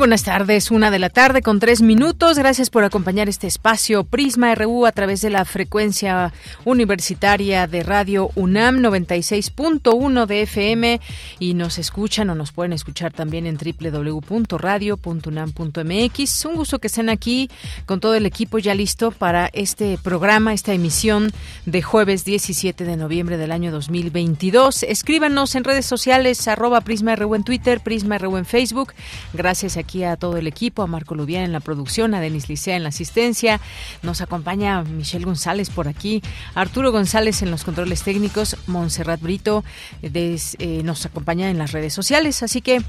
Buenas tardes, una de la tarde con tres minutos. Gracias por acompañar este espacio Prisma RU a través de la frecuencia universitaria de Radio UNAM 96.1 de FM y nos escuchan o nos pueden escuchar también en www.radio.unam.mx. Un gusto que estén aquí con todo el equipo ya listo para este programa, esta emisión de jueves 17 de noviembre del año 2022. Escríbanos en redes sociales arroba Prisma RU en Twitter, Prisma RU en Facebook. Gracias aquí a todo el equipo, a Marco Lubián en la producción, a Denis Licea en la asistencia. Nos acompaña Michelle González por aquí, Arturo González en los controles técnicos, Montserrat Brito eh, nos acompaña en las redes sociales. Así que,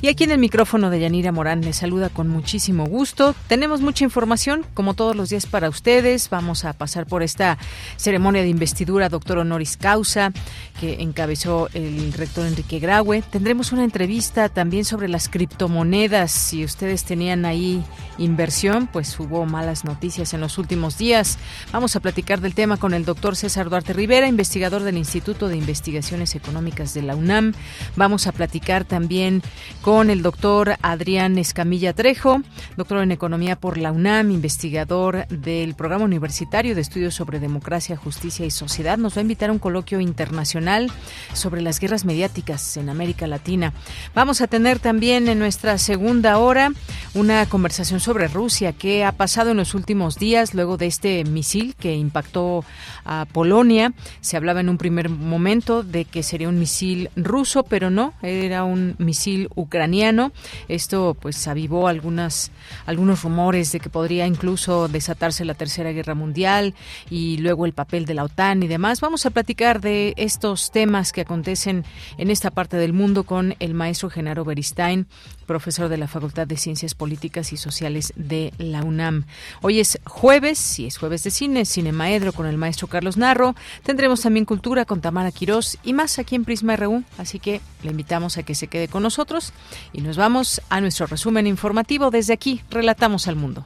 y aquí en el micrófono de Yanira Morán les saluda con muchísimo gusto. Tenemos mucha información, como todos los días para ustedes. Vamos a pasar por esta ceremonia de investidura, doctor honoris causa, que encabezó el rector Enrique Graue. Tendremos una entrevista también sobre las criptomonedas si ustedes tenían ahí inversión, pues hubo malas noticias en los últimos días. Vamos a platicar del tema con el doctor César Duarte Rivera, investigador del Instituto de Investigaciones Económicas de la UNAM. Vamos a platicar también con el doctor Adrián Escamilla Trejo, doctor en Economía por la UNAM, investigador del Programa Universitario de Estudios sobre Democracia, Justicia y Sociedad. Nos va a invitar a un coloquio internacional sobre las guerras mediáticas en América Latina. Vamos a tener también en nuestra segunda ahora una conversación sobre Rusia. ¿Qué ha pasado en los últimos días luego de este misil que impactó a Polonia? Se hablaba en un primer momento de que sería un misil ruso, pero no, era un misil ucraniano. Esto pues avivó algunas, algunos rumores de que podría incluso desatarse la Tercera Guerra Mundial y luego el papel de la OTAN y demás. Vamos a platicar de estos temas que acontecen en esta parte del mundo con el maestro Genaro Beristain, profesor de la Facultad de Ciencias Políticas y Sociales de la UNAM. Hoy es jueves, y es jueves de cine, Cine Maedro con el maestro Carlos Narro. Tendremos también cultura con Tamara Quirós y más aquí en Prisma RU, así que le invitamos a que se quede con nosotros y nos vamos a nuestro resumen informativo. Desde aquí, Relatamos al Mundo.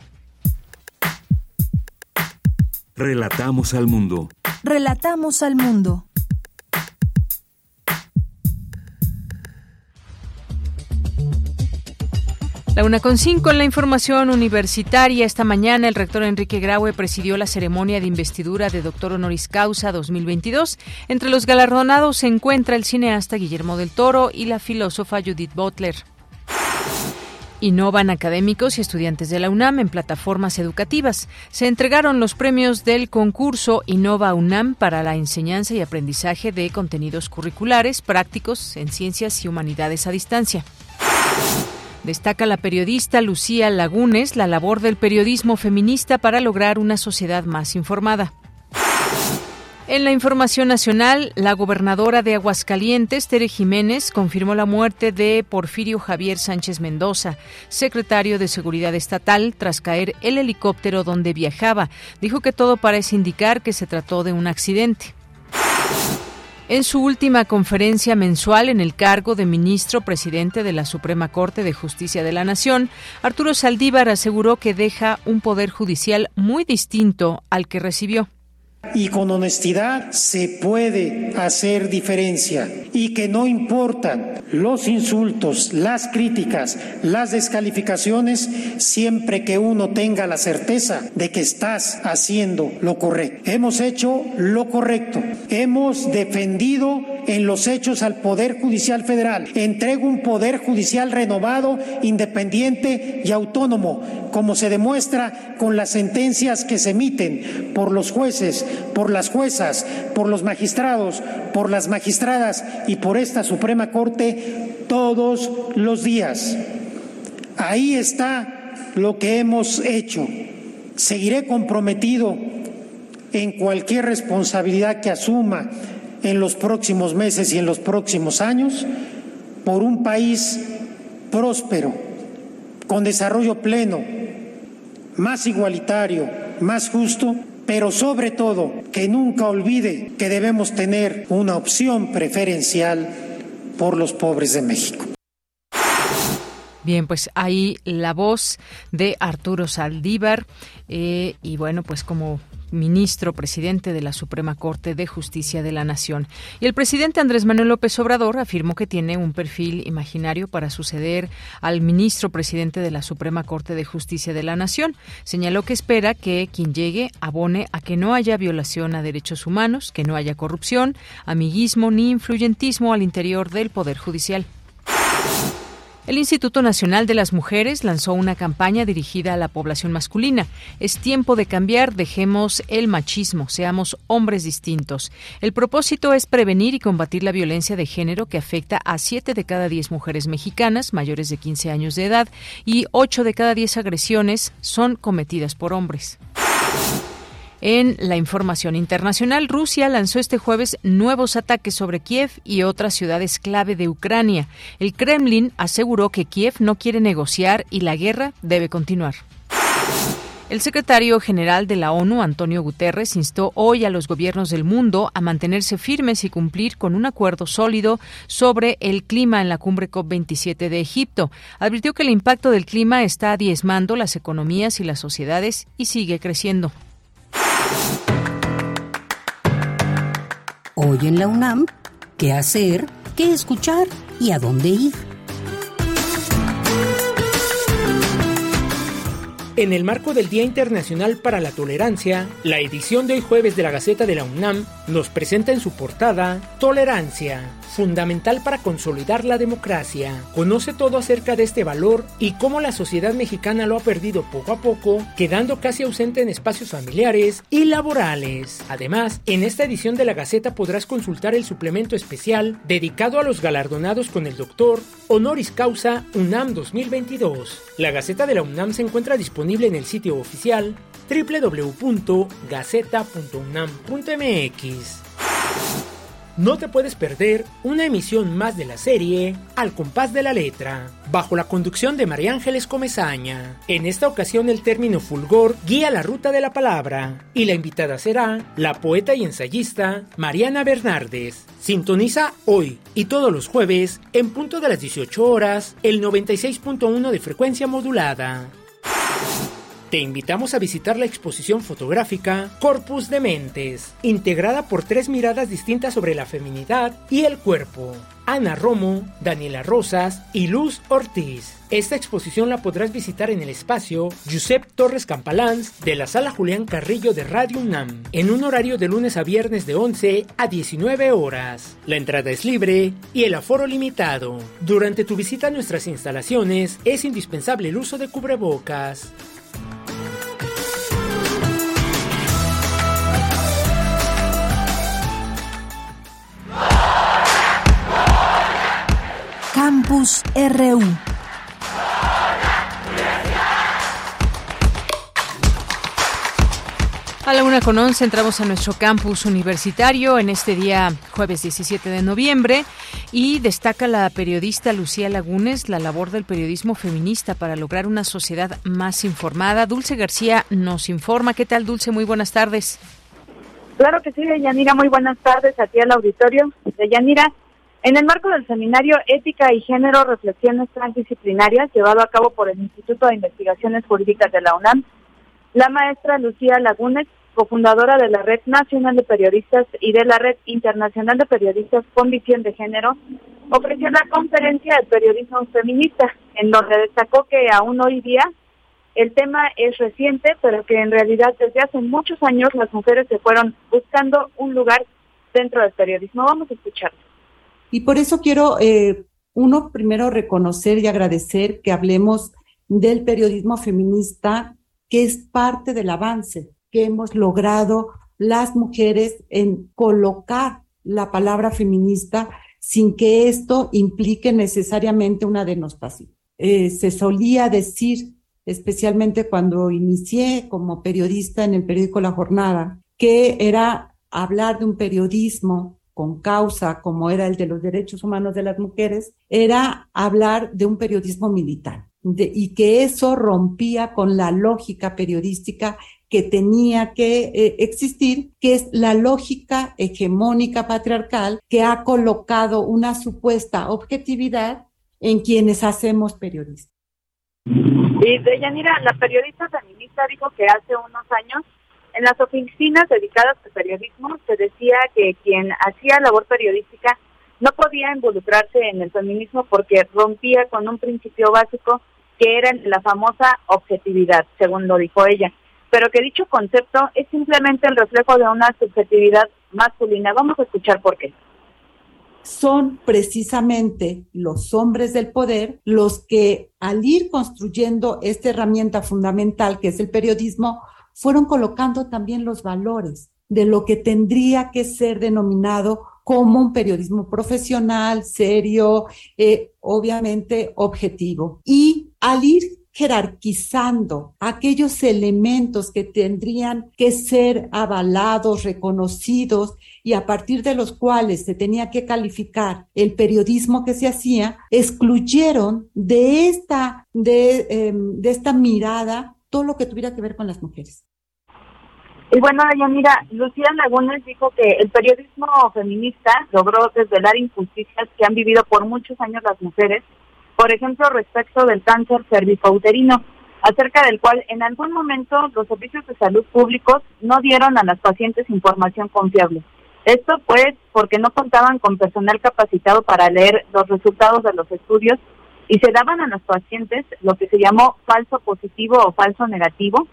Relatamos al mundo. Relatamos al mundo. La una con cinco en la información universitaria. Esta mañana el rector Enrique Graue presidió la ceremonia de investidura de doctor honoris causa 2022. Entre los galardonados se encuentra el cineasta Guillermo del Toro y la filósofa Judith Butler. Innovan académicos y estudiantes de la UNAM en plataformas educativas. Se entregaron los premios del concurso Innova UNAM para la enseñanza y aprendizaje de contenidos curriculares prácticos en ciencias y humanidades a distancia. Destaca la periodista Lucía Lagunes la labor del periodismo feminista para lograr una sociedad más informada. En la información nacional, la gobernadora de Aguascalientes, Tere Jiménez, confirmó la muerte de Porfirio Javier Sánchez Mendoza, secretario de Seguridad Estatal, tras caer el helicóptero donde viajaba. Dijo que todo parece indicar que se trató de un accidente. En su última conferencia mensual en el cargo de ministro presidente de la Suprema Corte de Justicia de la Nación, Arturo Saldívar aseguró que deja un poder judicial muy distinto al que recibió y con honestidad se puede hacer diferencia y que no importan los insultos, las críticas, las descalificaciones, siempre que uno tenga la certeza de que estás haciendo lo correcto. Hemos hecho lo correcto, hemos defendido en los hechos al Poder Judicial Federal. Entrego un Poder Judicial renovado, independiente y autónomo, como se demuestra con las sentencias que se emiten por los jueces, por las juezas, por los magistrados, por las magistradas y por esta Suprema Corte todos los días. Ahí está lo que hemos hecho. Seguiré comprometido en cualquier responsabilidad que asuma en los próximos meses y en los próximos años por un país próspero, con desarrollo pleno, más igualitario, más justo, pero sobre todo que nunca olvide que debemos tener una opción preferencial por los pobres de México. Bien, pues ahí la voz de Arturo Saldívar eh, y bueno, pues como ministro presidente de la Suprema Corte de Justicia de la Nación. Y el presidente Andrés Manuel López Obrador afirmó que tiene un perfil imaginario para suceder al ministro presidente de la Suprema Corte de Justicia de la Nación. Señaló que espera que quien llegue abone a que no haya violación a derechos humanos, que no haya corrupción, amiguismo ni influyentismo al interior del Poder Judicial. El Instituto Nacional de las Mujeres lanzó una campaña dirigida a la población masculina. Es tiempo de cambiar, dejemos el machismo, seamos hombres distintos. El propósito es prevenir y combatir la violencia de género que afecta a 7 de cada 10 mujeres mexicanas mayores de 15 años de edad y 8 de cada 10 agresiones son cometidas por hombres. En la información internacional, Rusia lanzó este jueves nuevos ataques sobre Kiev y otras ciudades clave de Ucrania. El Kremlin aseguró que Kiev no quiere negociar y la guerra debe continuar. El secretario general de la ONU, Antonio Guterres, instó hoy a los gobiernos del mundo a mantenerse firmes y cumplir con un acuerdo sólido sobre el clima en la cumbre COP27 de Egipto. Advirtió que el impacto del clima está diezmando las economías y las sociedades y sigue creciendo. Hoy en la UNAM, ¿qué hacer? ¿Qué escuchar? ¿Y a dónde ir? En el marco del Día Internacional para la Tolerancia, la edición de hoy jueves de la Gaceta de la UNAM nos presenta en su portada Tolerancia, fundamental para consolidar la democracia. Conoce todo acerca de este valor y cómo la sociedad mexicana lo ha perdido poco a poco, quedando casi ausente en espacios familiares y laborales. Además, en esta edición de la Gaceta podrás consultar el suplemento especial dedicado a los galardonados con el doctor honoris causa UNAM 2022. La Gaceta de la UNAM se encuentra disponible en el sitio oficial www.gaceta.unam.mx. No te puedes perder una emisión más de la serie Al compás de la letra, bajo la conducción de María Ángeles Comezaña. En esta ocasión el término fulgor guía la ruta de la palabra y la invitada será la poeta y ensayista Mariana Bernardes. Sintoniza hoy y todos los jueves en punto de las 18 horas el 96.1 de frecuencia modulada. Te invitamos a visitar la exposición fotográfica Corpus de Mentes, integrada por tres miradas distintas sobre la feminidad y el cuerpo. Ana Romo, Daniela Rosas y Luz Ortiz. Esta exposición la podrás visitar en el espacio Josep Torres Campalans de la Sala Julián Carrillo de Radio UNAM, en un horario de lunes a viernes de 11 a 19 horas. La entrada es libre y el aforo limitado. Durante tu visita a nuestras instalaciones es indispensable el uso de cubrebocas. Campus RU. A la una con once entramos a nuestro campus universitario en este día jueves 17 de noviembre y destaca la periodista Lucía Lagunes la labor del periodismo feminista para lograr una sociedad más informada. Dulce García nos informa. ¿Qué tal, Dulce? Muy buenas tardes. Claro que sí, Deyanira. Muy buenas tardes a ti al auditorio. Deyanira, en el marco del seminario Ética y Género, Reflexiones Transdisciplinarias, llevado a cabo por el Instituto de Investigaciones Jurídicas de la UNAM, la maestra Lucía Lagunes, cofundadora de la Red Nacional de Periodistas y de la Red Internacional de Periodistas con Visión de Género, ofreció la conferencia de periodismo feminista, en donde destacó que aún hoy día el tema es reciente, pero que en realidad desde hace muchos años las mujeres se fueron buscando un lugar dentro del periodismo. Vamos a escucharlo Y por eso quiero, eh, uno, primero reconocer y agradecer que hablemos del periodismo feminista, que es parte del avance que hemos logrado las mujeres en colocar la palabra feminista sin que esto implique necesariamente una denostación. Eh, se solía decir, especialmente cuando inicié como periodista en el periódico La Jornada, que era hablar de un periodismo con causa, como era el de los derechos humanos de las mujeres, era hablar de un periodismo militar. y que eso rompía con la lógica periodística que tenía que eh, existir, que es la lógica hegemónica patriarcal que ha colocado una supuesta objetividad en quienes hacemos periodismo. Y Deyanira, la periodista feminista dijo que hace unos años en las oficinas dedicadas al periodismo se decía que quien hacía labor periodística no podía involucrarse en el feminismo porque rompía con un principio básico que era la famosa objetividad, según lo dijo ella, pero que dicho concepto es simplemente el reflejo de una subjetividad masculina. Vamos a escuchar por qué son precisamente los hombres del poder los que al ir construyendo esta herramienta fundamental que es el periodismo, fueron colocando también los valores de lo que tendría que ser denominado como un periodismo profesional, serio, eh, obviamente objetivo. Y al ir jerarquizando aquellos elementos que tendrían que ser avalados, reconocidos y a partir de los cuales se tenía que calificar el periodismo que se hacía, excluyeron de esta, de, em, de esta mirada todo lo que tuviera que ver con las mujeres. Y bueno, mira, Lucía Lagunes dijo que el periodismo feminista logró desvelar injusticias que han vivido por muchos años las mujeres por ejemplo, respecto del cáncer cervicouterino, acerca del cual en algún momento los servicios de salud públicos no dieron a las pacientes información confiable. Esto pues porque no contaban con personal capacitado para leer los resultados de los estudios y se daban a los pacientes lo que se llamó falso positivo o falso negativo,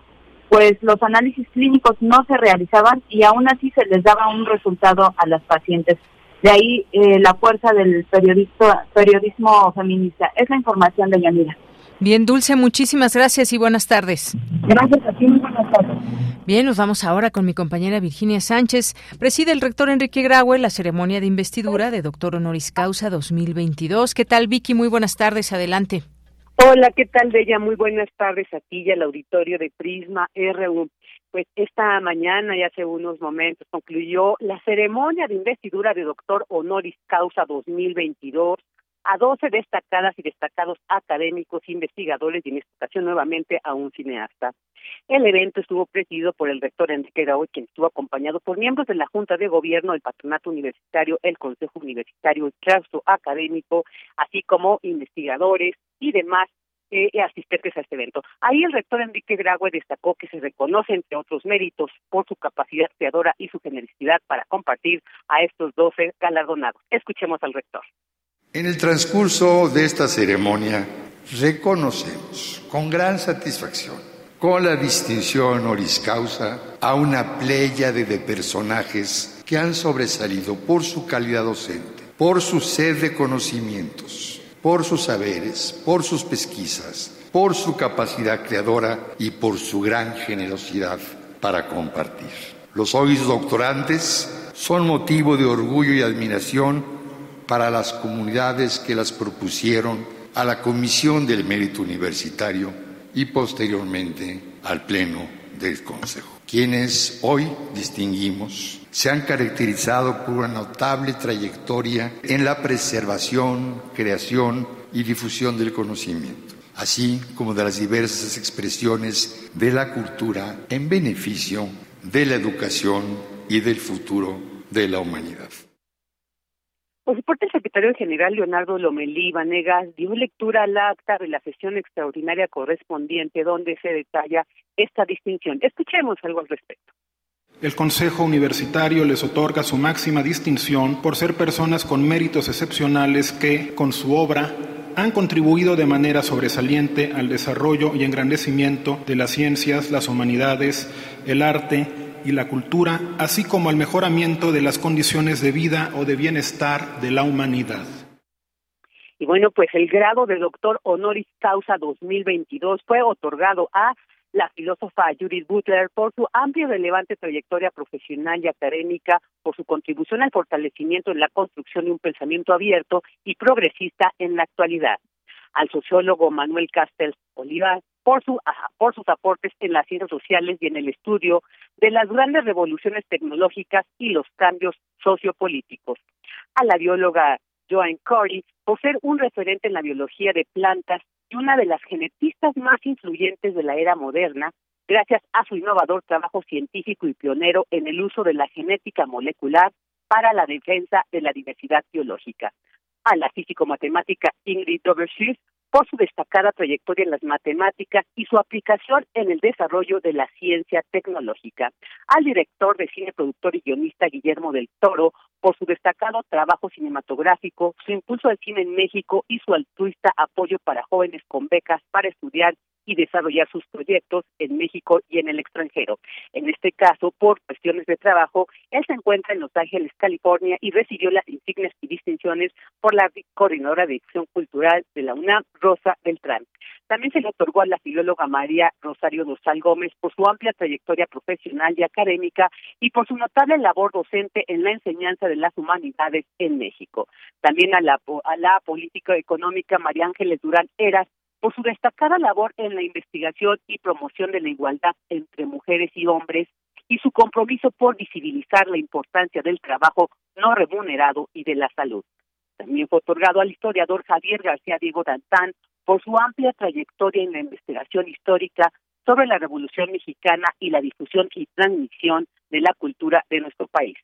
pues los análisis clínicos no se realizaban y aún así se les daba un resultado a las pacientes. De ahí eh, la fuerza del periodismo feminista. Es la información de Yanira. Bien, Dulce, muchísimas gracias y buenas tardes. Gracias a ti, buenas tardes. Bien, nos vamos ahora con mi compañera Virginia Sánchez. Preside el rector Enrique Graue la ceremonia de investidura de doctor honoris causa 2022. ¿Qué tal, Vicky? Muy buenas tardes, adelante. Hola, ¿qué tal, Bella? Muy buenas tardes a ti y al auditorio de Prisma RU pues esta mañana y hace unos momentos concluyó la ceremonia de investidura de doctor honoris causa 2022 a 12 destacadas y destacados académicos, investigadores y en esta ocasión nuevamente a un cineasta. El evento estuvo presidido por el rector Enrique Graue, quien estuvo acompañado por miembros de la Junta de Gobierno, el Patronato Universitario, el Consejo Universitario, el claustro académico, así como investigadores y demás eh, asistentes a este evento. Ahí el rector Enrique Graue destacó que se reconoce, entre otros méritos, por su capacidad creadora y su generosidad para compartir a estos doce galardonados. Escuchemos al rector. En el transcurso de esta ceremonia, reconocemos con gran satisfacción, con la distinción honoris causa, a una pléyade de personajes que han sobresalido por su calidad docente, por su sed de conocimientos por sus saberes, por sus pesquisas, por su capacidad creadora y por su gran generosidad para compartir. Los hoy doctorantes son motivo de orgullo y admiración para las comunidades que las propusieron a la Comisión del Mérito Universitario y posteriormente al Pleno del Consejo. Quienes hoy distinguimos se han caracterizado por una notable trayectoria en la preservación, creación y difusión del conocimiento, así como de las diversas expresiones de la cultura en beneficio de la educación y del futuro de la humanidad. Por su parte, el secretario general Leonardo Lomelí Vanegas dio lectura al acta de la sesión extraordinaria correspondiente donde se detalla esta distinción. Escuchemos algo al respecto. El Consejo Universitario les otorga su máxima distinción por ser personas con méritos excepcionales que, con su obra, han contribuido de manera sobresaliente al desarrollo y engrandecimiento de las ciencias, las humanidades, el arte y la cultura, así como al mejoramiento de las condiciones de vida o de bienestar de la humanidad. Y bueno, pues el grado de doctor honoris causa 2022 fue otorgado a la filósofa Judith Butler por su amplia y relevante trayectoria profesional y académica, por su contribución al fortalecimiento en la construcción de un pensamiento abierto y progresista en la actualidad. Al sociólogo Manuel Castells Olivar por, su, por sus aportes en las ciencias sociales y en el estudio de las grandes revoluciones tecnológicas y los cambios sociopolíticos. A la bióloga Joan Corey por ser un referente en la biología de plantas y una de las genetistas más influyentes de la era moderna, gracias a su innovador trabajo científico y pionero en el uso de la genética molecular para la defensa de la diversidad biológica. A la físico-matemática Ingrid Doberschiff por su destacada trayectoria en las matemáticas y su aplicación en el desarrollo de la ciencia tecnológica. Al director de cine, productor y guionista Guillermo del Toro por su destacado trabajo cinematográfico, su impulso al cine en México y su altruista apoyo para jóvenes con becas para estudiar y desarrollar sus proyectos en México y en el extranjero. En este caso, por cuestiones de trabajo, él se encuentra en Los Ángeles, California, y recibió las insignias y distinciones por la coordinadora de acción cultural de la UNAM, Rosa Beltrán. También se le otorgó a la filóloga María Rosario Dosal Gómez por su amplia trayectoria profesional y académica y por su notable labor docente en la enseñanza de las humanidades en México. También a la, a la política económica María Ángeles Durán Eras por su destacada labor en la investigación y promoción de la igualdad entre mujeres y hombres y su compromiso por visibilizar la importancia del trabajo no remunerado y de la salud. También fue otorgado al historiador Javier García Diego Dantán por su amplia trayectoria en la investigación histórica sobre la Revolución Mexicana y la difusión y transmisión de la cultura de nuestro país.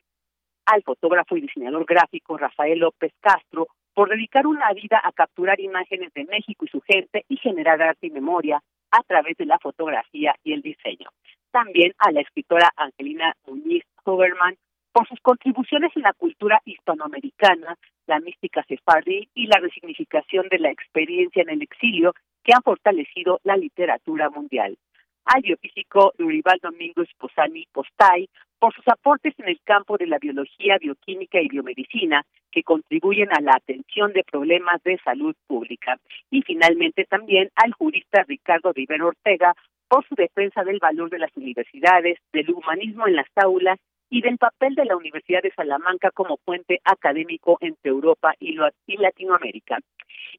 Al fotógrafo y diseñador gráfico Rafael López Castro por dedicar una vida a capturar imágenes de México y su gente y generar arte y memoria a través de la fotografía y el diseño. También a la escritora Angelina Muñiz Huberman por sus contribuciones en la cultura hispanoamericana, la mística sefardí y la resignificación de la experiencia en el exilio que han fortalecido la literatura mundial. Al biofísico Urival Domingo Esposani Postay por sus aportes en el campo de la biología, bioquímica y biomedicina que contribuyen a la atención de problemas de salud pública. Y finalmente también al jurista Ricardo Rivero Ortega por su defensa del valor de las universidades, del humanismo en las aulas y del papel de la Universidad de Salamanca como puente académico entre Europa y, Latinoamérica.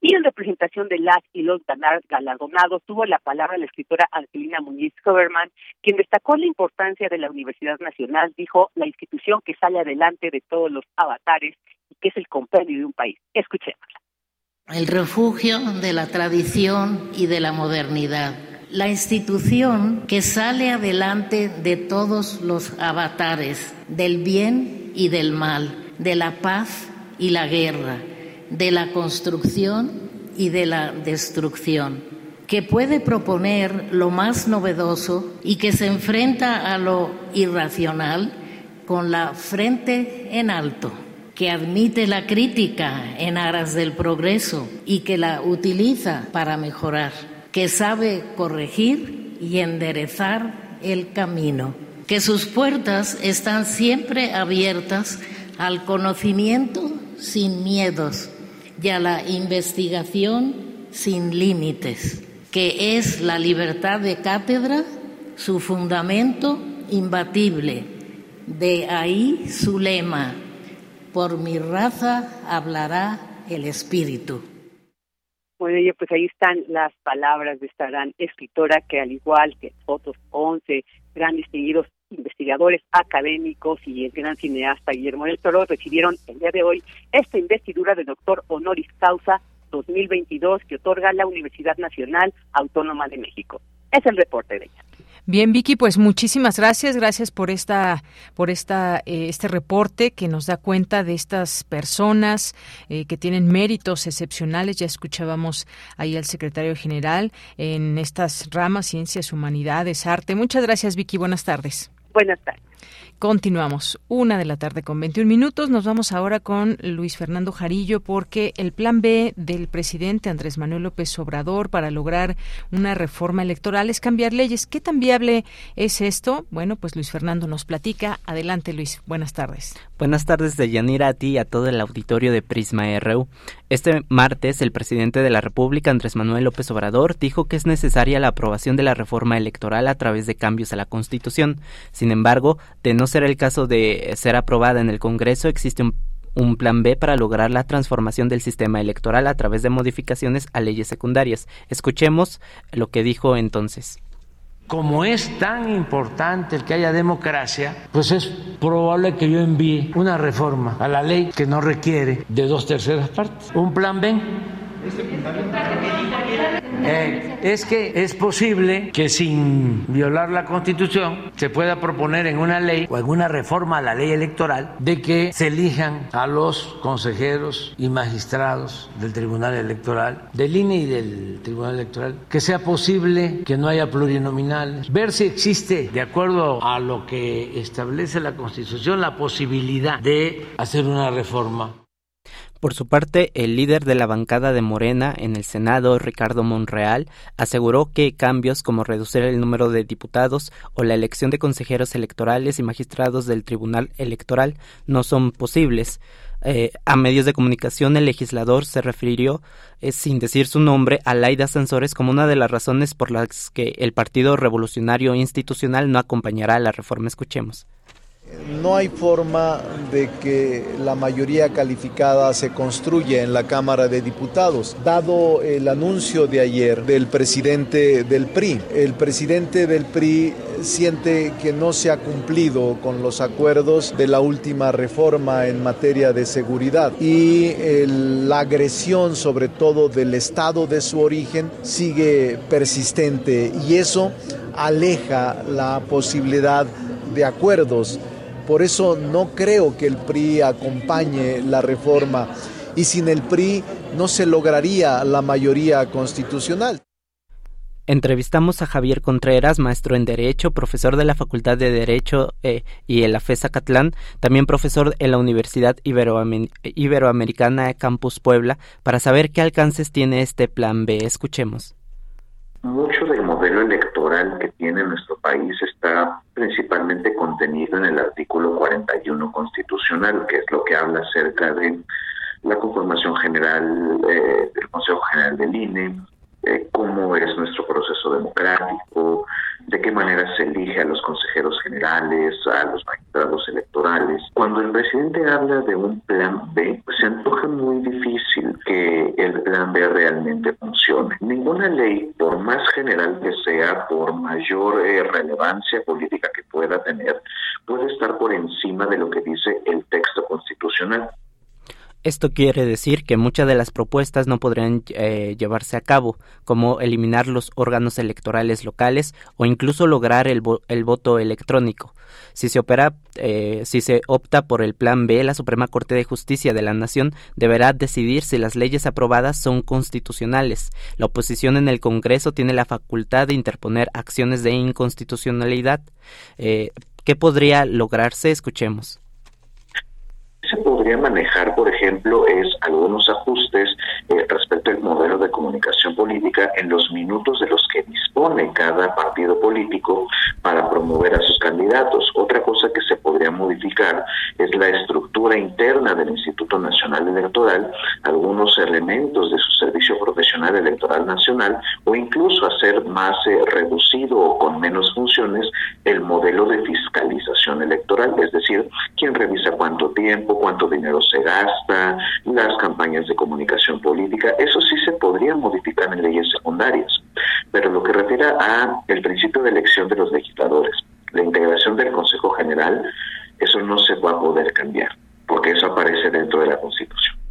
Y en representación de las y los galardonados tuvo la palabra la escritora Angelina Muñiz Coverman, quien destacó la importancia de la Universidad Nacional, dijo, la institución que sale adelante de todos los avatares que es el compendio de un país. Escuchémosla. El refugio de la tradición y de la modernidad la institución que sale adelante de todos los avatares, del bien y del mal, de la paz y la guerra, de la construcción y de la destrucción, que puede proponer lo más novedoso y que se enfrenta a lo irracional con la frente en alto que admite la crítica en aras del progreso y que la utiliza para mejorar que sabe corregir y enderezar el camino, que sus puertas están siempre abiertas al conocimiento sin miedos y a la investigación sin límites, que es la libertad de cátedra su fundamento imbatible. De ahí su lema, por mi raza hablará el Espíritu. Bueno, pues ahí están las palabras de esta gran escritora que al igual que otros 11 gran distinguidos investigadores académicos y el gran cineasta Guillermo del Toro recibieron el día de hoy esta investidura de doctor honoris causa 2022 que otorga la Universidad Nacional Autónoma de México. Es el reporte de ella. Bien, Vicky, pues muchísimas gracias, gracias por esta, por esta, eh, este reporte que nos da cuenta de estas personas eh, que tienen méritos excepcionales. Ya escuchábamos ahí al secretario general en estas ramas, ciencias, humanidades, arte. Muchas gracias, Vicky. Buenas tardes. Buenas tardes. Continuamos, una de la tarde con 21 minutos. Nos vamos ahora con Luis Fernando Jarillo porque el plan B del presidente Andrés Manuel López Obrador para lograr una reforma electoral es cambiar leyes. ¿Qué tan viable es esto? Bueno, pues Luis Fernando nos platica. Adelante, Luis. Buenas tardes. Buenas tardes, de Yanira, a ti y a todo el auditorio de Prisma RU. Este martes, el presidente de la República, Andrés Manuel López Obrador, dijo que es necesaria la aprobación de la reforma electoral a través de cambios a la Constitución. Sin embargo, de no ser el caso de ser aprobada en el Congreso, existe un plan B para lograr la transformación del sistema electoral a través de modificaciones a leyes secundarias. Escuchemos lo que dijo entonces. Como es tan importante el que haya democracia, pues es probable que yo envíe una reforma a la ley que no requiere de dos terceras partes. Un plan B eh, es que es posible que sin violar la Constitución se pueda proponer en una ley o alguna reforma a la ley electoral de que se elijan a los consejeros y magistrados del Tribunal Electoral, del INE y del Tribunal Electoral, que sea posible que no haya plurinominales, ver si existe, de acuerdo a lo que establece la Constitución, la posibilidad de hacer una reforma por su parte, el líder de la bancada de Morena en el Senado, Ricardo Monreal, aseguró que cambios como reducir el número de diputados o la elección de consejeros electorales y magistrados del Tribunal Electoral no son posibles. Eh, a medios de comunicación, el legislador se refirió, eh, sin decir su nombre, a Laida Sansores como una de las razones por las que el Partido Revolucionario Institucional no acompañará la reforma. Escuchemos. No hay forma de que la mayoría calificada se construya en la Cámara de Diputados, dado el anuncio de ayer del presidente del PRI. El presidente del PRI siente que no se ha cumplido con los acuerdos de la última reforma en materia de seguridad y la agresión sobre todo del estado de su origen sigue persistente y eso aleja la posibilidad de acuerdos por eso no creo que el PRI acompañe la reforma y sin el PRI no se lograría la mayoría constitucional. Entrevistamos a Javier Contreras, maestro en Derecho, profesor de la Facultad de Derecho eh, y en la FESA Catlán, también profesor en la Universidad Iberoamericana Campus Puebla, para saber qué alcances tiene este plan B. Escuchemos. Mucho del modelo electoral que tiene nuestro país está principalmente contenido en el artículo 41 constitucional, que es lo que habla acerca de la conformación general eh, del Consejo General del INE, eh, cómo es nuestro proceso democrático, de qué manera se elige a los consejeros generales, a los magistrados electorales. Cuando el presidente habla de un plan B, pues se antoja muy difícil que el plan B realmente funcione. Ninguna ley, por más general que sea, por mayor eh, relevancia política que pueda tener, puede estar por encima de lo que dice el texto constitucional. Esto quiere decir que muchas de las propuestas no podrían eh, llevarse a cabo, como eliminar los órganos electorales locales o incluso lograr el, voto electrónico. Si se, opera, eh, si se opta por el Plan B, la Suprema Corte de Justicia de la Nación deberá decidir si las leyes aprobadas son constitucionales. La oposición en el Congreso tiene la facultad de interponer acciones de inconstitucionalidad. Eh, ¿Qué podría lograrse? Escuchemos se podría manejar, por ejemplo, es algunos ajustes eh, respecto al modelo de comunicación política en los minutos de los que dispone cada partido político para promover a sus candidatos. Otra cosa que se podría modificar es la estructura interna del Instituto Nacional Electoral, algunos elementos de su servicio profesional electoral nacional o incluso hacer más eh, reducido o con menos funciones el modelo de fiscalización electoral, es decir, quién revisa cuánto tiempo, cuánto dinero se gasta, las campañas de comunicación política, eso sí se podría modificar en leyes secundarias. Pero lo que refiere a el principio de elección de los legisladores, la integración del Consejo General, eso no se va a poder cambiar, porque eso aparece dentro de la Constitución.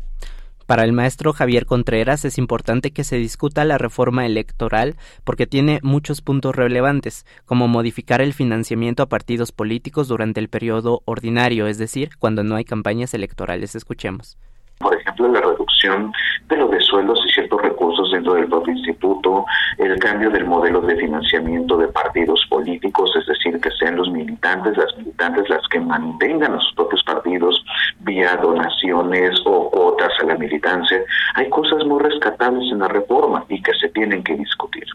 Para el maestro Javier Contreras es importante que se discuta la reforma electoral porque tiene muchos puntos relevantes, como modificar el financiamiento a partidos políticos durante el periodo ordinario, es decir, cuando no hay campañas electorales. Escuchemos por ejemplo, la reducción de los de sueldos y ciertos recursos dentro del propio instituto, el cambio del modelo de financiamiento de partidos políticos, es decir, que sean los militantes, las militantes las que mantengan a sus propios partidos vía donaciones o cuotas a la militancia. Hay cosas muy rescatables en la reforma y que se tienen que discutir.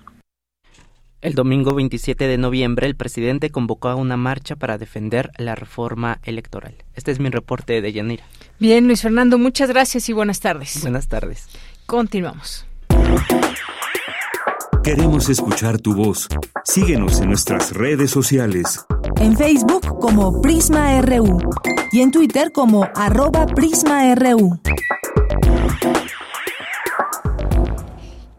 El domingo 27 de noviembre, el presidente convocó a una marcha para defender la reforma electoral. Este es mi reporte de Yanira. Bien, Luis Fernando, muchas gracias y buenas tardes. Buenas tardes. Continuamos. Queremos escuchar tu voz. Síguenos en nuestras redes sociales. En Facebook como Prisma RU y en Twitter como arroba PrismaRU.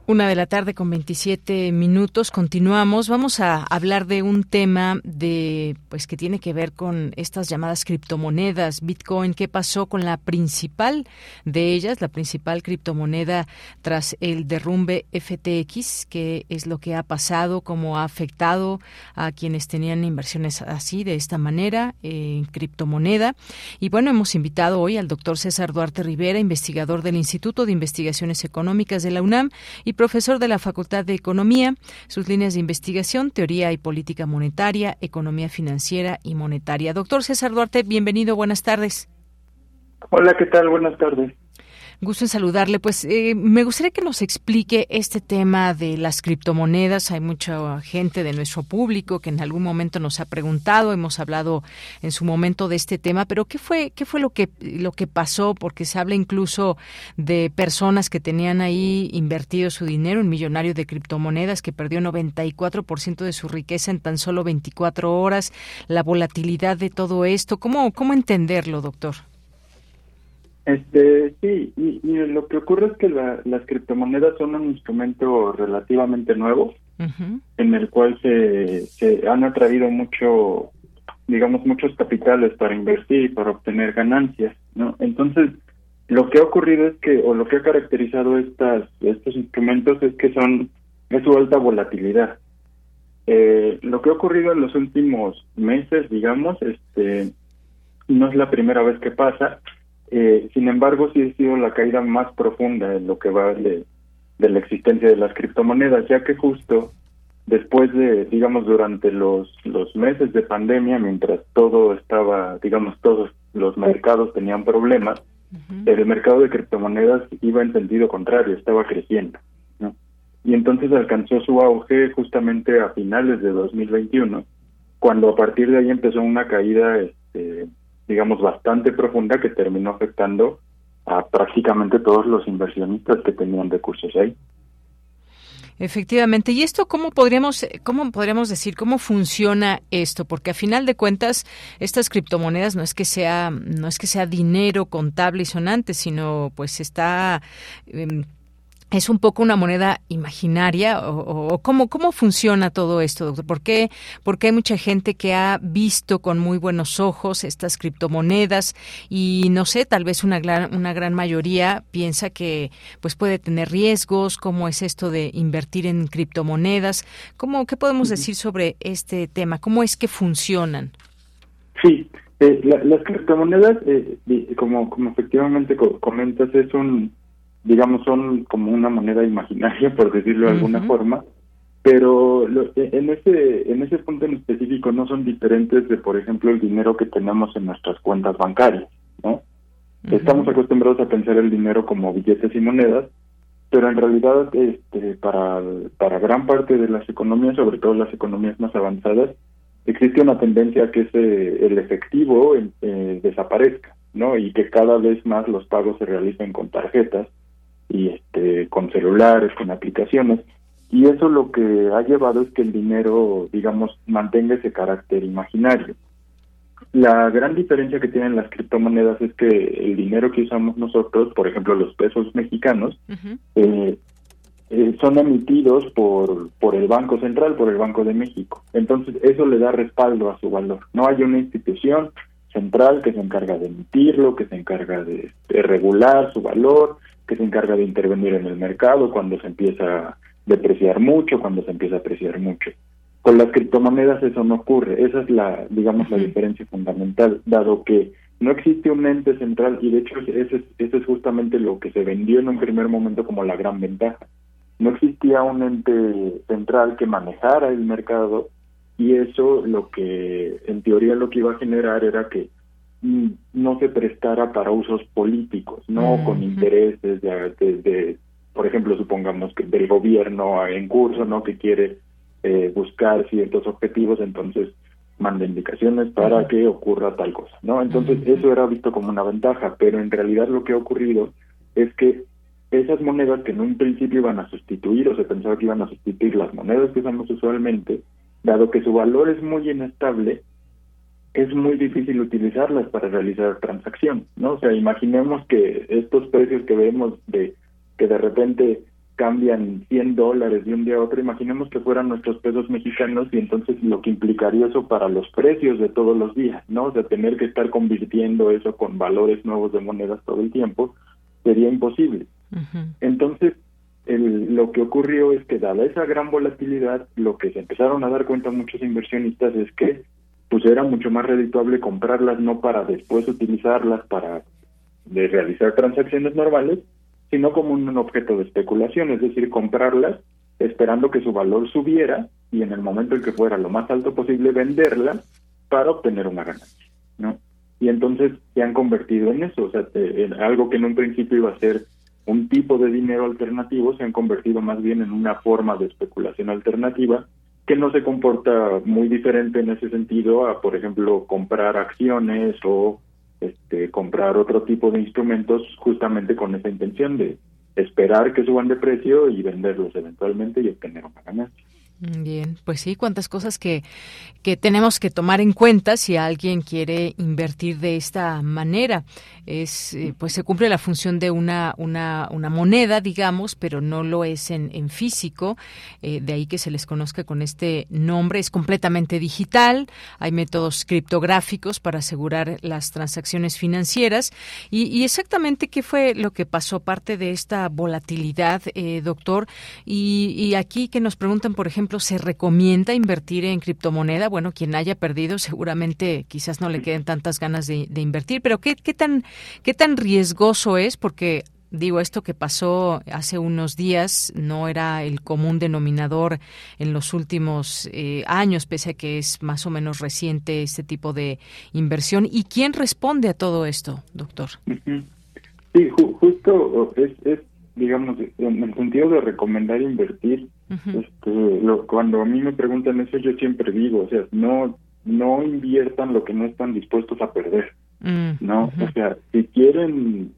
Una de la tarde con 27 minutos. Continuamos. Vamos a hablar de un tema de, pues, que tiene que ver con estas llamadas criptomonedas, Bitcoin. ¿Qué pasó con la principal de ellas, la principal criptomoneda tras el derrumbe FTX? ¿Qué es lo que ha pasado? ¿Cómo ha afectado a quienes tenían inversiones así, de esta manera, en criptomoneda? Y bueno, hemos invitado hoy al doctor César Duarte Rivera, investigador del Instituto de Investigaciones Económicas de la UNAM y profesor de la Facultad de Economía. Sus líneas de investigación, teoría y política monetaria, economía financiera y monetaria. Doctor César Duarte, bienvenido, buenas tardes. Hola, ¿qué tal? Buenas tardes. Gusto en saludarle. Pues eh, me gustaría que nos explique este tema de las criptomonedas. Hay mucha gente de nuestro público que en algún momento nos ha preguntado. Hemos hablado en su momento de este tema, pero ¿qué fue qué fue lo que lo que pasó? Porque se habla incluso de personas que tenían ahí invertido su dinero, un millonario de criptomonedas que perdió 94% de su riqueza en tan solo 24 horas. La volatilidad de todo esto, ¿cómo cómo entenderlo, doctor? Este, sí, y, lo que ocurre es que las criptomonedas son un instrumento relativamente nuevo, en el cual se, se han atraído mucho, digamos, muchos capitales para invertir y para obtener ganancias, ¿no? Entonces, lo que ha ocurrido es que, o lo que ha caracterizado estas, estos instrumentos es que son, es su alta volatilidad. Eh, lo que ha ocurrido en los últimos meses, digamos, este, no es la primera vez que pasa, eh, sin embargo, sí ha sido la caída más profunda en lo que va de, la existencia de las criptomonedas, ya que justo después de, digamos, durante los, los meses de pandemia, mientras todo estaba, digamos, todos los mercados tenían problemas, el mercado de criptomonedas iba en sentido contrario, estaba creciendo. ¿no? Y entonces alcanzó su auge justamente a finales de 2021, cuando a partir de ahí empezó una caída este, digamos, bastante profunda que terminó afectando a prácticamente todos los inversionistas que tenían recursos ahí. Efectivamente. ¿Y esto cómo podríamos, cómo podríamos decir, cómo funciona esto? Porque a final de cuentas, estas criptomonedas no es que sea, no es que sea dinero contable y sonante, sino pues está em, es un poco una moneda imaginaria o, cómo, cómo funciona todo esto, doctor? ¿Por qué, Porque hay mucha gente que ha visto con muy buenos ojos estas criptomonedas y no sé, tal vez una gran, una gran mayoría piensa que pues puede tener riesgos, cómo es esto de invertir en criptomonedas, ¿Cómo, ¿qué podemos decir sobre este tema? ¿Cómo es que funcionan? Sí, eh, las criptomonedas, eh, como, como efectivamente comentas, es un digamos, son como una moneda imaginaria, por decirlo de alguna forma, pero e, en ese en ese punto en específico no son diferentes de, por ejemplo, el dinero que tenemos en nuestras cuentas bancarias, ¿no? Estamos acostumbrados a pensar el dinero como billetes y monedas, pero en realidad este para para gran parte de las economías, sobre todo las economías más avanzadas, existe una tendencia a que ese, el efectivo eh, desaparezca, ¿no? Y que cada vez más los pagos se realicen con tarjetas y este con celulares, con aplicaciones. Y eso lo que ha llevado es que el dinero, digamos, mantenga ese carácter imaginario. La gran diferencia que tienen las criptomonedas es que el dinero que usamos nosotros, por ejemplo los pesos mexicanos, eh, eh, son emitidos por, por el Banco Central, por el Banco de México. Entonces eso le da respaldo a su valor. No hay una institución central que se encarga de emitirlo, que se encarga de regular su valor, que se encarga de intervenir en el mercado cuando se empieza a depreciar mucho, cuando se empieza a apreciar mucho. Con las criptomonedas eso no ocurre, esa es la, digamos, la diferencia fundamental, dado que no existe un ente central y de hecho ese, ese es justamente lo que se vendió en un primer momento como la gran ventaja. No existía un ente central que manejara el mercado y eso lo que en teoría lo que iba a generar era que no se prestara para usos políticos, no con intereses de, de, por ejemplo, supongamos que del gobierno en curso, no que quiere eh, buscar ciertos objetivos, entonces manda indicaciones para que ocurra tal cosa, ¿no? Entonces eso era visto como una ventaja, pero en realidad lo que ha ocurrido es que esas monedas que en un principio iban a sustituir o se pensaba que iban a sustituir las monedas que usamos usualmente, dado que su valor es muy inestable, es muy difícil utilizarlas para realizar transacción, ¿no? O sea, imaginemos que estos precios que vemos de que de repente cambian 100 dólares de un día a otro, imaginemos que fueran nuestros pesos mexicanos y entonces lo que implicaría eso para los precios de todos los días, ¿no? O sea, tener que estar convirtiendo eso con valores nuevos de monedas todo el tiempo sería imposible. Entonces, el, lo que ocurrió es que dada esa gran volatilidad, lo que se empezaron a dar cuenta muchos inversionistas es que pues era mucho más redituable comprarlas no para después utilizarlas para de realizar transacciones normales, sino como un objeto de especulación, es decir, comprarlas esperando que su valor subiera y en el momento en que fuera lo más alto posible venderla para obtener una ganancia, ¿no? Y entonces se han convertido en eso, o sea, en algo que en un principio iba a ser un tipo de dinero alternativo, se han convertido más bien en una forma de especulación alternativa que no se comporta muy diferente en ese sentido a, por ejemplo, comprar acciones o este, comprar otro tipo de instrumentos justamente con esa intención de esperar que suban de precio y venderlos eventualmente y obtener una ganancia. Mm, bien, pues sí, cuántas cosas que, que tenemos que tomar en cuenta si alguien quiere invertir de esta manera. Es, eh, pues se cumple la función de una, una, una moneda, digamos, pero no lo es en, en físico, eh, de ahí que se les conozca con este nombre. Es completamente digital, hay métodos criptográficos para asegurar las transacciones financieras. Y, y exactamente qué fue lo que pasó, parte de esta volatilidad, eh, doctor. Y, y aquí que nos preguntan, por ejemplo, se recomienda invertir en criptomoneda? Bueno, quien haya perdido seguramente quizás no le queden tantas ganas de, invertir, pero ¿qué, ¿qué, tan, ¿qué tan riesgoso es? Porque digo, esto que pasó hace unos días no era el común denominador en los últimos eh, años, pese a que es más o menos reciente este tipo de inversión. ¿Y quién responde a todo esto, doctor? Sí, justo es, es, digamos, en el sentido de recomendar invertir, este, lo, cuando a mí me preguntan eso, yo siempre digo, o sea, no, no inviertan lo que no están dispuestos a perder, mm, ¿no? O sea, si quieren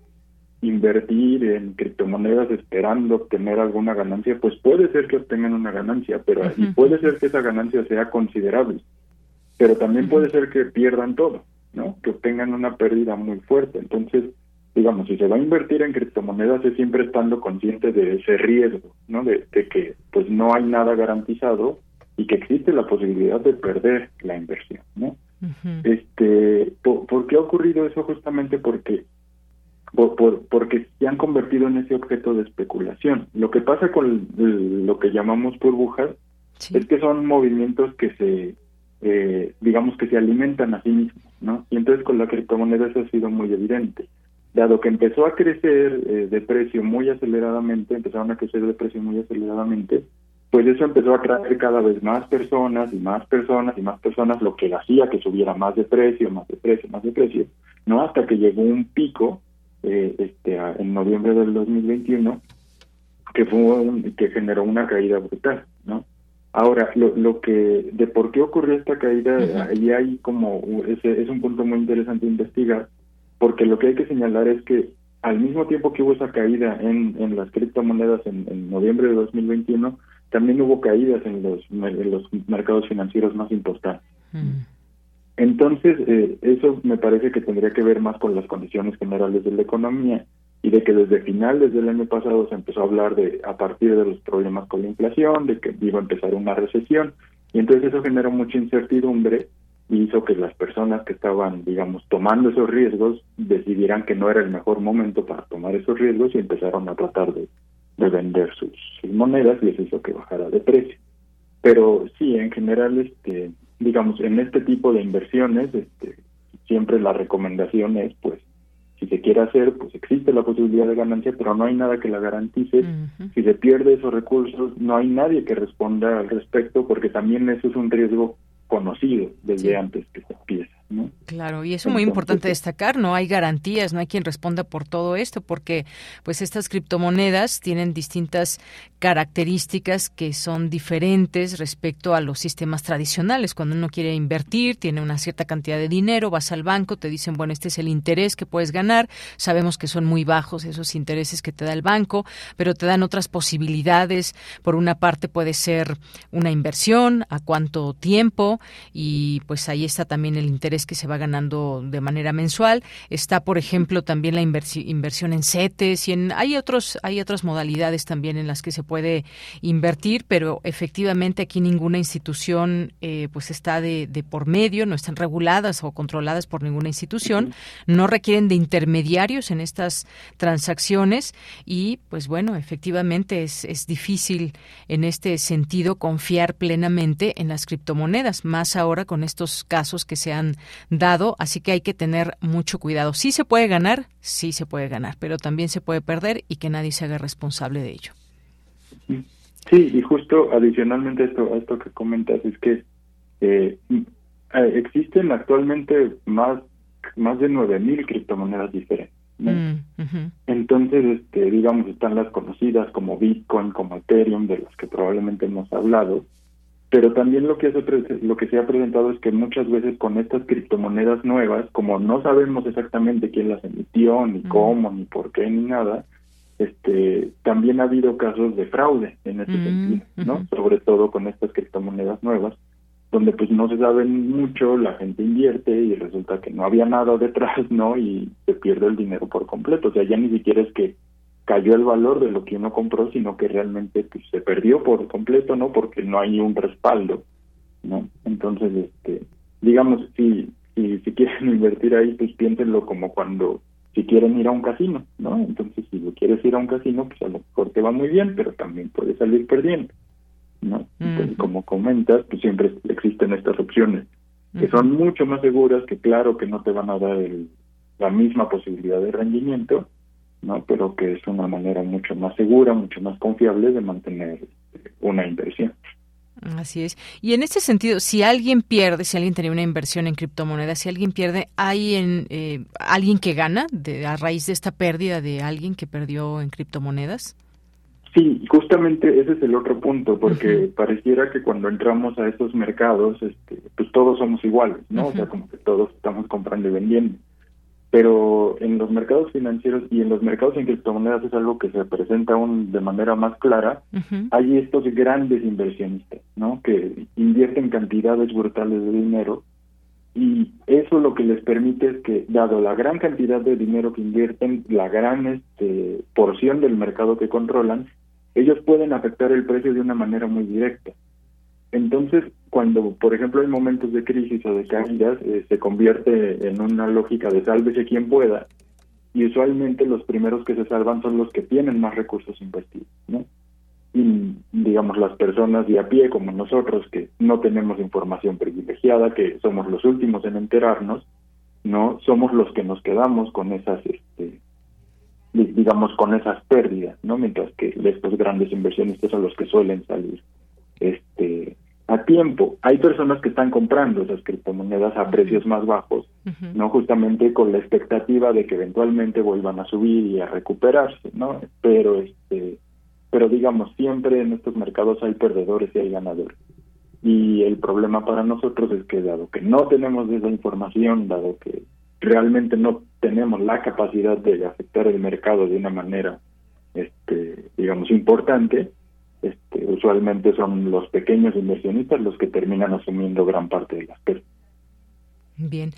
invertir en criptomonedas esperando obtener alguna ganancia, pues puede ser que obtengan una ganancia, pero y puede ser que esa ganancia sea considerable, pero también puede ser que pierdan todo, ¿no? Que obtengan una pérdida muy fuerte. Entonces, digamos, si se va a invertir en criptomonedas es siempre estando consciente de ese riesgo, ¿no? De, que pues no hay nada garantizado y que existe la posibilidad de perder la inversión, ¿no? Este, por, qué ha ocurrido eso? Justamente porque por, porque se han convertido en ese objeto de especulación. Lo que pasa con lo que llamamos burbujas es que son movimientos que se, eh, digamos que se alimentan a sí mismos, ¿no? Y entonces con la criptomoneda eso ha sido muy evidente dado que empezó a crecer eh, de precio muy aceleradamente, empezaron a crecer de precio muy aceleradamente, pues eso empezó a atraer cada vez más personas y más personas y más personas, lo que hacía que subiera más de precio, más de precio, más de precio, no hasta que llegó un pico eh, este en noviembre del 2021 que fue que generó una caída brutal, ¿no? Ahora, lo, lo que de por qué ocurrió esta caída, ahí hay como ese es un punto muy interesante investigar, porque lo que hay que señalar es que al mismo tiempo que hubo esa caída en, en las criptomonedas en, noviembre de 2021, también hubo caídas en los, en los mercados financieros más importantes. Mm. Entonces, eh, eso me parece que tendría que ver más con las condiciones generales de la economía y de que desde finales del año pasado se empezó a hablar de, a partir de los problemas con la inflación, de que iba a empezar una recesión, y entonces eso generó mucha incertidumbre hizo que las personas que estaban, digamos, tomando esos riesgos decidieran que no era el mejor momento para tomar esos riesgos y empezaron a tratar de, vender sus, monedas y eso hizo que bajara de precio. Pero sí, en general, este, digamos, en este tipo de inversiones, este, siempre la recomendación es, pues, si se quiere hacer, pues existe la posibilidad de ganancia, pero no hay nada que la garantice. Si se pierde esos recursos, no hay nadie que responda al respecto, porque también eso es un riesgo conocido desde antes que se Claro, y eso es muy importante destacar, no hay garantías, no hay quien responda por todo esto, porque pues estas criptomonedas tienen distintas características que son diferentes respecto a los sistemas tradicionales. Cuando uno quiere invertir, tiene una cierta cantidad de dinero, vas al banco, te dicen, bueno, este es el interés que puedes ganar, sabemos que son muy bajos esos intereses que te da el banco, pero te dan otras posibilidades. Por una parte puede ser una inversión, a cuánto tiempo, y pues ahí está también el interés que se va ganando de manera mensual. Está, por ejemplo, también la inversión en CETES y en hay otros hay otras modalidades también en las que se puede invertir, pero efectivamente aquí ninguna institución eh, pues está de, por medio, no están reguladas o controladas por ninguna institución, no requieren de intermediarios en estas transacciones y pues bueno, efectivamente es, es difícil en este sentido confiar plenamente en las criptomonedas, más ahora con estos casos que se han dado, así que hay que tener mucho cuidado. Sí se puede ganar, sí se puede ganar, pero también se puede perder y que nadie se haga responsable de ello. Sí, y justo adicionalmente a esto, a esto que comentas es que eh, eh existen actualmente más más de 9000 criptomonedas diferentes. Mm, Entonces, este, digamos, están las conocidas como Bitcoin, como Ethereum, de las que probablemente hemos hablado, pero también lo que, lo que se ha presentado es que muchas veces con estas criptomonedas nuevas, como no sabemos exactamente quién las emitió, ni cómo, ni por qué, ni nada, este, también ha habido casos de fraude en ese sentido, ¿no? Sobre todo con estas criptomonedas nuevas, donde pues no se sabe mucho, la gente invierte y resulta que no había nada detrás, ¿no? Y se pierde el dinero por completo. O sea, ya ni siquiera es que cayó el valor de lo que uno compró, sino que realmente pues, se perdió por completo, ¿no? Porque no hay un respaldo, ¿no? Entonces, este, digamos, si, si, si quieren invertir ahí, pues piénsenlo como cuando, si quieren ir a un casino, ¿no? Entonces, si quieres ir a un casino, pues a lo mejor te va muy bien, pero también puedes salir perdiendo, ¿no? Entonces, como comentas, pues siempre existen estas opciones, que son mucho más seguras, que claro que no te van a dar el, la misma posibilidad de rendimiento, ¿no? Pero que es una manera mucho más segura, mucho más confiable de mantener una inversión. Así es. Y en este sentido, si alguien pierde, si alguien tenía una inversión en criptomonedas, si alguien pierde, ¿hay en, eh, alguien que gana de, a raíz de esta pérdida de alguien que perdió en criptomonedas? Sí, justamente ese es el otro punto, porque pareciera que cuando entramos a estos mercados, este, pues todos somos iguales, ¿no? O sea, como que todos estamos comprando y vendiendo pero en los mercados financieros y en los mercados en criptomonedas es algo que se presenta aún de manera más clara. Hay estos grandes inversionistas, ¿no? Que invierten cantidades brutales de dinero y eso lo que les permite es que, dado la gran cantidad de dinero que invierten, la gran este, porción del mercado que controlan, ellos pueden afectar el precio de una manera muy directa. Entonces, cuando, por ejemplo, hay momentos de crisis o de caídas, eh, se convierte en una lógica de sálvese quien pueda, y usualmente los primeros que se salvan son los que tienen más recursos invertidos, ¿no? Y, digamos, las personas de a pie, como nosotros, que no tenemos información privilegiada, que somos los últimos en enterarnos, ¿no? Somos los que nos quedamos con esas, este, digamos, con esas pérdidas, ¿no? Mientras que estos grandes inversionistas son los que suelen salir, este, a tiempo. Hay personas que están comprando esas criptomonedas a precios más bajos, no justamente con la expectativa de que eventualmente vuelvan a subir y a recuperarse, ¿no? Pero este pero digamos, siempre en estos mercados hay perdedores y hay ganadores. Y el problema para nosotros es que dado que no tenemos esa información, dado que realmente no tenemos la capacidad de afectar el mercado de una manera este digamos importante, este, usualmente son los pequeños inversionistas los que terminan asumiendo gran parte de las pérdidas. Bien,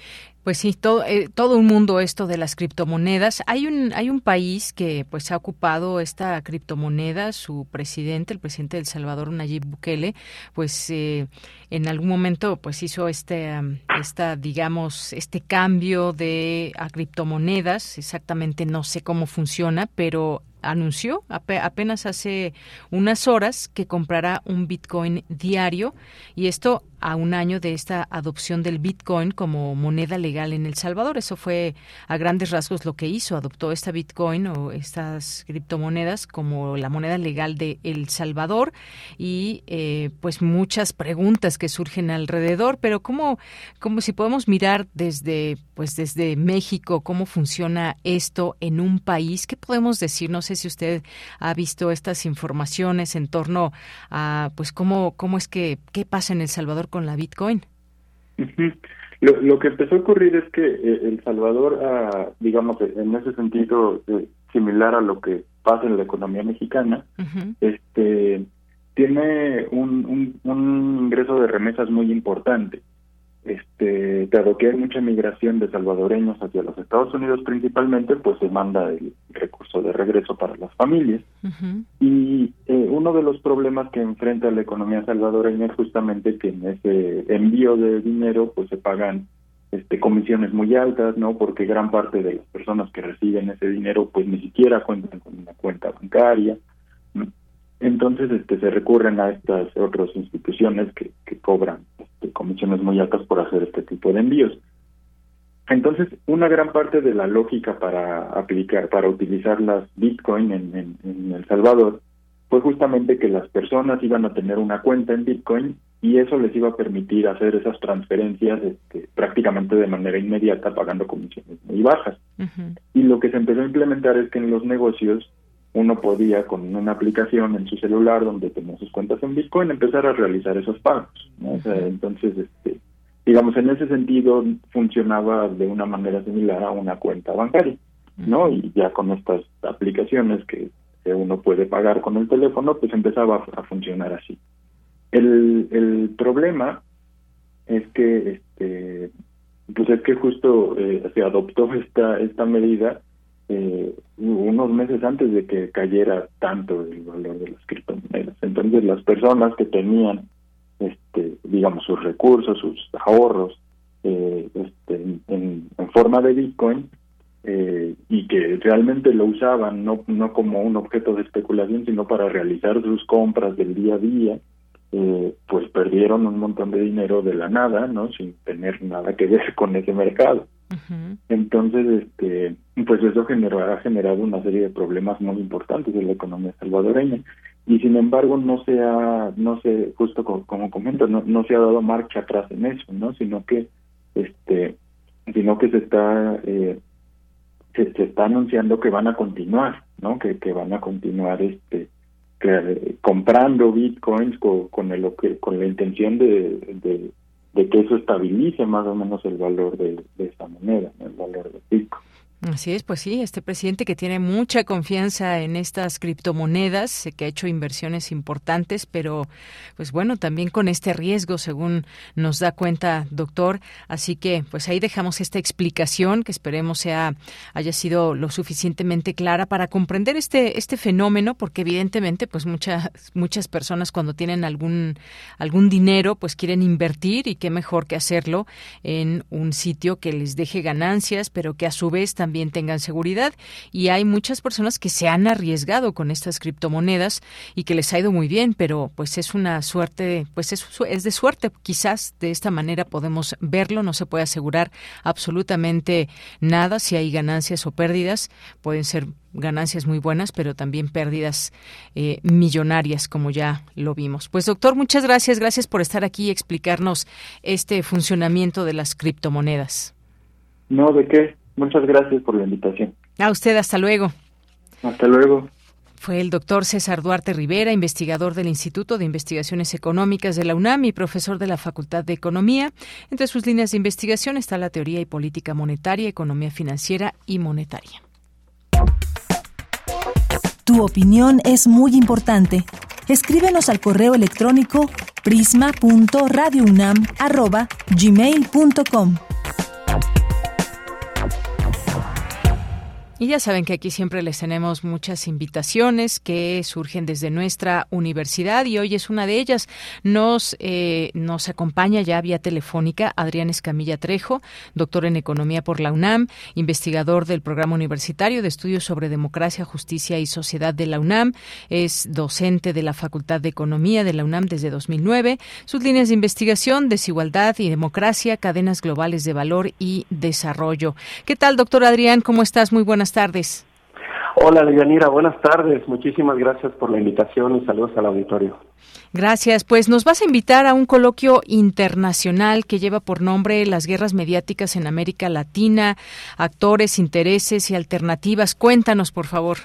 pues sí, todo, eh, todo un mundo esto de las criptomonedas. Hay un, hay un país que pues ha ocupado esta criptomoneda, su presidente, el presidente del Salvador, Nayib Bukele, pues eh, en algún momento pues hizo este, esta, digamos, este cambio de a criptomonedas. Exactamente no sé cómo funciona, pero anunció apenas hace unas horas que comprará un Bitcoin diario y esto a un año de esta adopción del Bitcoin como moneda legal en El Salvador. Eso fue a grandes rasgos lo que hizo, adoptó esta Bitcoin o estas criptomonedas como la moneda legal de El Salvador y eh, pues muchas preguntas que surgen alrededor, pero cómo, cómo si podemos mirar desde pues desde México cómo funciona esto en un país, ¿qué podemos decir? Sé si usted ha visto estas informaciones en torno a pues cómo cómo es que qué pasa en El Salvador con la Bitcoin. lo, que empezó a ocurrir es que eh, El Salvador, ah, digamos, en ese sentido eh, similar a lo que pasa en la economía mexicana, este tiene un, un ingreso de remesas muy importante este, dado que hay mucha migración de salvadoreños hacia los Estados Unidos principalmente, pues se manda el recurso de regreso para las familias. Y eh, uno de los problemas que enfrenta la economía salvadoreña es justamente que en ese envío de dinero pues se pagan este, comisiones muy altas, ¿no? Porque gran parte de las personas que reciben ese dinero pues ni siquiera cuentan con una cuenta bancaria. Entonces este, se recurren a estas otras instituciones que, que cobran comisiones muy altas por hacer este tipo de envíos. Entonces, una gran parte de la lógica para aplicar, para utilizar las Bitcoin en, El Salvador fue justamente que las personas iban a tener una cuenta en Bitcoin y eso les iba a permitir hacer esas transferencias este, prácticamente de manera inmediata pagando comisiones muy bajas. Y lo que se empezó a implementar es que en los negocios uno podía con una aplicación en su celular donde tenía sus cuentas en Bitcoin empezar a realizar esos pagos. entonces, este, digamos, en ese sentido funcionaba de una manera similar a una cuenta bancaria, ¿no? Y ya con estas aplicaciones que, uno puede pagar con el teléfono, pues empezaba a, funcionar así. El, el problema es que, este, pues es que justo eh, se adoptó esta esta medida eh, unos meses antes de que cayera tanto el valor de las criptomonedas. Entonces las personas que tenían, este, digamos, sus recursos, sus ahorros eh, este, en, forma de Bitcoin eh, y que realmente lo usaban no, no como un objeto de especulación, sino para realizar sus compras del día a día, eh, pues perdieron un montón de dinero de la nada, ¿no? Sin tener nada que ver con ese mercado. Entonces, este, pues eso ha generado una serie de problemas muy importantes en la economía salvadoreña y sin embargo no se ha, no se, justo como, como comento, no, no se ha dado marcha atrás en eso, ¿no? Sino que, este, sino que se está, eh, se, está anunciando que van a continuar, ¿no? Que, que van a continuar, este, comprando bitcoins con, con el con la intención de, de de que eso estabilice más o menos el valor de, de esa moneda, el valor del pico. Así es, pues sí, este presidente que tiene mucha confianza en estas criptomonedas, que ha hecho inversiones importantes, pero pues bueno, también con este riesgo, según nos da cuenta, doctor. Así que pues ahí dejamos esta explicación que esperemos sea haya sido lo suficientemente clara para comprender este este fenómeno, porque evidentemente pues muchas muchas personas cuando tienen algún algún dinero pues quieren invertir y qué mejor que hacerlo en un sitio que les deje ganancias, pero que a su vez también tengan seguridad. Y hay muchas personas que se han arriesgado con estas criptomonedas y que les ha ido muy bien, pero pues es una suerte, pues es, es de suerte. Quizás de esta manera podemos verlo, no se puede asegurar absolutamente nada si hay ganancias o pérdidas. Pueden ser ganancias muy buenas, pero también pérdidas eh, millonarias, como ya lo vimos. Pues doctor, muchas gracias, gracias por estar aquí y explicarnos este funcionamiento de las criptomonedas. No, de qué. Muchas gracias por la invitación. A usted, hasta luego. Hasta luego. Fue el doctor César Duarte Rivera, investigador del Instituto de Investigaciones Económicas de la UNAM y profesor de la Facultad de Economía. Entre sus líneas de investigación está la teoría y política monetaria, economía financiera y monetaria. Tu opinión es muy importante. Escríbenos al correo electrónico prisma.radiounam@gmail.com. Y ya saben que aquí siempre les tenemos muchas invitaciones que surgen desde nuestra universidad y hoy es una de ellas. Nos, eh, nos acompaña ya vía telefónica Adrián Escamilla Trejo, doctor en Economía por la UNAM, investigador del Programa Universitario de Estudios sobre Democracia, Justicia y Sociedad de la UNAM. Es docente de la Facultad de Economía de la UNAM desde 2009. Sus líneas de investigación, desigualdad y democracia, cadenas globales de valor y desarrollo. ¿Qué tal, doctor Adrián? ¿Cómo estás? Muy buenas buenas tardes. Hola, Deyanira, buenas tardes. Muchísimas gracias por la invitación y saludos al auditorio. Gracias. Pues nos vas a invitar a un coloquio internacional que lleva por nombre Las guerras mediáticas en América Latina, actores, intereses y alternativas. Cuéntanos, por favor.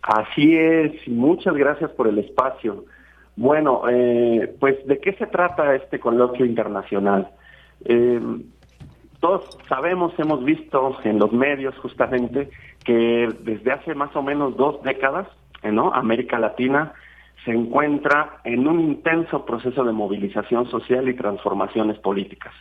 Así es, muchas gracias por el espacio. Bueno, eh, pues ¿de qué se trata este coloquio internacional? Eh, todos sabemos, hemos visto en los medios justamente que desde hace más o menos dos décadas, ¿no? América Latina se encuentra en un intenso proceso de movilización social y transformaciones políticas.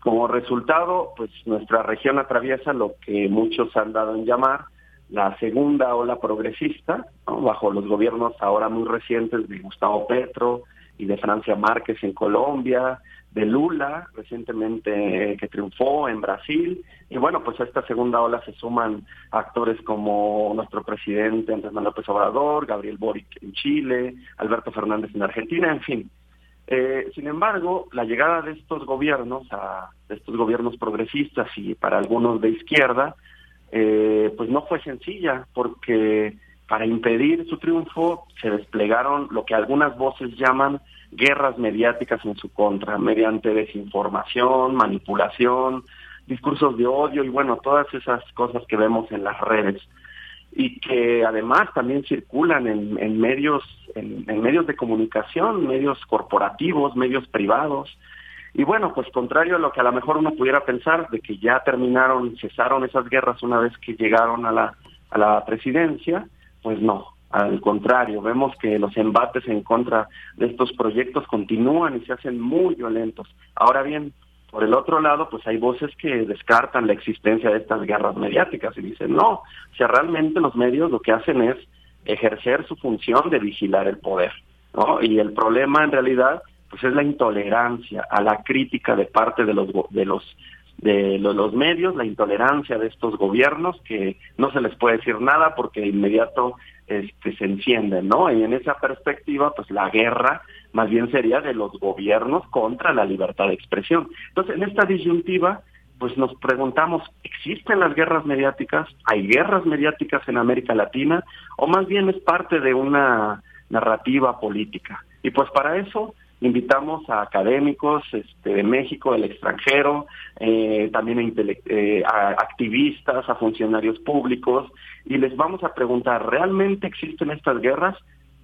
Como resultado, pues nuestra región atraviesa lo que muchos han dado en llamar la segunda ola progresista, bajo los gobiernos ahora muy recientes de Gustavo Petro y de Francia Márquez en Colombia, de Lula, recientemente eh, que triunfó en Brasil. Y bueno, pues a esta segunda ola se suman actores como nuestro presidente Andrés Manuel López Obrador, Gabriel Boric en Chile, Alberto Fernández en Argentina, en fin. Eh, sin embargo, la llegada de estos gobiernos, a, de estos gobiernos progresistas y para algunos de izquierda, eh, pues no fue sencilla, porque para impedir su triunfo se desplegaron lo que algunas voces llaman guerras mediáticas en su contra, mediante desinformación, manipulación, discursos de odio y bueno, todas esas cosas que vemos en las redes y que además también circulan en, medios en, medios de comunicación, medios corporativos, medios privados. Y bueno, pues contrario a lo que a lo mejor uno pudiera pensar de que ya terminaron, cesaron esas guerras una vez que llegaron a la, a la presidencia, pues no, al contrario, vemos que los embates en contra de estos proyectos continúan y se hacen muy violentos. Ahora bien, por el otro lado, pues hay voces que descartan la existencia de estas guerras mediáticas y dicen, no, o sea, realmente los medios lo que hacen es ejercer su función de vigilar el poder, ¿no? Y el problema en realidad, pues es la intolerancia a la crítica de parte de los de los de los, medios, la intolerancia de estos gobiernos que no se les puede decir nada porque de inmediato este, se encienden, ¿no? Y en esa perspectiva, pues la guerra más bien sería de los gobiernos contra la libertad de expresión. Entonces, en esta disyuntiva, pues nos preguntamos, ¿existen las guerras mediáticas? ¿Hay guerras mediáticas en América Latina? ¿O más bien es parte de una narrativa política? Y pues para eso invitamos a académicos este, de México, del extranjero, eh, también a, eh, a, activistas, a funcionarios públicos, y les vamos a preguntar, ¿realmente existen estas guerras?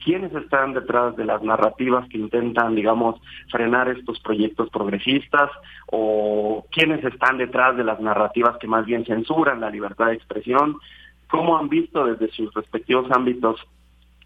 ¿Quiénes están detrás de las narrativas que intentan, digamos, frenar estos proyectos progresistas? ¿O quiénes están detrás de las narrativas que más bien censuran la libertad de expresión? ¿Cómo han visto desde sus respectivos ámbitos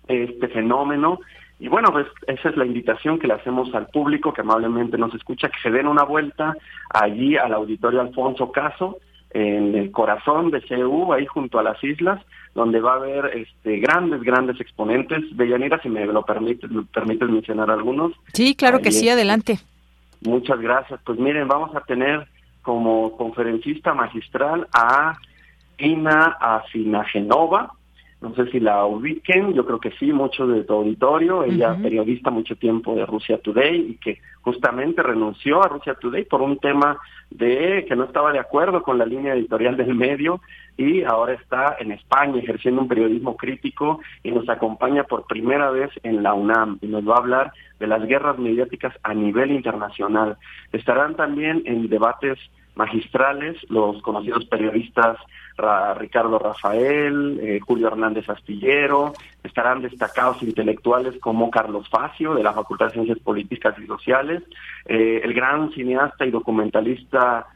este fenómeno y bueno, pues esa es la invitación que le hacemos al público que amablemente nos escucha, que se den una vuelta allí al auditorio Alfonso Caso, en el corazón de CEU, ahí junto a las islas, donde va a haber este, grandes, grandes exponentes. Deyanira, si me lo permites, me permites mencionar algunos. Sí, claro que sí, adelante. Muchas gracias. Pues miren, vamos a tener como conferencista magistral a Ina Afinagenova, no sé si la ubiquen, yo creo que sí, mucho de tu auditorio, ella periodista mucho tiempo de Rusia Today y que justamente renunció a Rusia Today por un tema de que no estaba de acuerdo con la línea editorial del medio y ahora está en España ejerciendo un periodismo crítico y nos acompaña por primera vez en la UNAM y nos va a hablar de las guerras mediáticas a nivel internacional. Estarán también en debates magistrales los conocidos periodistas Ricardo Rafael, eh, Julio Hernández Astillero, estarán destacados intelectuales como Carlos Facio de la Facultad de Ciencias Políticas y Sociales, eh, el gran cineasta y documentalista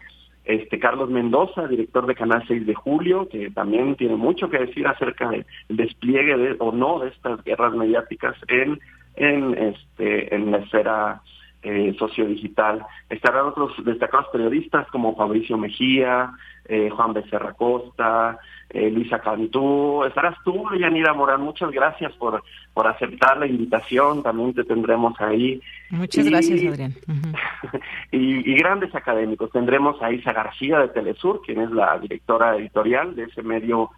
este Carlos Mendoza, director de Canal 6 de Julio, que también tiene mucho que decir acerca del despliegue de, o no de estas guerras mediáticas en, en, este, en la esfera eh, sociodigital. Estarán otros destacados periodistas como Fabricio Mejía, eh, Juan Becerra Costa, eh, Luisa Cantú. Estarás tú, Yanira Morán. Muchas gracias por, por aceptar la invitación. También te tendremos ahí. Muchas gracias, Adrián. y, y, grandes académicos. Tendremos a Isa García de Telesur, quien es la directora editorial de ese medio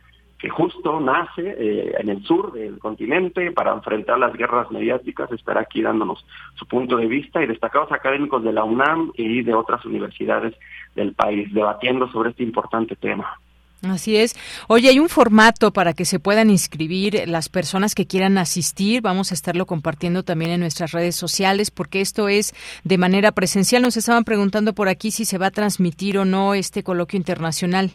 que justo nace eh, en el sur del continente para enfrentar las guerras mediáticas, estará aquí dándonos su punto de vista y destacados académicos de la UNAM y de otras universidades del país debatiendo sobre este importante tema. Así es. Oye, hay un formato para que se puedan inscribir las personas que quieran asistir. Vamos a estarlo compartiendo también en nuestras redes sociales porque esto es de manera presencial. Nos estaban preguntando por aquí si se va a transmitir o no este coloquio internacional.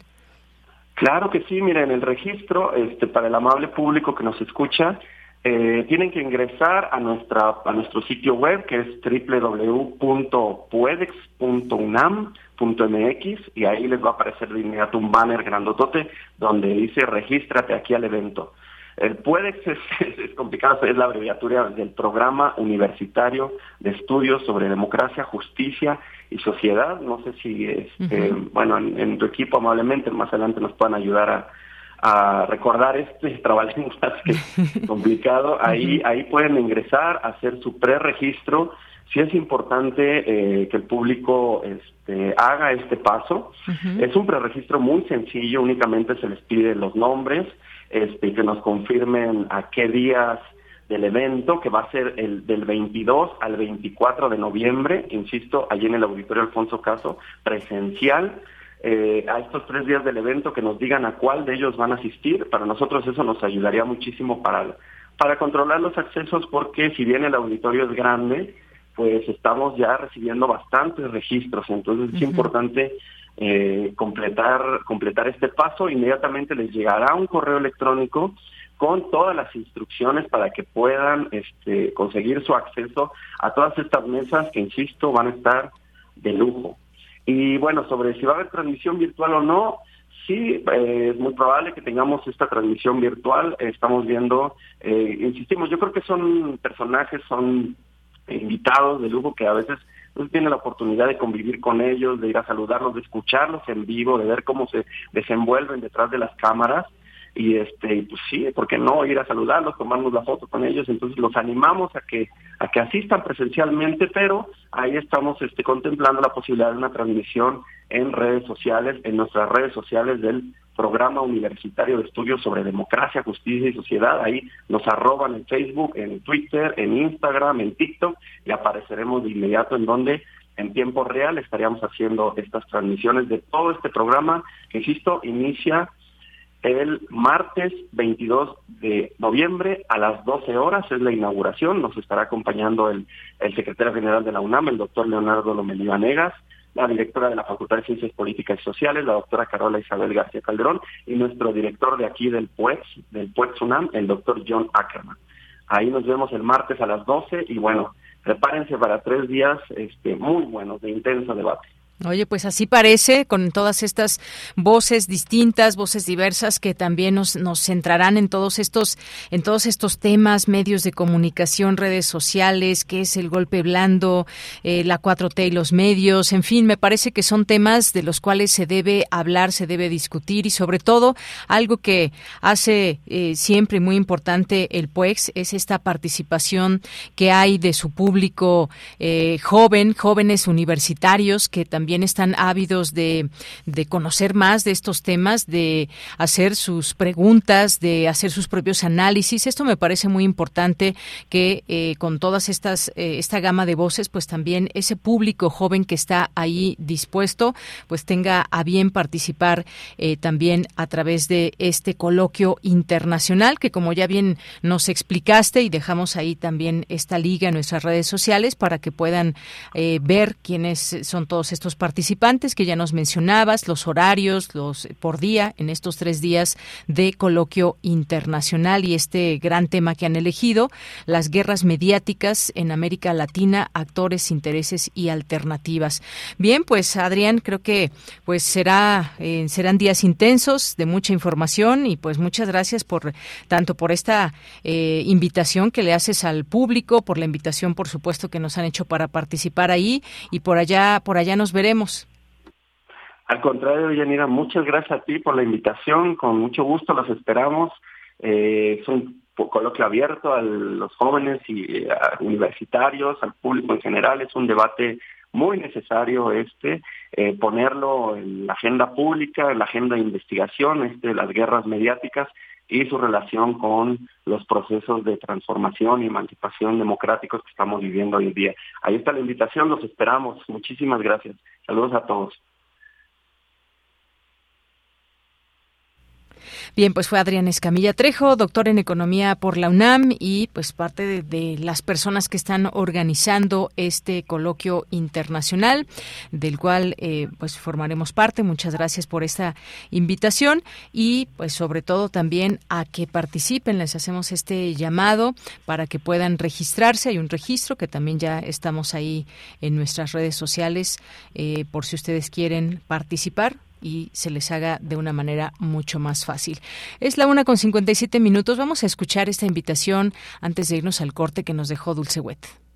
Claro que sí, miren, el registro este, para el amable público que nos escucha, eh, tienen que ingresar a nuestra a nuestro sitio web que es www.puedex.unam.mx y ahí les va a aparecer de inmediato un banner grandotote donde dice regístrate aquí al evento. El PUEDEX es, complicado, es la abreviatura del Programa Universitario de Estudios sobre Democracia, Justicia y Sociedad. No sé si, es, este, bueno, en, tu equipo amablemente más adelante nos puedan ayudar a, recordar este trabalenguas que es complicado. Ahí, ahí pueden ingresar, hacer su preregistro. Sí es importante eh, que el público este, haga este paso. Es un preregistro muy sencillo, únicamente se les pide los nombres, este, que nos confirmen a qué días del evento, que va a ser el del 22 al 24 de noviembre, insisto, allí en el Auditorio Alfonso Caso, presencial, eh, a estos tres días del evento, que nos digan a cuál de ellos van a asistir. Para nosotros eso nos ayudaría muchísimo para, para controlar los accesos, porque si bien el auditorio es grande, pues estamos ya recibiendo bastantes registros, entonces es importante eh, completar, completar este paso, inmediatamente les llegará un correo electrónico con todas las instrucciones para que puedan este, conseguir su acceso a todas estas mesas que, insisto, van a estar de lujo. Y bueno, sobre si va a haber transmisión virtual o no, sí, eh, es muy probable que tengamos esta transmisión virtual. Estamos viendo, eh, insistimos, yo creo que son personajes, son invitados de lujo que a veces pues, tiene la oportunidad de convivir con ellos, de ir a saludarlos, de escucharlos en vivo, de ver cómo se desenvuelven detrás de las cámaras y este pues sí, ¿por qué no ir a saludarlos, tomarnos la foto con ellos? Entonces los animamos a que a que asistan presencialmente, pero ahí estamos este contemplando la posibilidad de una transmisión en redes sociales, en nuestras redes sociales del programa universitario de estudios sobre democracia, justicia y sociedad. Ahí nos arroban en Facebook, en Twitter, en Instagram, en TikTok y apareceremos de inmediato en donde en tiempo real estaríamos haciendo estas transmisiones de todo este programa insisto, inicia el martes 22 de noviembre a las 12 horas es la inauguración. Nos estará acompañando el, el secretario general de la UNAM, el doctor Leonardo Lomelí Vanegas, la directora de la Facultad de Ciencias Políticas y Sociales, la doctora Carola Isabel García Calderón, y nuestro director de aquí del PUEX, del PUEX UNAM, el doctor John Ackerman. Ahí nos vemos el martes a las 12 y bueno, prepárense para tres días este, muy buenos de intenso debate. Oye, pues así parece, con todas estas voces distintas, voces diversas que también nos, nos centrarán en todos estos, en todos estos temas, medios de comunicación, redes sociales, qué es el golpe blando, eh, la 4T y los medios, en fin, me parece que son temas de los cuales se debe hablar, se debe discutir y sobre todo algo que hace eh, siempre muy importante el PUEX es esta participación que hay de su público eh, joven, jóvenes universitarios que también también están ávidos de, de conocer más de estos temas, de hacer sus preguntas, de hacer sus propios análisis. Esto me parece muy importante que eh, con todas estas, eh, esta gama de voces, pues también ese público joven que está ahí dispuesto, pues tenga a bien participar eh, también a través de este coloquio internacional que como ya bien nos explicaste y dejamos ahí también esta liga en nuestras redes sociales para que puedan ver quiénes son todos estos participantes que ya nos mencionabas, los horarios, los por día en estos tres días de coloquio internacional y este gran tema que han elegido, las guerras mediáticas en América Latina, actores, intereses y alternativas. Bien, pues Adrián, creo que pues será eh, serán días intensos de mucha información y pues muchas gracias por tanto por esta eh, invitación que le haces al público, por la invitación por supuesto que nos han hecho para participar ahí y por allá por allá nos veremos. Al contrario, Yanira, muchas gracias a ti por la invitación, con mucho gusto los esperamos. Eh, es un coloquio abierto a los jóvenes y universitarios, al público en general, es un debate muy necesario este, eh, ponerlo en la agenda pública, en la agenda de investigación, este, las guerras mediáticas y su relación con los procesos de transformación y emancipación democráticos que estamos viviendo hoy en día. Ahí está la invitación, los esperamos. Muchísimas gracias. Saludos a todos. Bien, pues fue Adrián Escamilla Trejo, doctor en Economía por la UNAM y pues parte de, las personas que están organizando este coloquio internacional, del cual eh, pues formaremos parte. Muchas gracias por esta invitación y pues sobre todo también a que participen. Les hacemos este llamado para que puedan registrarse. Hay un registro que también ya estamos ahí en nuestras redes sociales eh, por si ustedes quieren participar y se les haga de una manera mucho más fácil. Es la una con 57 minutos. Vamos a escuchar esta invitación antes de irnos al corte que nos dejó Dulce Wet.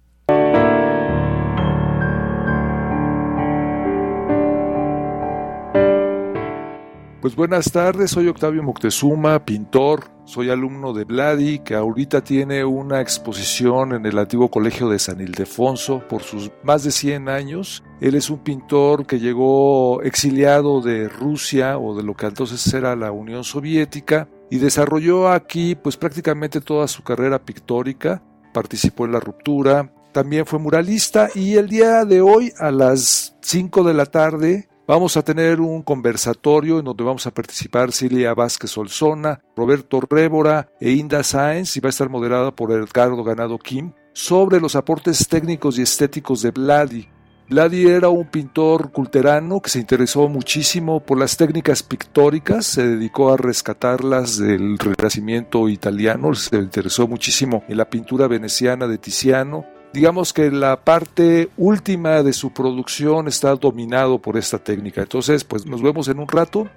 Pues buenas tardes, soy Octavio Moctezuma, pintor, soy alumno de Vladi, que ahorita tiene una exposición en el antiguo colegio de San Ildefonso por sus más de 100 años. Él es un pintor que llegó exiliado de Rusia o de lo que entonces era la Unión Soviética y desarrolló aquí pues prácticamente toda su carrera pictórica, participó en la ruptura, también fue muralista y el día de hoy a las 5 de la tarde Vamos a tener un conversatorio en donde vamos a participar Cilia Vázquez Olzona, Roberto Révora e Inda Sáenz y va a estar moderada por Edgardo Ganado Kim sobre los aportes técnicos y estéticos de Vladi. Vladi era un pintor culterano que se interesó muchísimo por las técnicas pictóricas, se dedicó a rescatarlas del Renacimiento italiano, se interesó muchísimo en la pintura veneciana de Tiziano, digamos que la parte última de su producción está dominado por esta técnica. Entonces, pues nos vemos en un rato,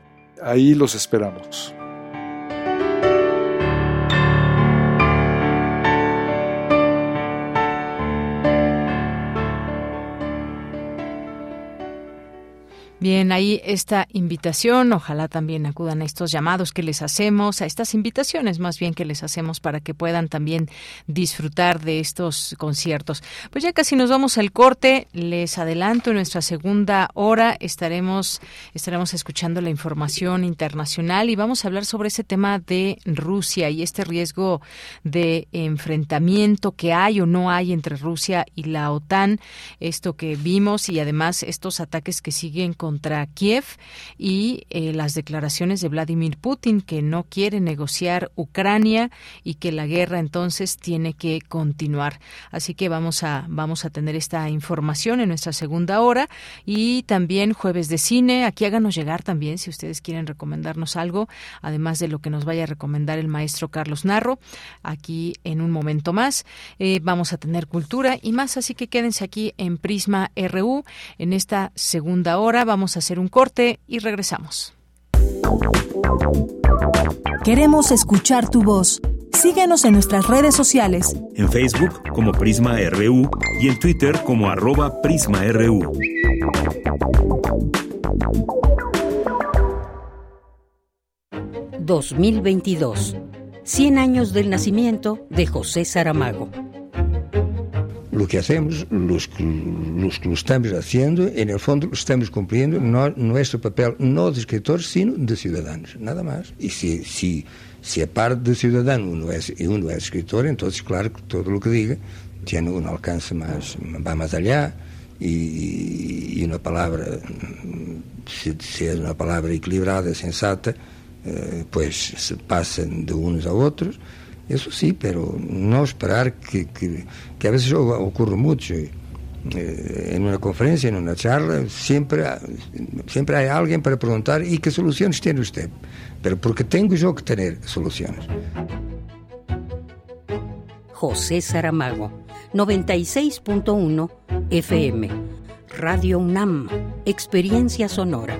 ahí los esperamos. Bien, ahí esta invitación, ojalá también acudan a estos llamados que les hacemos, a estas invitaciones más bien que les hacemos para que puedan también disfrutar de estos conciertos. Pues ya casi nos vamos al corte, les adelanto en nuestra segunda hora estaremos estaremos escuchando la información internacional y vamos a hablar sobre ese tema de Rusia y este riesgo de enfrentamiento que hay o no hay entre Rusia y la OTAN, esto que vimos y además estos ataques que siguen con contra Kiev y eh, las declaraciones de Vladimir Putin que no quiere negociar Ucrania y que la guerra entonces tiene que continuar. Así que vamos a vamos a tener esta información en nuestra segunda hora y también jueves de cine. Aquí háganos llegar también si ustedes quieren recomendarnos algo, además de lo que nos vaya a recomendar el maestro Carlos Narro. Aquí en un momento más eh, vamos a tener cultura y más, así que quédense aquí en Prisma RU en esta segunda hora. Vamos Vamos a hacer un corte y regresamos. Queremos escuchar tu voz. Síguenos en nuestras redes sociales. En Facebook como Prisma RU y en Twitter como arroba PrismaRU. ...2022... ...100 años del nacimiento de José Saramago lo que hacemos, los, los que lo estamos haciendo, en el fondo estamos cumpliendo no, nuestro papel no de escritores, sino de ciudadanos, nada más. Y si, si, si aparte de ciudadano uno es, uno es escritor, entonces claro que todo lo que diga tiene un alcance más, va más allá y, y una palabra, si, si, es una palabra equilibrada, sensata, eh, pues se pasan de unos a otros eso sí, pero no esperar que, que, a veces ocurre mucho. eh, en una conferencia, en una charla, siempre, siempre hay alguien para preguntar, ¿y qué soluciones tiene usted? Pero porque tengo yo que tener soluciones. José Saramago, 96.1 FM. Radio UNAM, Experiencia Sonora.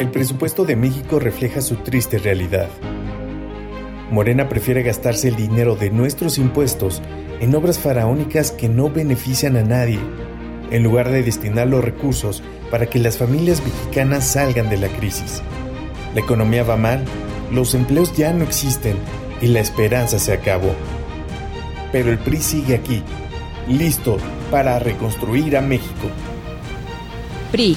El presupuesto de México refleja su triste realidad. Morena prefiere gastarse el dinero de nuestros impuestos en obras faraónicas que no benefician a nadie, en lugar de destinar los recursos para que las familias mexicanas salgan de la crisis. La economía va mal, los empleos ya no existen y la esperanza se acabó. Pero el PRI sigue aquí, listo para reconstruir a México. PRI.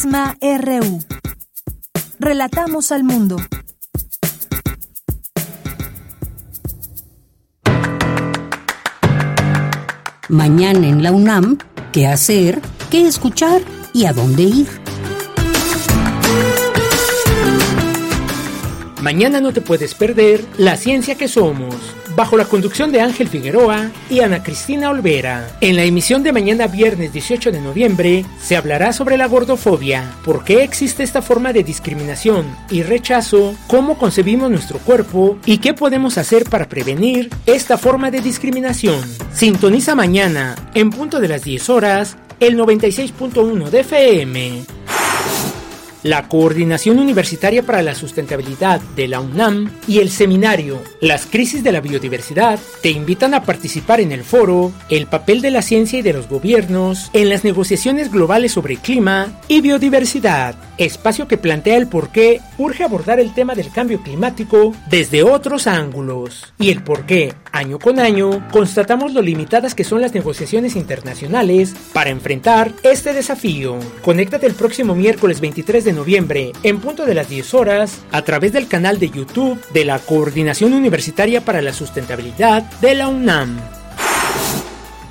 Prisma RU. Relatamos al mundo. Mañana en la UNAM, ¿qué hacer? ¿Qué escuchar? ¿Y a dónde ir? Mañana no te puedes perder La Ciencia que Somos, bajo la conducción de Ángel Figueroa y Ana Cristina Olvera. En la emisión de mañana viernes 18 de noviembre se hablará sobre la gordofobia, por qué existe esta forma de discriminación y rechazo, cómo concebimos nuestro cuerpo y qué podemos hacer para prevenir esta forma de discriminación. Sintoniza mañana, en punto de las 10 horas, el 96.1 de FM. La Coordinación Universitaria para la Sustentabilidad de la UNAM y el seminario Las crisis de la biodiversidad te invitan a participar en el foro El papel de la ciencia y de los gobiernos en las negociaciones globales sobre clima y biodiversidad, espacio que plantea el por qué urge abordar el tema del cambio climático desde otros ángulos y el por qué, año con año, constatamos lo limitadas que son las negociaciones internacionales para enfrentar este desafío. Conéctate el próximo miércoles 23 de noviembre, en punto de las 10 horas, a través del canal de YouTube de la Coordinación Universitaria para la Sustentabilidad de la UNAM.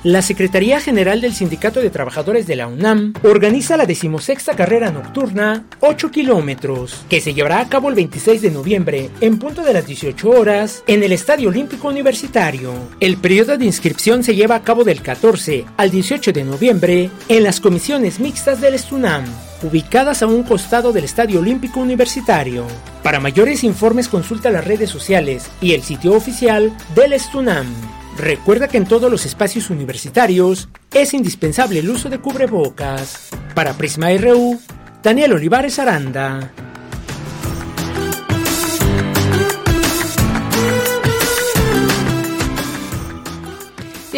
La Secretaría General del Sindicato de Trabajadores de la UNAM organiza la decimosexta carrera nocturna 8 kilómetros, que se llevará a cabo el 26 de noviembre en punto de las 18 horas en el Estadio Olímpico Universitario. El periodo de inscripción se lleva a cabo del 14 al 18 de noviembre en las comisiones mixtas del Estunam ubicadas a un costado del Estadio Olímpico Universitario. Para mayores informes consulta las redes sociales y el sitio oficial del Estunam. Recuerda que en todos los espacios universitarios es indispensable el uso de cubrebocas. Para Prisma RU, Daniel Olivares Aranda.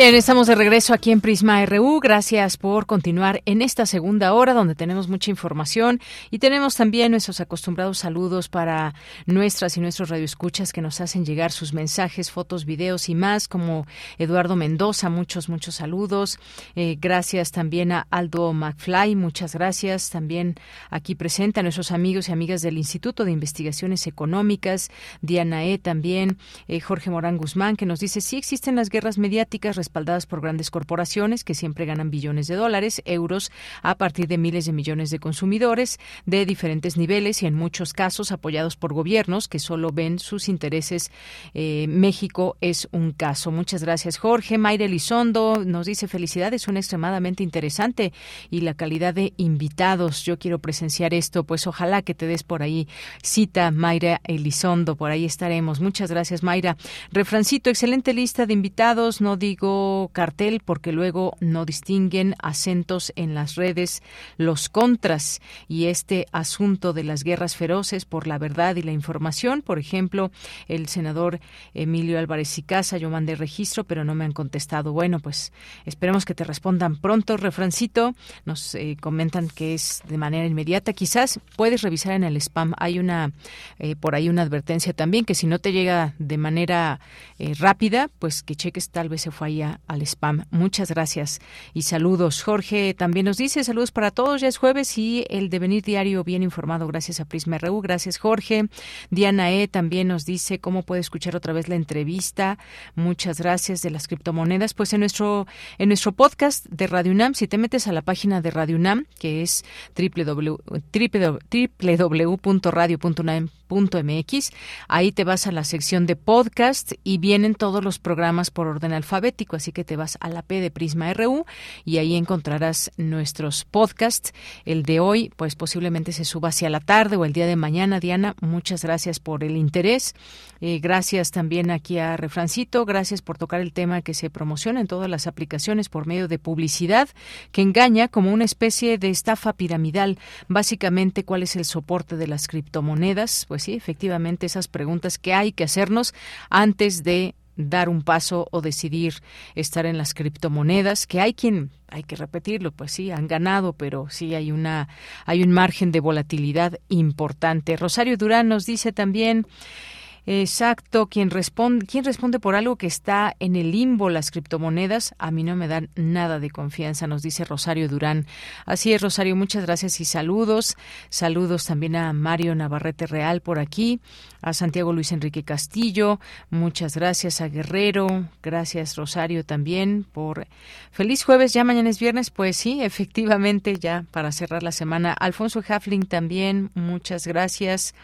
Bien, estamos de regreso aquí en Prisma RU. Gracias por continuar en esta segunda hora donde tenemos mucha información y tenemos también nuestros acostumbrados saludos para nuestras y nuestros radioescuchas que nos hacen llegar sus mensajes, fotos, videos y más, como Eduardo Mendoza. Muchos, muchos saludos. Eh, gracias también a Aldo McFly. Muchas gracias. También aquí presente a nuestros amigos y amigas del Instituto de Investigaciones Económicas, Diana E. también, eh, Jorge Morán Guzmán, que nos dice, sí existen las guerras mediáticas respaldadas por grandes corporaciones que siempre ganan billones de dólares, euros, a partir de miles de millones de consumidores de diferentes niveles y en muchos casos apoyados por gobiernos que solo ven sus intereses. Eh, México es un caso. Muchas gracias, Jorge. Mayra Elizondo nos dice felicidades, un extremadamente interesante y la calidad de invitados. Yo quiero presenciar esto, pues ojalá que te des por ahí cita, Mayra Elizondo, por ahí estaremos. Muchas gracias, Mayra. Refrancito, excelente lista de invitados. No digo cartel porque luego no distinguen acentos en las redes, los contras y este asunto de las guerras feroces por la verdad y la información. Por ejemplo, el senador Emilio Álvarez y Casa, yo mandé registro, pero no me han contestado. Bueno, pues esperemos que te respondan pronto. Refrancito, nos eh, comentan que es de manera inmediata. Quizás puedes revisar en el spam. Hay una, eh, por ahí una advertencia también que si no te llega de manera eh, rápida, pues que cheques, tal vez se fue ahí al spam. Muchas gracias y saludos. Jorge también nos dice saludos para todos. Ya es jueves y el devenir diario bien informado gracias a Prisma RU. Gracias, Jorge. Diana E también nos dice cómo puede escuchar otra vez la entrevista. Muchas gracias de las criptomonedas. Pues en nuestro, en nuestro podcast de Radio UNAM, si te metes a la página de Radio UNAM, que es www.radio.unam.mx, ahí te vas a la sección de podcast y vienen todos los programas por orden alfabético, así que te vas a la P de Prisma RU y ahí encontrarás nuestros podcasts. El de hoy, pues posiblemente se suba hacia la tarde o el día de mañana. Diana, muchas gracias por el interés. Eh, gracias también aquí a Refrancito, gracias por tocar el tema que se promociona en todas las aplicaciones por medio de publicidad que engaña como una especie de estafa piramidal. Básicamente, ¿cuál es el soporte de las criptomonedas? Pues sí, efectivamente, esas preguntas que hay que hacernos antes de dar un paso o decidir estar en las criptomonedas, que hay quien, hay que repetirlo, pues sí, han ganado, pero sí hay una, hay un margen de volatilidad importante. Rosario Durán nos dice también Exacto, quien responde, quien responde por algo que está en el limbo las criptomonedas, a mí no me dan nada de confianza, nos dice Rosario Durán. Así es, Rosario, muchas gracias y saludos. Saludos también a Mario Navarrete Real por aquí, a Santiago Luis Enrique Castillo, muchas gracias a Guerrero, gracias Rosario también por feliz jueves, ya mañana es viernes, pues sí, efectivamente, ya para cerrar la semana. Alfonso Hafling también, muchas gracias.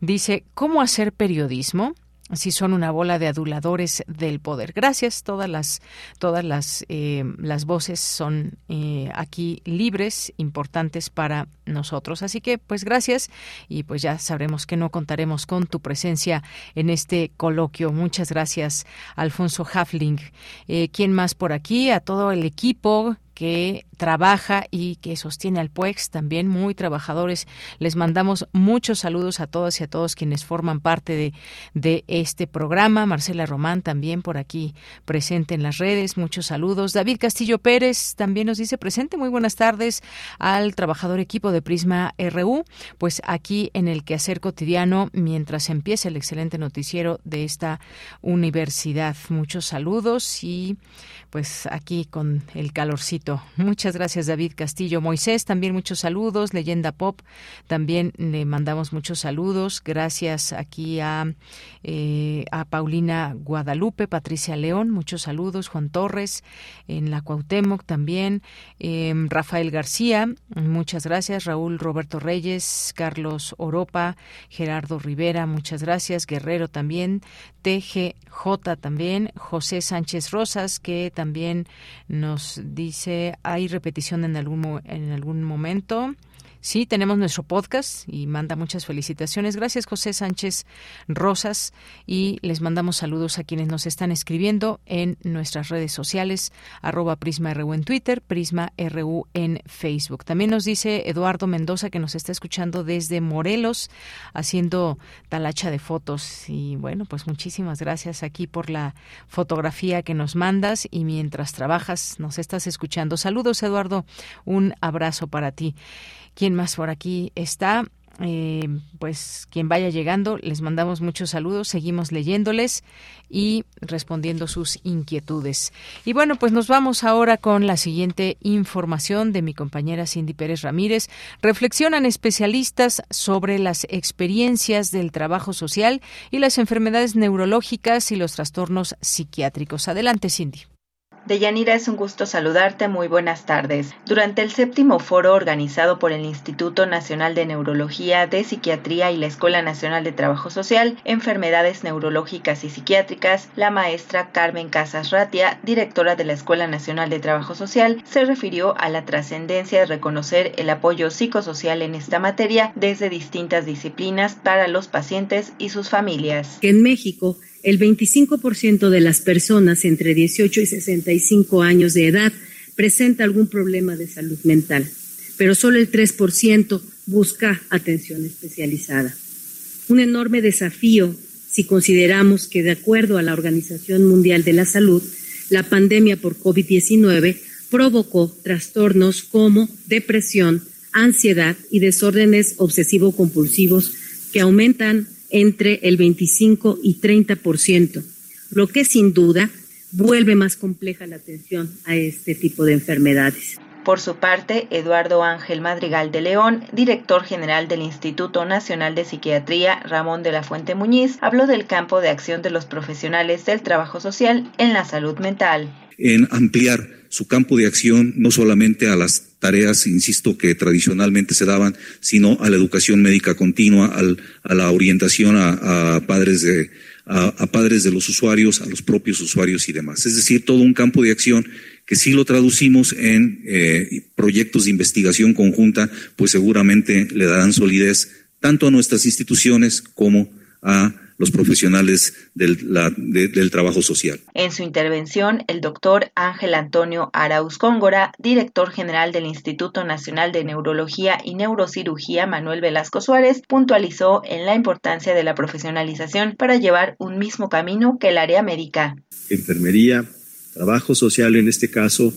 Dice, ¿cómo hacer periodismo? Si son una bola de aduladores del poder. Gracias, todas las todas las eh, las voces son eh, aquí libres, importantes para nosotros. Así que, pues gracias y pues ya sabremos que no contaremos con tu presencia en este coloquio. Muchas gracias, Alfonso Hafling. Eh, ¿Quién más por aquí? A todo el equipo que trabaja y que sostiene al PUEX, también muy trabajadores. Les mandamos muchos saludos a todas y a todos quienes forman parte de, de este programa. Marcela Román también por aquí presente en las redes, muchos saludos. David Castillo Pérez también nos dice presente, muy buenas tardes al trabajador equipo de Prisma RU, pues aquí en el quehacer cotidiano mientras empieza el excelente noticiero de esta universidad. Muchos saludos y pues aquí con el calorcito. Muchas gracias David Castillo. Moisés, también muchos saludos. Leyenda Pop, también le mandamos muchos saludos. Gracias aquí a, eh, a Paulina Guadalupe, Patricia León, muchos saludos. Juan Torres, en la Cuauhtémoc también. Em, Rafael García, muchas gracias. Raúl Roberto Reyes, Carlos Oropa, Gerardo Rivera, muchas gracias. Guerrero también. TGJ también. José Sánchez Rosas, que también nos dice, hay repetición en algún, en algún momento. Sí, tenemos nuestro podcast y manda muchas felicitaciones. Gracias, José Sánchez Rosas. Y les mandamos saludos a quienes nos están escribiendo en nuestras redes sociales, arroba Prisma RU en Twitter, Prisma RU en Facebook. También nos dice Eduardo Mendoza que nos está escuchando desde Morelos, haciendo talacha de fotos. Y bueno, pues muchísimas gracias aquí por la fotografía que nos mandas y mientras trabajas nos estás escuchando. Saludos, Eduardo. Un abrazo para ti. ¿Quién más por aquí está? Eh, pues quien vaya llegando, les mandamos muchos saludos, seguimos leyéndoles y respondiendo sus inquietudes. Y bueno, pues nos vamos ahora con la siguiente información de mi compañera Cindy Pérez Ramírez. Reflexionan especialistas sobre las experiencias del trabajo social y las enfermedades neurológicas y los trastornos psiquiátricos. Adelante, Cindy. Deyanira, es un gusto saludarte. Muy buenas tardes. Durante el séptimo foro organizado por el Instituto Nacional de Neurología, de Psiquiatría y la Escuela Nacional de Trabajo Social, Enfermedades Neurológicas y Psiquiátricas, la maestra Carmen Casas Ratia, directora de la Escuela Nacional de Trabajo Social, se refirió a la trascendencia de reconocer el apoyo psicosocial en esta materia desde distintas disciplinas para los pacientes y sus familias. En México, el 25% de las personas entre 18 y 65 años de edad presenta algún problema de salud mental, pero solo el 3% busca atención especializada. Un enorme desafío si consideramos que, de acuerdo a la Organización Mundial de la Salud, la pandemia por COVID-19 provocó trastornos como depresión, ansiedad y desórdenes obsesivo-compulsivos que aumentan entre el 25 y 30%, lo que sin duda vuelve más compleja la atención a este tipo de enfermedades. Por su parte, Eduardo Ángel Madrigal de León, director general del Instituto Nacional de Psiquiatría Ramón de la Fuente Muñiz, habló del campo de acción de los profesionales del trabajo social en la salud mental. En ampliar su campo de acción no solamente a las tareas, insisto, que tradicionalmente se daban, sino a la educación médica continua, a la orientación a, padres de a, padres de los usuarios, a los propios usuarios y demás. Es decir, todo un campo de acción que si lo traducimos en eh, proyectos de investigación conjunta, pues seguramente le darán solidez tanto a nuestras instituciones como a los profesionales del, del, trabajo social. En su intervención, el doctor Ángel Antonio Arauz Cóngora, director general del Instituto Nacional de Neurología y Neurocirugía Manuel Velasco Suárez, puntualizó en la importancia de la profesionalización para llevar un mismo camino que el área médica. Enfermería, trabajo social en este caso,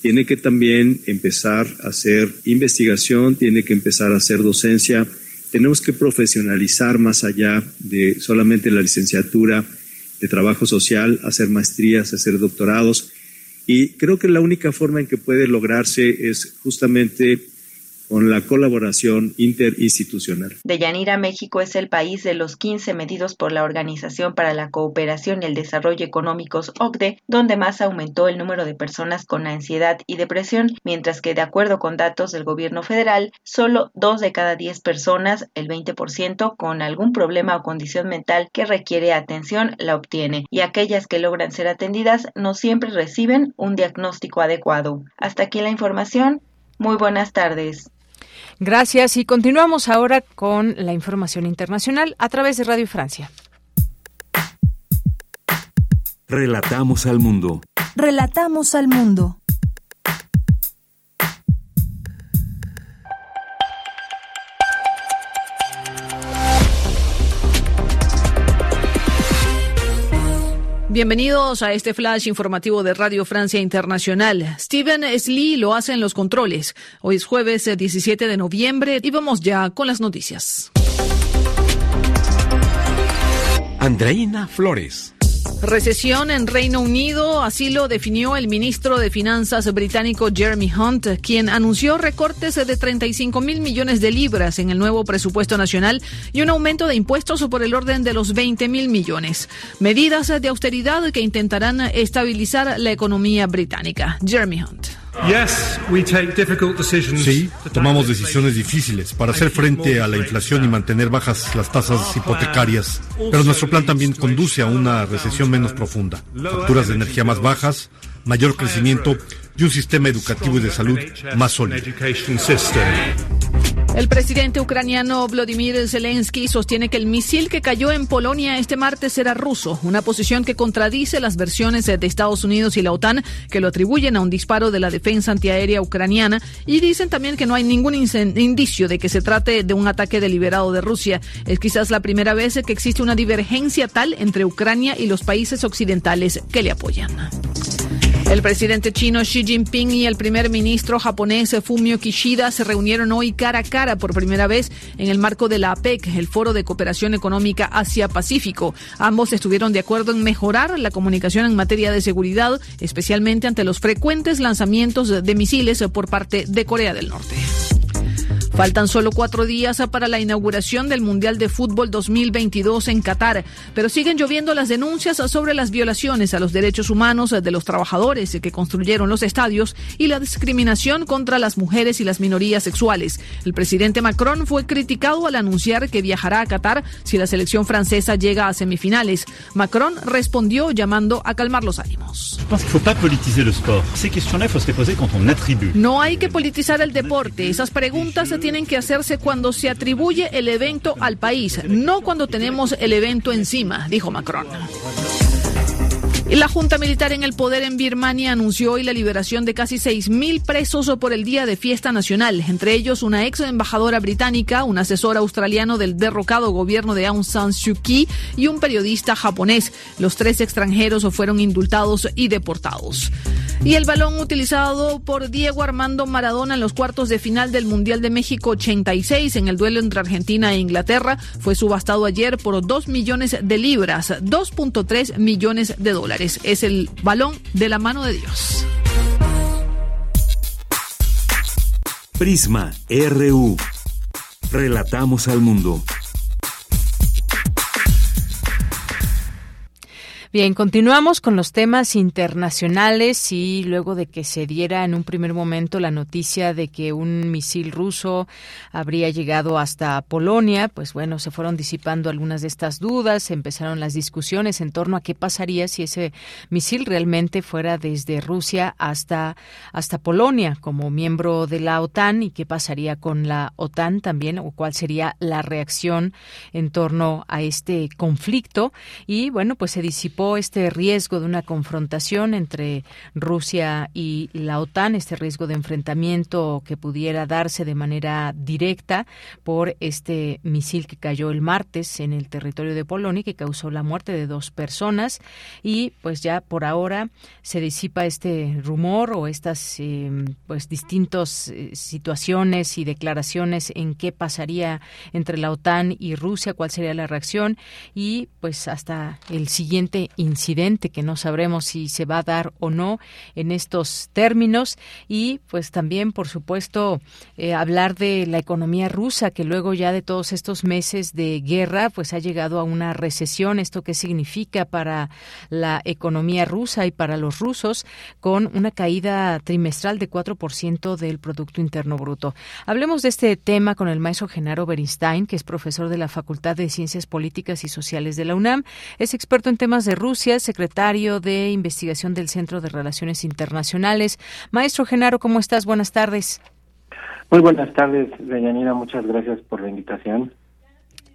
tiene que también empezar a hacer investigación, tiene que empezar a hacer docencia tenemos que profesionalizar más allá de solamente la licenciatura de trabajo social, hacer maestrías, hacer doctorados. Y creo que la única forma en que puede lograrse es justamente con la colaboración interinstitucional. Deyanira, México es el país de los 15 medidos por la Organización para la Cooperación y el Desarrollo Económicos OCDE, donde más aumentó el número de personas con ansiedad y depresión, mientras que de acuerdo con datos del gobierno federal, solo dos de cada 10 personas, el 20%, con algún problema o condición mental que requiere atención, la obtiene, y aquellas que logran ser atendidas no siempre reciben un diagnóstico adecuado. Hasta aquí la información. Muy buenas tardes. Gracias y continuamos ahora con la información internacional a través de Radio Francia. Relatamos al mundo. Relatamos al mundo. Bienvenidos a este flash informativo de Radio Francia Internacional. Steven Slee lo hace en los controles. Hoy es jueves 17 de noviembre y vamos ya con las noticias. Andreina Flores. Recesión en Reino Unido, así lo definió el ministro de Finanzas británico Jeremy Hunt, quien anunció recortes de 35 mil millones de libras en el nuevo presupuesto nacional y un aumento de impuestos por el orden de los 20 mil millones. Medidas de austeridad que intentarán estabilizar la economía británica. Jeremy Hunt. Sí, tomamos decisiones difíciles para hacer frente a la inflación y mantener bajas las tasas hipotecarias, pero nuestro plan también conduce a una recesión menos profunda, facturas de energía más bajas, mayor crecimiento y un sistema educativo y de salud más sólido. El presidente ucraniano Vladimir Zelensky sostiene que el misil que cayó en Polonia este martes era ruso, una posición que contradice las versiones de Estados Unidos y la OTAN que lo atribuyen a un disparo de la defensa antiaérea ucraniana y dicen también que no hay ningún indicio de que se trate de un ataque deliberado de Rusia. Es quizás la primera vez que existe una divergencia tal entre Ucrania y los países occidentales que le apoyan. El presidente chino Xi Jinping y el primer ministro japonés Fumio Kishida se reunieron hoy cara a cara por primera vez en el marco de la APEC, el Foro de Cooperación Económica Asia-Pacífico. Ambos estuvieron de acuerdo en mejorar la comunicación en materia de seguridad, especialmente ante los frecuentes lanzamientos de misiles por parte de Corea del Norte. Faltan solo cuatro días para la inauguración del Mundial de Fútbol 2022 en Qatar, pero siguen lloviendo las denuncias sobre las violaciones a los derechos humanos de los trabajadores que construyeron los estadios y la discriminación contra las mujeres y las minorías sexuales. El presidente Macron fue criticado al anunciar que viajará a Qatar si la selección francesa llega a semifinales. Macron respondió llamando a calmar los ánimos. No hay que politizar el deporte. Esas preguntas se tienen que hacerse cuando se atribuye el evento al país, no cuando tenemos el evento encima, dijo Macron. La Junta Militar en el poder en Birmania anunció hoy la liberación de casi 6.000 presos por el día de fiesta nacional, entre ellos una ex embajadora británica, un asesor australiano del derrocado gobierno de Aung San Suu Kyi y un periodista japonés. Los tres extranjeros fueron indultados y deportados. Y el balón utilizado por Diego Armando Maradona en los cuartos de final del Mundial de México 86 en el duelo entre Argentina e Inglaterra fue subastado ayer por 2 millones de libras, 2.3 millones de dólares. Es el balón de la mano de Dios. Prisma RU. Relatamos al mundo. Bien, continuamos con los temas internacionales y luego de que se diera en un primer momento la noticia de que un misil ruso habría llegado hasta Polonia, pues bueno, se fueron disipando algunas de estas dudas, empezaron las discusiones en torno a qué pasaría si ese misil realmente fuera desde Rusia hasta hasta Polonia como miembro de la OTAN y qué pasaría con la OTAN también o cuál sería la reacción en torno a este conflicto. Y bueno, pues se disipó este riesgo de una confrontación entre Rusia y la OTAN, este riesgo de enfrentamiento que pudiera darse de manera directa por este misil que cayó el martes en el territorio de Polonia y que causó la muerte de dos personas. Y pues ya por ahora se disipa este rumor o estas eh, pues distintas eh, situaciones y declaraciones en qué pasaría entre la OTAN y Rusia, cuál sería la reacción. Y pues hasta el siguiente incidente que no sabremos si se va a dar o no en estos términos. Y pues también por supuesto eh, hablar de la economía rusa que luego ya de todos estos meses de guerra pues ha llegado a una recesión. Esto qué significa para la economía rusa y para los rusos con una caída trimestral de 4% del producto interno bruto hablemos de este tema con el maestro Genaro Berinstein que es profesor de la Facultad de Ciencias Políticas y Sociales de la UNAM. Es experto en temas de Rusia, secretario de Investigación del Centro de Relaciones Internacionales. Maestro Genaro, ¿cómo estás? Buenas tardes. Muy buenas tardes, Deyanira. Muchas gracias por la invitación.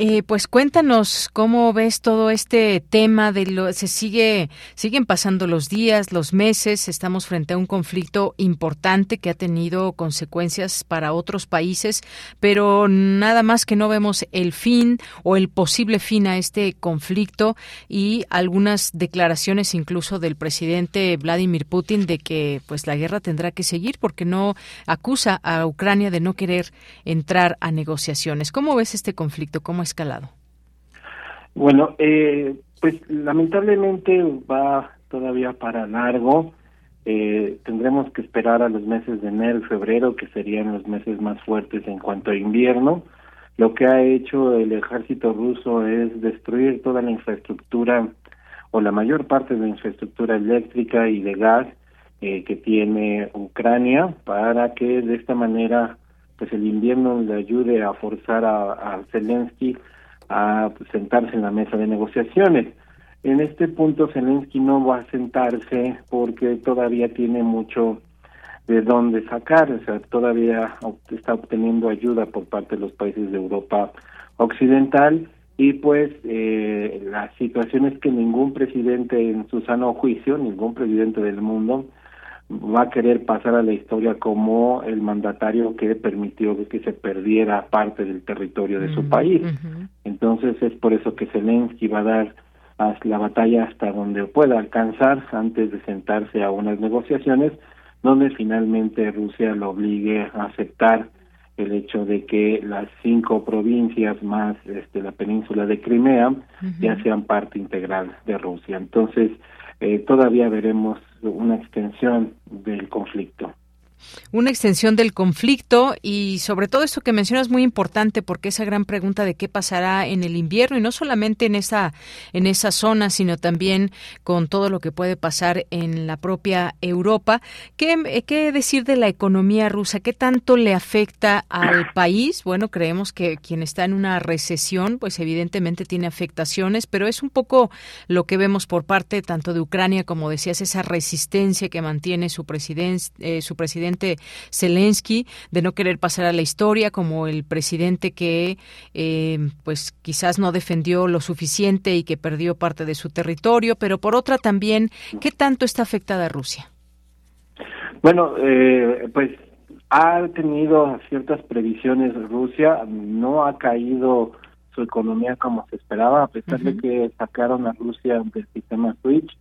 Eh, pues cuéntanos cómo ves todo este tema de lo se sigue siguen pasando los días, los meses, estamos frente a un conflicto importante que ha tenido consecuencias para otros países, pero nada más que no vemos el fin o el posible fin a este conflicto y algunas declaraciones incluso del presidente Vladimir Putin de que pues la guerra tendrá que seguir porque no acusa a Ucrania de no querer entrar a negociaciones. ¿Cómo ves este conflicto? ¿Cómo escalado? Bueno, eh, pues lamentablemente va todavía para largo. Eh, tendremos que esperar a los meses de enero y febrero, que serían los meses más fuertes en cuanto a invierno. Lo que ha hecho el ejército ruso es destruir toda la infraestructura o la mayor parte de la infraestructura eléctrica y de gas eh, que tiene Ucrania para que de esta manera pues el invierno le ayude a forzar a, Zelensky a sentarse en la mesa de negociaciones. En este punto Zelensky no va a sentarse porque todavía tiene mucho de dónde sacar, o sea, todavía está obteniendo ayuda por parte de los países de Europa Occidental y pues eh, la situación es que ningún presidente en su sano juicio, ningún presidente del mundo va a querer pasar a la historia como el mandatario que permitió que se perdiera parte del territorio de su país. Entonces es por eso que Zelensky va a dar la batalla hasta donde pueda alcanzar antes de sentarse a unas negociaciones donde finalmente Rusia lo obligue a aceptar el hecho de que las cinco provincias más este, la península de Crimea ya sean parte integral de Rusia. Entonces, eh, todavía veremos una extensión del conflicto. Una extensión del conflicto y sobre todo esto que mencionas muy importante porque esa gran pregunta de qué pasará en el invierno y no solamente en esa en esa zona sino también con todo lo que puede pasar en la propia Europa. ¿Qué, qué decir de la economía rusa? ¿Qué tanto le afecta al país? Bueno, creemos que quien está en una recesión, pues evidentemente tiene afectaciones, pero es un poco lo que vemos por parte tanto de Ucrania como decías esa resistencia que mantiene su presidente eh, su presidente Zelensky de no querer pasar a la historia como el presidente que eh, pues quizás no defendió lo suficiente y que perdió parte de su territorio, pero por otra también, ¿qué tanto está afectada Rusia? Bueno, eh, pues ha tenido ciertas previsiones Rusia, no ha caído su economía como se esperaba, a pesar de que sacaron a Rusia del sistema SWIFT,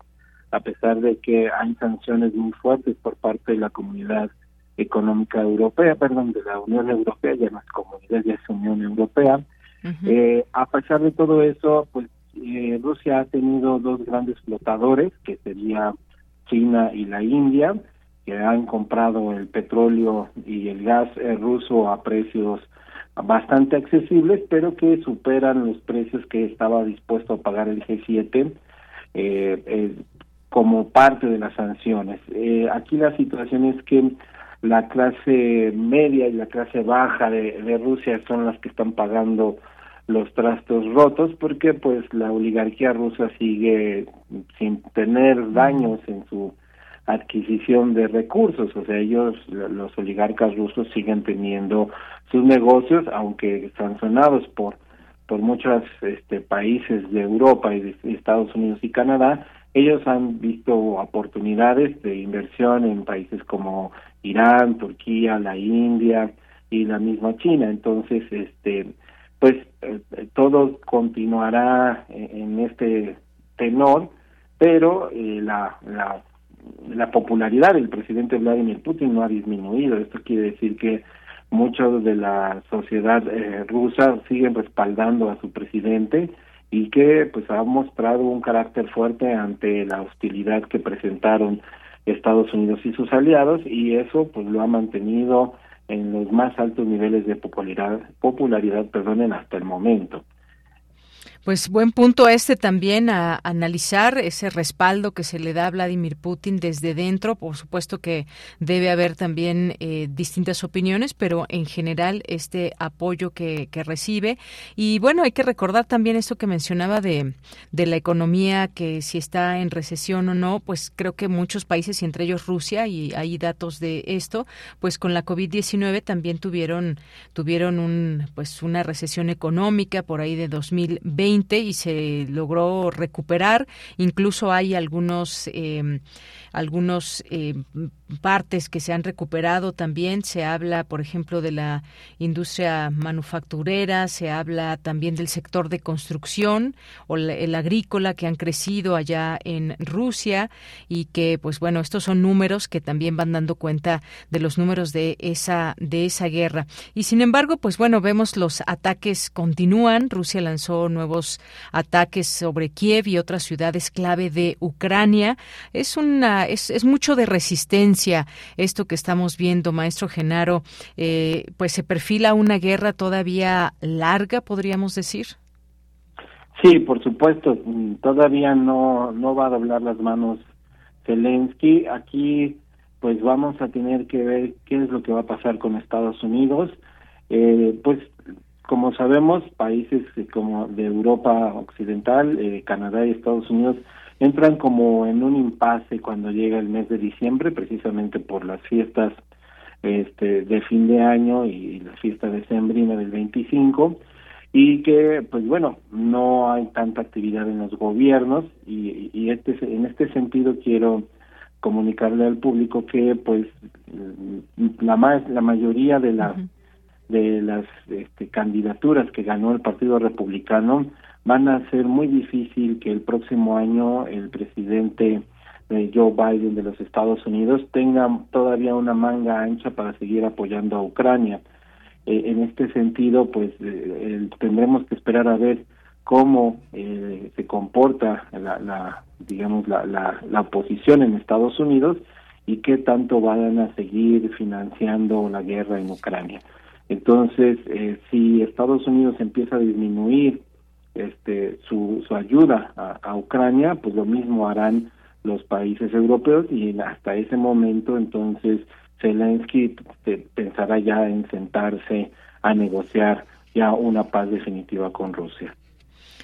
a pesar de que hay sanciones muy fuertes por parte de la comunidad económica europea, perdón, de la Unión Europea, ya no es comunidad, ya es Unión Europea. eh, a pesar de todo eso, pues eh, Rusia ha tenido dos grandes flotadores, que sería China y la India, que han comprado el petróleo y el gas eh, ruso a precios bastante accesibles, pero que superan los precios que estaba dispuesto a pagar el G7 eh, eh, como parte de las sanciones. Eh, aquí la situación es que la clase media y la clase baja de, de Rusia son las que están pagando los trastos rotos porque pues la oligarquía rusa sigue sin tener daños en su adquisición de recursos, o sea, ellos, los oligarcas rusos siguen teniendo sus negocios, aunque sancionados por por muchos este, países de Europa y de Estados Unidos y Canadá, ellos han visto oportunidades de inversión en países como Irán, Turquía, la India y la misma China. Entonces, este, pues eh, todo continuará en, este tenor, pero eh, la, la la popularidad del presidente Vladimir Putin no ha disminuido. Esto quiere decir que muchos de la sociedad eh, rusa siguen respaldando a su presidente y que pues ha mostrado un carácter fuerte ante la hostilidad que presentaron Estados Unidos y sus aliados y eso pues lo ha mantenido en los más altos niveles de popularidad popularidad perdonen hasta el momento pues buen punto este también a analizar ese respaldo que se le da a Vladimir Putin desde dentro. Por supuesto que debe haber también eh, distintas opiniones, pero en general este apoyo que, que, recibe. Y bueno, hay que recordar también esto que mencionaba de, de la economía, que si está en recesión o no, pues creo que muchos países, y entre ellos Rusia, y hay datos de esto, pues con la COVID-19 también tuvieron, tuvieron un, pues una recesión económica por ahí de 2020 y se logró recuperar. Incluso hay algunos, eh, algunos eh, partes que se han recuperado también. Se habla, por ejemplo, de la industria manufacturera, se habla también del sector de construcción o el agrícola que han crecido allá en Rusia y que, pues bueno, estos son números que también van dando cuenta de los números de esa de esa guerra. Y sin embargo, pues bueno, vemos los ataques continúan. Rusia lanzó nuevos ataques sobre Kiev y otras ciudades clave de Ucrania. Es una es, es mucho de resistencia esto que estamos viendo, maestro Genaro, eh, pues se perfila una guerra todavía larga, podríamos decir. Sí, por supuesto, todavía no, no va a doblar las manos Zelensky. Aquí pues vamos a tener que ver qué es lo que va a pasar con Estados Unidos. Eh, pues como sabemos, países como de Europa Occidental, eh, Canadá y Estados Unidos entran como en un impasse cuando llega el mes de diciembre, precisamente por las fiestas este, de fin de año y la fiesta de sembrina del 25 y que pues bueno no hay tanta actividad en los gobiernos y, y este en este sentido quiero comunicarle al público que pues la más la mayoría de las de las este, candidaturas que ganó el Partido Republicano van a ser muy difícil que el próximo año el presidente eh, Joe Biden de los Estados Unidos tenga todavía una manga ancha para seguir apoyando a Ucrania. Eh, en este sentido, pues eh, tendremos que esperar a ver cómo se comporta la, la digamos la, la, oposición en Estados Unidos y qué tanto van a seguir financiando la guerra en Ucrania. Entonces, eh, si Estados Unidos empieza a disminuir este, su, su ayuda a, Ucrania, pues lo mismo harán los países europeos y hasta ese momento entonces Zelensky pensará ya en sentarse a negociar ya una paz definitiva con Rusia.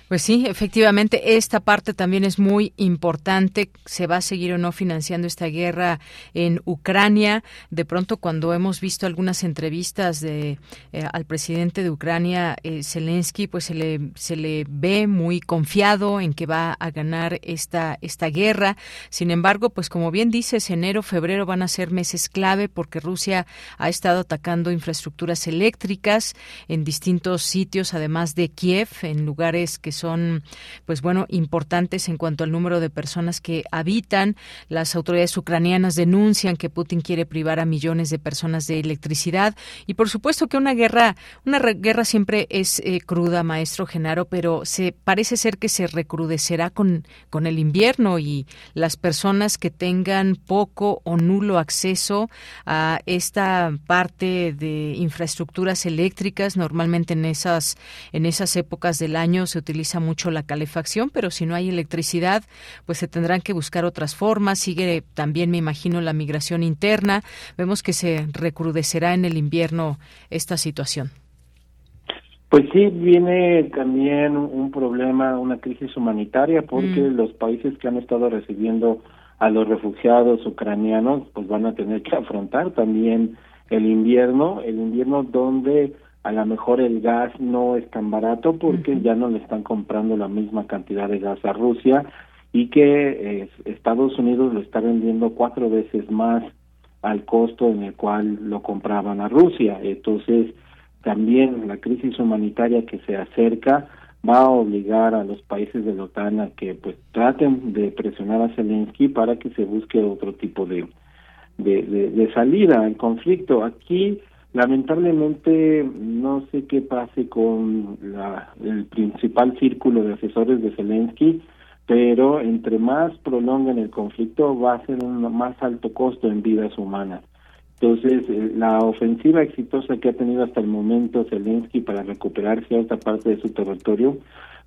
Pues sí, efectivamente, esta parte también es muy importante. Se va a seguir o no financiando esta guerra en Ucrania. De pronto, cuando hemos visto algunas entrevistas de eh, al presidente de Ucrania, eh, Zelensky, pues se le se le ve muy confiado en que va a ganar esta esta guerra. Sin embargo, pues como bien dices, enero, febrero van a ser meses clave porque Rusia ha estado atacando infraestructuras eléctricas en distintos sitios, además de Kiev, en lugares que son, pues bueno, importantes en cuanto al número de personas que habitan. Las autoridades ucranianas denuncian que Putin quiere privar a millones de personas de electricidad y por supuesto que una guerra, una guerra siempre es eh, cruda, maestro Genaro, pero se parece ser que se recrudecerá con, con el invierno y las personas que tengan poco o nulo acceso a esta parte de infraestructuras eléctricas, normalmente en esas en esas épocas del año se utiliza mucho la calefacción, pero si no hay electricidad, pues se tendrán que buscar otras formas. Sigue también, me imagino, la migración interna. Vemos que se recrudecerá en el invierno esta situación. Pues sí, viene también un problema, una crisis humanitaria, porque mm. los países que han estado recibiendo a los refugiados ucranianos, pues van a tener que afrontar también el invierno, el invierno donde a lo mejor el gas no es tan barato porque ya no le están comprando la misma cantidad de gas a Rusia y que eh, Estados Unidos lo está vendiendo cuatro veces más al costo en el cual lo compraban a Rusia. Entonces, también la crisis humanitaria que se acerca va a obligar a los países de la OTAN a que pues traten de presionar a Zelensky para que se busque otro tipo de, de, de salida al conflicto. Aquí Lamentablemente no sé qué pase con la, el principal círculo de asesores de Zelensky, pero entre más prolonguen el conflicto va a ser un más alto costo en vidas humanas. Entonces, eh, la ofensiva exitosa que ha tenido hasta el momento Zelensky para recuperar cierta parte de su territorio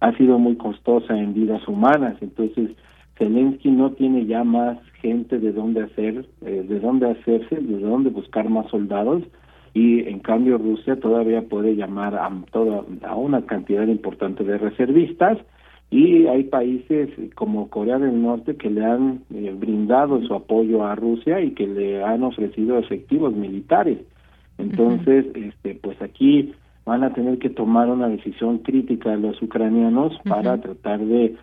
ha sido muy costosa en vidas humanas. Entonces, Zelensky no tiene ya más gente de dónde hacer, eh, de dónde hacerse, de dónde buscar más soldados y en cambio Rusia todavía puede llamar a toda a una cantidad importante de reservistas y hay países como Corea del Norte que le han eh, brindado su apoyo a Rusia y que le han ofrecido efectivos militares. Entonces, este pues aquí van a tener que tomar una decisión crítica los ucranianos para tratar de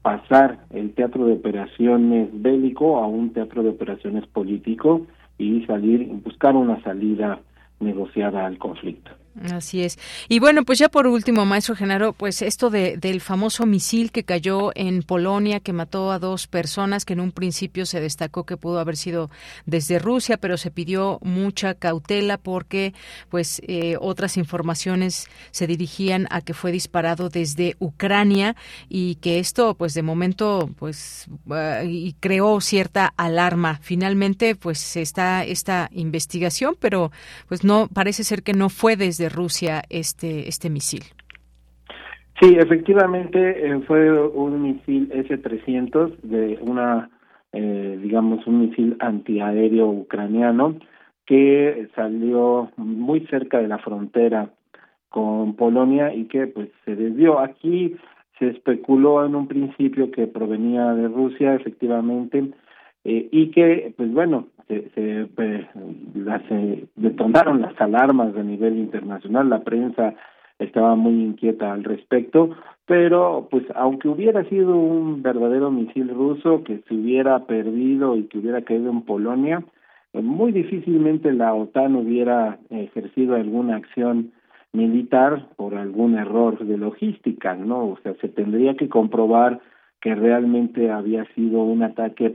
pasar el teatro de operaciones bélico a un teatro de operaciones político y salir buscar una salida negociada al conflicto. Así es. Y bueno, pues ya por último, maestro Genaro, pues esto de, del famoso misil que cayó en Polonia, que mató a dos personas, que en un principio se destacó que pudo haber sido desde Rusia, pero se pidió mucha cautela porque, pues, eh, otras informaciones se dirigían a que fue disparado desde Ucrania y que esto, pues, de momento, pues, uh, y creó cierta alarma. Finalmente, pues, está esta investigación, pero, pues, no parece ser que no fue desde Rusia este, este misil. Sí, efectivamente eh, fue un misil S-300 de una, eh, digamos, un misil antiaéreo ucraniano que salió muy cerca de la frontera con Polonia y que pues se desvió. Aquí se especuló en un principio que provenía de Rusia, efectivamente, eh, y que, pues bueno, se, se, las, detonaron las alarmas a nivel internacional, la prensa estaba muy inquieta al respecto, pero pues aunque hubiera sido un verdadero misil ruso que se hubiera perdido y que hubiera caído en Polonia, eh, muy difícilmente la OTAN hubiera ejercido alguna acción militar por algún error de logística, ¿no? O sea, se tendría que comprobar que realmente había sido un ataque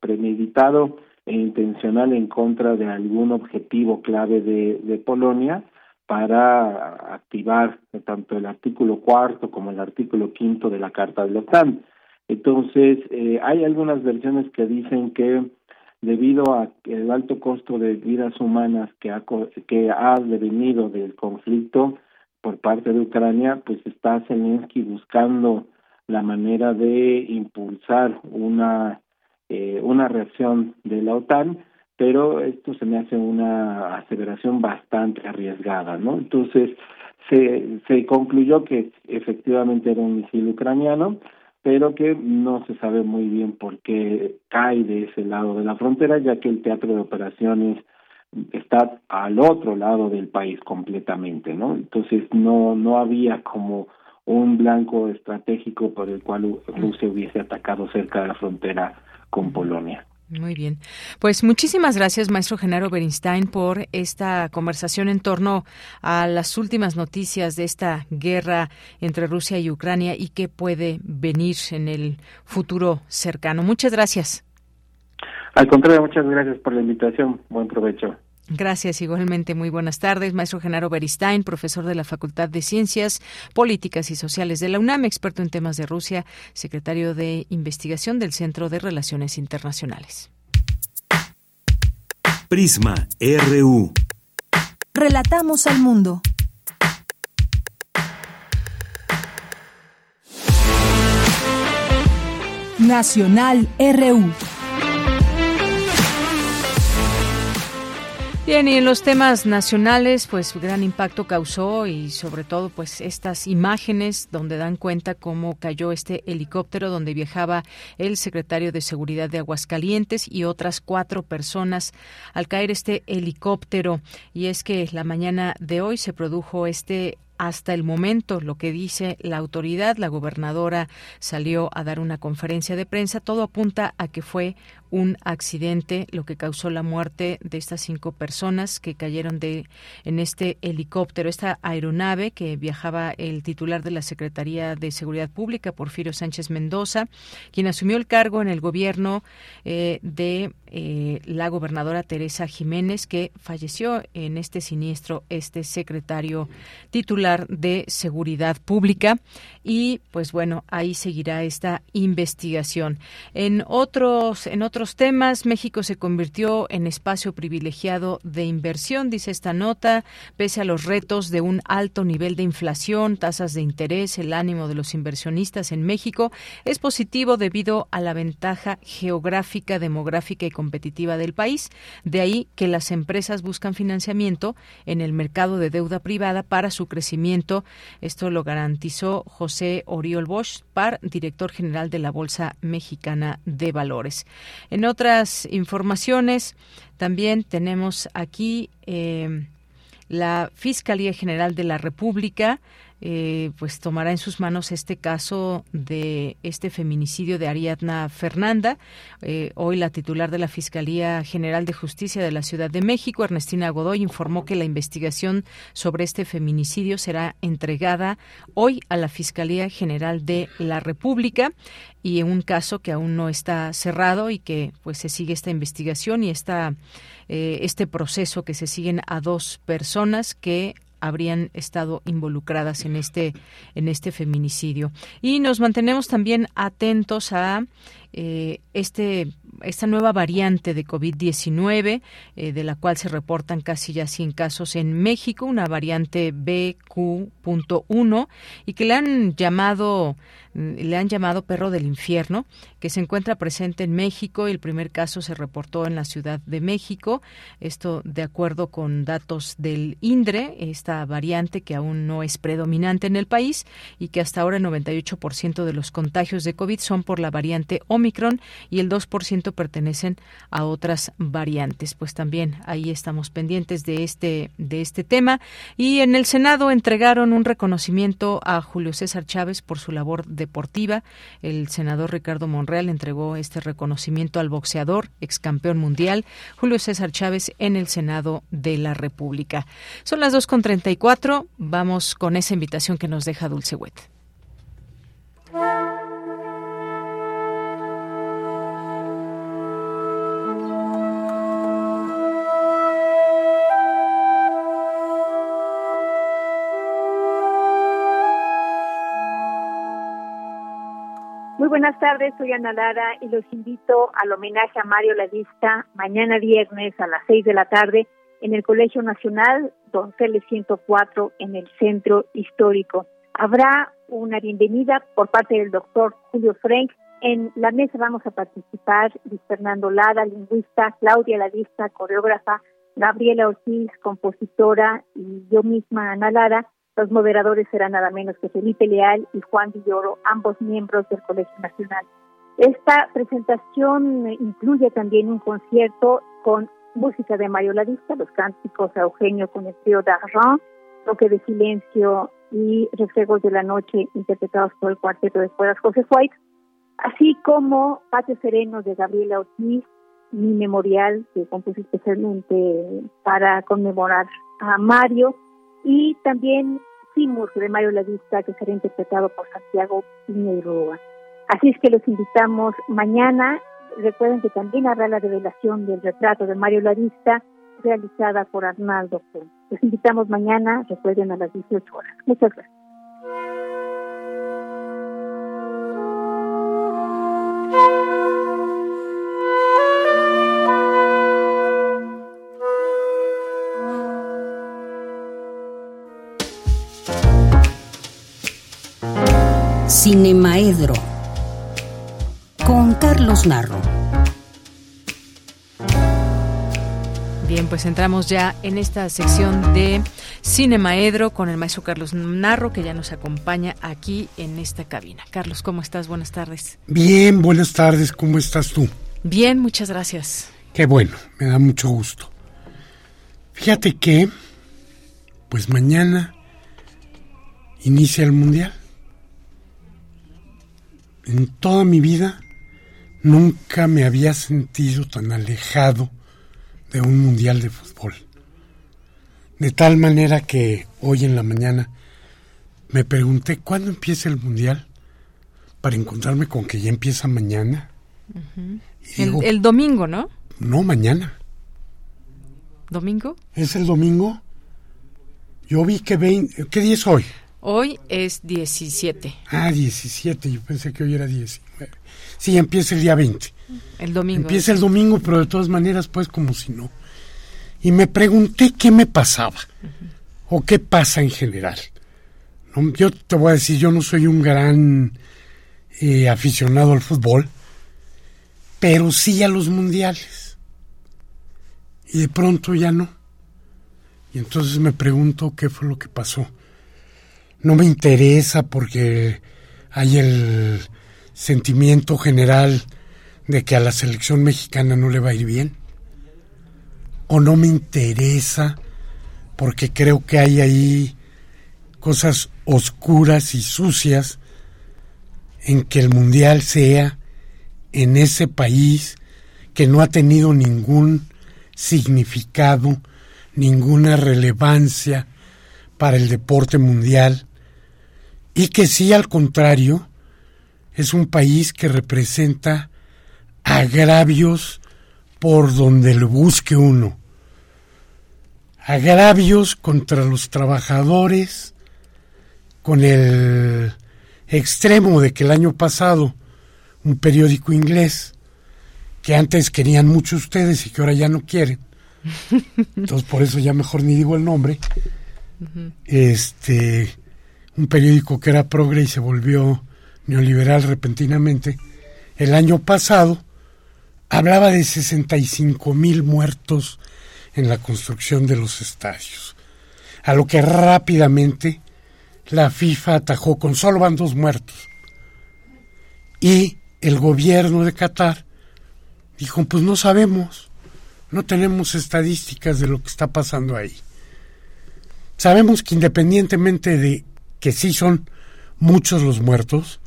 premeditado e intencional en contra de algún objetivo clave de, Polonia para activar tanto el artículo cuarto como el artículo quinto de la Carta de la OTAN. Entonces, eh, hay algunas versiones que dicen que debido a el alto costo de vidas humanas que ha, que ha devenido del conflicto por parte de Ucrania, pues está Zelensky buscando la manera de impulsar una eh, una reacción de la OTAN, pero esto se me hace una aseveración bastante arriesgada, ¿no? Entonces se se concluyó que efectivamente era un misil ucraniano, pero que no se sabe muy bien por qué cae de ese lado de la frontera, ya que el teatro de operaciones está al otro lado del país completamente, ¿no? Entonces no no había como un blanco estratégico por el cual Rusia hubiese atacado cerca de la frontera con Polonia. Muy bien. Pues muchísimas gracias, maestro Genaro Berinstein, por esta conversación en torno a las últimas noticias de esta guerra entre Rusia y Ucrania y qué puede venir en el futuro cercano. Muchas gracias. Al contrario, muchas gracias por la invitación. Buen provecho. Gracias, igualmente. Muy buenas tardes. Maestro Genaro Beristain, profesor de la Facultad de Ciencias Políticas y Sociales de la UNAM, experto en temas de Rusia, secretario de Investigación del Centro de Relaciones Internacionales. Prisma RU. Relatamos al mundo. Nacional RU. Bien, y en los temas nacionales, pues gran impacto causó y sobre todo pues estas imágenes donde dan cuenta cómo cayó este helicóptero donde viajaba el secretario de Seguridad de Aguascalientes y otras cuatro personas al caer este helicóptero. Y es que la mañana de hoy se produjo este hasta el momento, lo que dice la autoridad, la gobernadora salió a dar una conferencia de prensa, todo apunta a que fue un accidente lo que causó la muerte de estas cinco personas que cayeron de en este helicóptero, esta aeronave que viajaba el titular de la Secretaría de Seguridad Pública, Porfirio Sánchez Mendoza, quien asumió el cargo en el gobierno eh, de eh, la gobernadora Teresa Jiménez, que falleció en este siniestro, este secretario titular de Seguridad Pública. Y pues bueno, ahí seguirá esta investigación. En otros, en otros temas, México se convirtió en espacio privilegiado de inversión, dice esta nota, pese a los retos de un alto nivel de inflación, tasas de interés, el ánimo de los inversionistas en México es positivo debido a la ventaja geográfica, demográfica y competitiva del país. De ahí que las empresas buscan financiamiento en el mercado de deuda privada para su crecimiento. Esto lo garantizó José Oriol Bosch, par director general de la Bolsa Mexicana de Valores. En otras informaciones, también tenemos aquí eh, la Fiscalía General de la República eh, pues tomará en sus manos este caso de este feminicidio de Ariadna Fernanda. Eh, hoy la titular de la Fiscalía General de Justicia de la Ciudad de México, Ernestina Godoy, informó que la investigación sobre este feminicidio será entregada hoy a la Fiscalía General de la República y en un caso que aún no está cerrado y que pues se sigue esta investigación y esta eh, este proceso que se siguen a dos personas que habrían estado involucradas en este en este feminicidio. Y nos mantenemos también atentos a eh, este esta nueva variante de COVID-19, eh, de la cual se reportan casi ya 100 casos en México, una variante BQ.1, y que le han llamado le han llamado perro del infierno, que se encuentra presente en México. El primer caso se reportó en la Ciudad de México. Esto de acuerdo con datos del INDRE, esta variante que aún no es predominante en el país y que hasta ahora el 98% de los contagios de COVID son por la variante Omicron y el 2% pertenecen a otras variantes. Pues también ahí estamos pendientes de este de este tema y en el Senado entregaron un reconocimiento a Julio César Chávez por su labor deportiva. El senador Ricardo Monreal entregó este reconocimiento al boxeador, ex campeón mundial Julio César Chávez en el Senado de la República. Son las 2.34, vamos con esa invitación que nos deja Dulce Wet. Muy buenas tardes, soy Ana Lara y los invito al homenaje a Mario Ladista mañana viernes a las 6 de la tarde en el Colegio Nacional Donceles 104 en el Centro Histórico. Habrá una bienvenida por parte del doctor Julio Frank. En la mesa vamos a participar Luis Fernando Lara, lingüista, Claudia Ladista, coreógrafa, Gabriela Ortiz, compositora, y yo misma, Ana Lara, los moderadores serán nada menos que Felipe Leal y Juan Villoro, ambos miembros del Colegio Nacional. Esta presentación incluye también un concierto con música de Mario Ladista, los cánticos a Eugenio con el trío d'Argent, toque de silencio y reflejos de la noche interpretados por el cuarteto de cuerdas José White, así como Patio Sereno de Gabriela Ortiz, mi memorial que compuse especialmente para conmemorar a Mario, y también Simur de Mario Lavista, que será interpretado por Santiago Piñeiro. Así es que los invitamos mañana. Recuerden que también habrá la revelación del retrato de Mario Lavista, realizada por Arnaldo Los invitamos mañana, recuerden, a las 18 horas. Muchas gracias. Con Carlos Narro. Bien, pues entramos ya en esta sección de Cinemaedro con el maestro Carlos Narro que ya nos acompaña aquí en esta cabina. Carlos, ¿cómo estás? Buenas tardes. Bien, buenas tardes. ¿Cómo estás tú? Bien, muchas gracias. Qué bueno, me da mucho gusto. Fíjate que, pues mañana inicia el Mundial en toda mi vida nunca me había sentido tan alejado de un mundial de fútbol. De tal manera que hoy en la mañana me pregunté cuándo empieza el mundial para encontrarme con que ya empieza mañana. el, domingo, ¿no? No, mañana. ¿Domingo? ¿Es el domingo? Yo vi que 20... ¿Qué día es hoy? Hoy es 17. Ah, 17, yo pensé que hoy era 19. Sí, empieza el día 20. El domingo. Empieza el domingo, pero de todas maneras, pues como si no. Y me pregunté qué me pasaba, o qué pasa en general. yo te voy a decir, yo no soy un gran eh, aficionado al fútbol, pero sí a los mundiales. Y de pronto ya no. Y entonces me pregunto qué fue lo que pasó no me interesa porque hay el sentimiento general de que a la selección mexicana no le va a ir bien. O no me interesa porque creo que hay ahí cosas oscuras y sucias en que el mundial sea en ese país que no ha tenido ningún significado, ninguna relevancia para el deporte mundial y que sí, al contrario, es un país que representa agravios por donde lo busque uno. Agravios contra los trabajadores, con el extremo de que el año pasado un periódico inglés, que antes querían mucho ustedes y que ahora ya no quieren, entonces por eso ya mejor ni digo el nombre, este un periódico que era progre y se volvió neoliberal repentinamente, el año pasado hablaba de 65 mil muertos en la construcción de los estadios, a lo que rápidamente la FIFA atajó con solo van dos muertos. Y el gobierno de Qatar dijo, pues no sabemos, no tenemos estadísticas de lo que está pasando ahí. Sabemos que independientemente de que sí son muchos los muertos,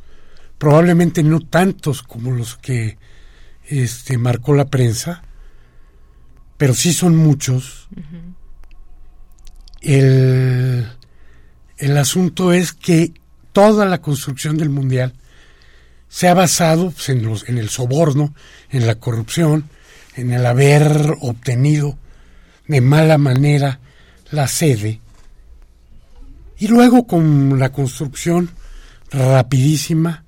probablemente no tantos como los que este, marcó la prensa, pero sí son muchos. el, el asunto es que toda la construcción del mundial se ha basado pues, en, los, en el soborno, en la corrupción, en el haber obtenido de mala manera la sede y luego con la construcción rapidísima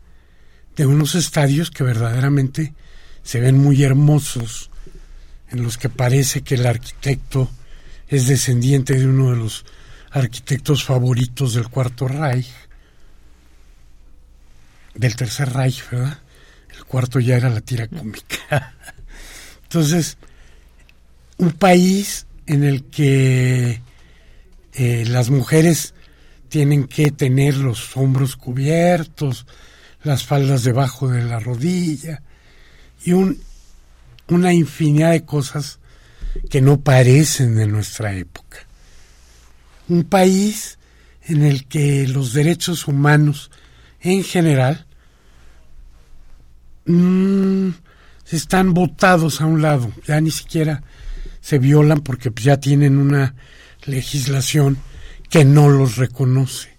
de unos estadios que verdaderamente se ven muy hermosos, en los que parece que el arquitecto es descendiente de uno de los arquitectos favoritos del Cuarto Reich, del Tercer Reich, ¿verdad? El cuarto ya era la tira cómica. Entonces, un país en el que eh, las mujeres tienen que tener los hombros cubiertos, las faldas debajo de la rodilla y un, una infinidad de cosas que no parecen de nuestra época. Un país en el que los derechos humanos en general mmm, están votados a un lado, ya ni siquiera se violan porque ya tienen una legislación que no los reconoce.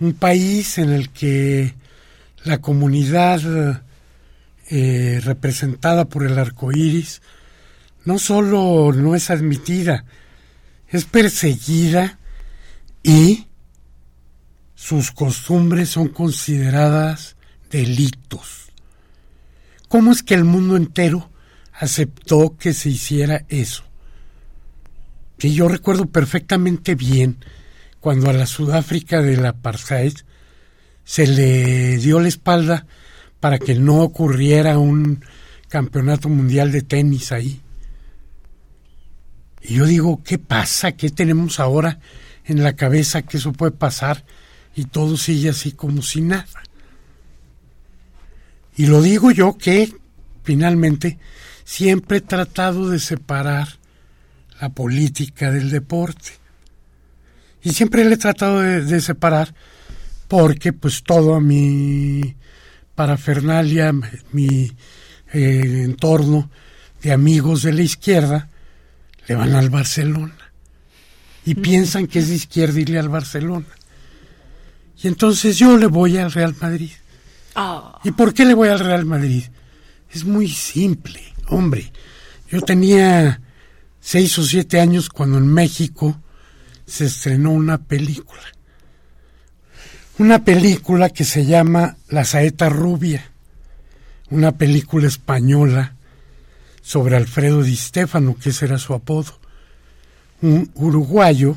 Un país en el que la comunidad eh, representada por el arco iris no solo no es admitida, es perseguida y sus costumbres son consideradas delitos. ¿Cómo es que el mundo entero aceptó que se hiciera eso? Que yo recuerdo perfectamente bien cuando a la Sudáfrica del apartheid se le dio la espalda para que no ocurriera un campeonato mundial de tenis ahí. Y yo digo, ¿qué pasa? ¿Qué tenemos ahora en la cabeza que eso puede pasar? Y todo sigue así como si nada. Y lo digo yo que finalmente siempre he tratado de separar la política del deporte. Y siempre le he tratado de, separar porque pues todo mi parafernalia, mi eh, entorno de amigos de la izquierda, le van al Barcelona. Y piensan que es de izquierda irle al Barcelona. Y entonces yo le voy al Real Madrid. Ah. ¿Y por qué le voy al Real Madrid? Es muy simple, hombre. Yo tenía seis o siete años cuando en México se estrenó una película. Una película que se llama La Saeta Rubia. Una película española sobre Alfredo Di Stefano, que ese era su apodo. Un uruguayo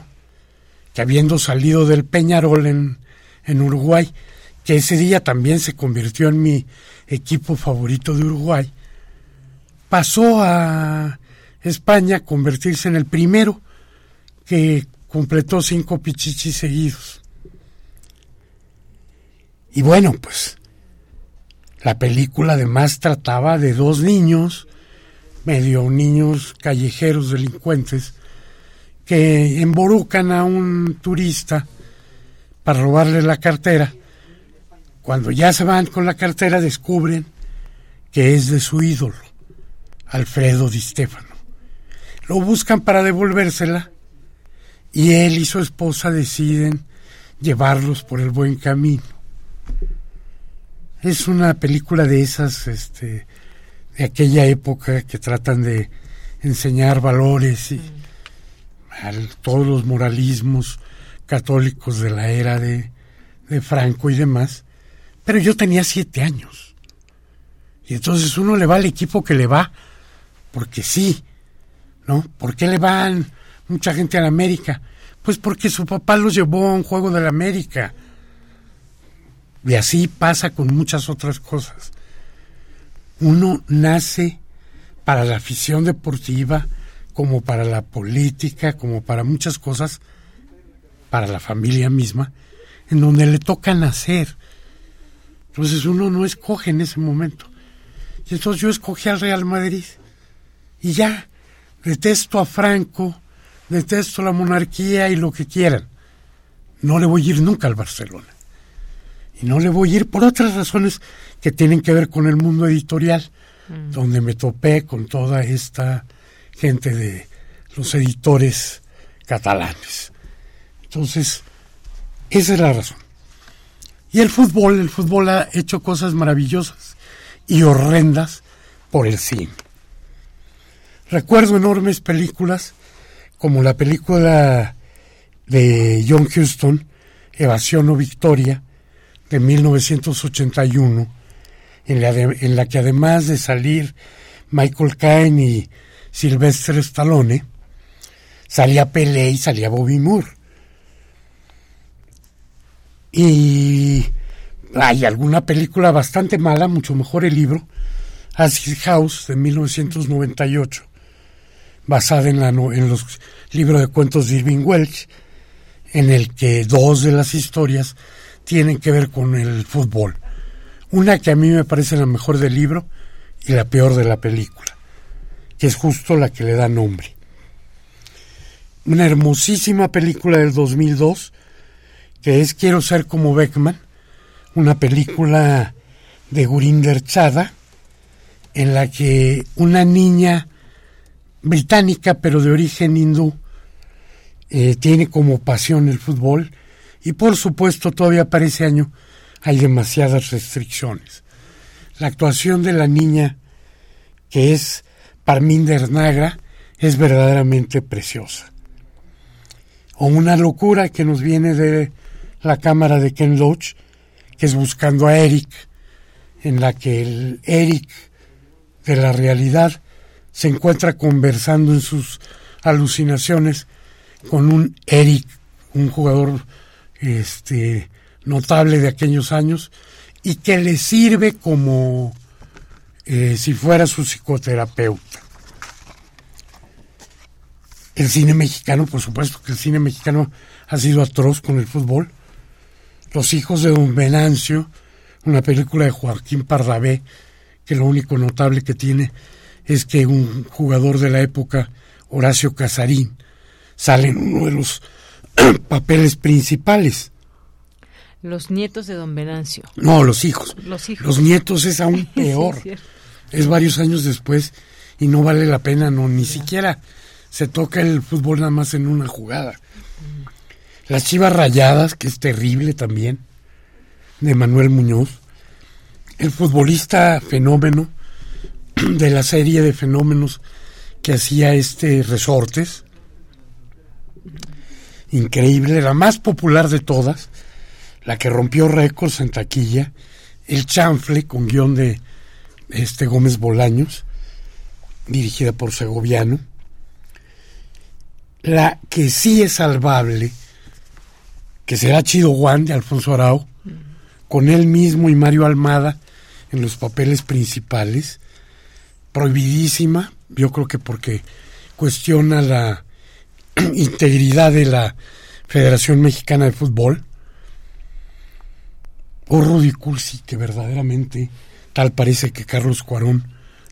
que habiendo salido del Peñarol en, en Uruguay, que ese día también se convirtió en mi equipo favorito de Uruguay, pasó a España convertirse en el primero que completó cinco pichichis seguidos. Y bueno, pues la película además trataba de dos niños, medio niños callejeros delincuentes, que emborucan a un turista para robarle la cartera cuando ya se van con la cartera descubren que es de su ídolo, Alfredo Di Stefano. Lo buscan para devolvérsela y él y su esposa deciden llevarlos por el buen camino. Es una película de esas, este, de aquella época que tratan de enseñar valores y todos los moralismos católicos de la era de, de Franco y demás pero yo tenía siete años. Y entonces uno le va al equipo que le va, porque sí, ¿no? ¿Por qué le van mucha gente a la América? Pues porque su papá los llevó a un juego de la América. Y así pasa con muchas otras cosas. Uno nace para la afición deportiva, como para la política, como para muchas cosas, para la familia misma, en donde le toca nacer entonces uno no escoge en ese momento. Y entonces yo escogí al Real Madrid. Y ya, detesto a Franco, detesto la monarquía y lo que quieran. No le voy a ir nunca al Barcelona. Y no le voy a ir por otras razones que tienen que ver con el mundo editorial, mm. donde me topé con toda esta gente de los editores catalanes. Entonces, esa es la razón. Y el fútbol, el fútbol ha hecho cosas maravillosas y horrendas por el cine. Recuerdo enormes películas como la película de John Huston, Evasión o Victoria, de 1981, en la, en la que además de salir Michael Caine y Sylvester Stallone, salía Pelé y salía Bobby Moore. Y hay alguna película bastante mala, mucho mejor el libro, Acid House de 1998, basada en, la, en los libros de cuentos de Irving Welsh, en el que dos de las historias tienen que ver con el fútbol. Una que a mí me parece la mejor del libro y la peor de la película, que es justo la que le da nombre. Una hermosísima película del 2002, que es Quiero ser como Beckman, una película de Gurinder Chada, en la que una niña británica, pero de origen hindú, eh, tiene como pasión el fútbol y por supuesto todavía para ese año hay demasiadas restricciones. La actuación de la niña, que es Parminder Nagra, es verdaderamente preciosa. O una locura que nos viene de la cámara de Ken Loach, que es buscando a Eric, en la que el Eric de la realidad se encuentra conversando en sus alucinaciones con un Eric, un jugador este, notable de aquellos años, y que le sirve como eh, si fuera su psicoterapeuta. El cine mexicano, por supuesto que el cine mexicano ha sido atroz con el fútbol. Los hijos de Don Venancio, una película de Joaquín Pardavé, que lo único notable que tiene es que un jugador de la época, Horacio Casarín, sale en uno de los papeles principales. Los nietos de don Venancio. No, los hijos. Los hijos. Los nietos es aún peor. es, varios años después y no vale la pena, no, ni siquiera se toca el fútbol nada más en una jugada. Las Chivas Rayadas, que es terrible también, de Manuel Muñoz. El futbolista fenómeno de la serie de fenómenos que hacía este Resortes, increíble, la más popular de todas, la que rompió récords en taquilla, El Chanfle, con guion de este Gómez Bolaños, dirigida por Segoviano. La que sí es salvable, que será Chido Juan de Alfonso Arau, con él mismo y Mario Almada en los papeles principales, prohibidísima, yo creo que porque cuestiona la integridad de la Federación Mexicana de Fútbol, o Rudy Cursi, que verdaderamente tal parece que Carlos Cuarón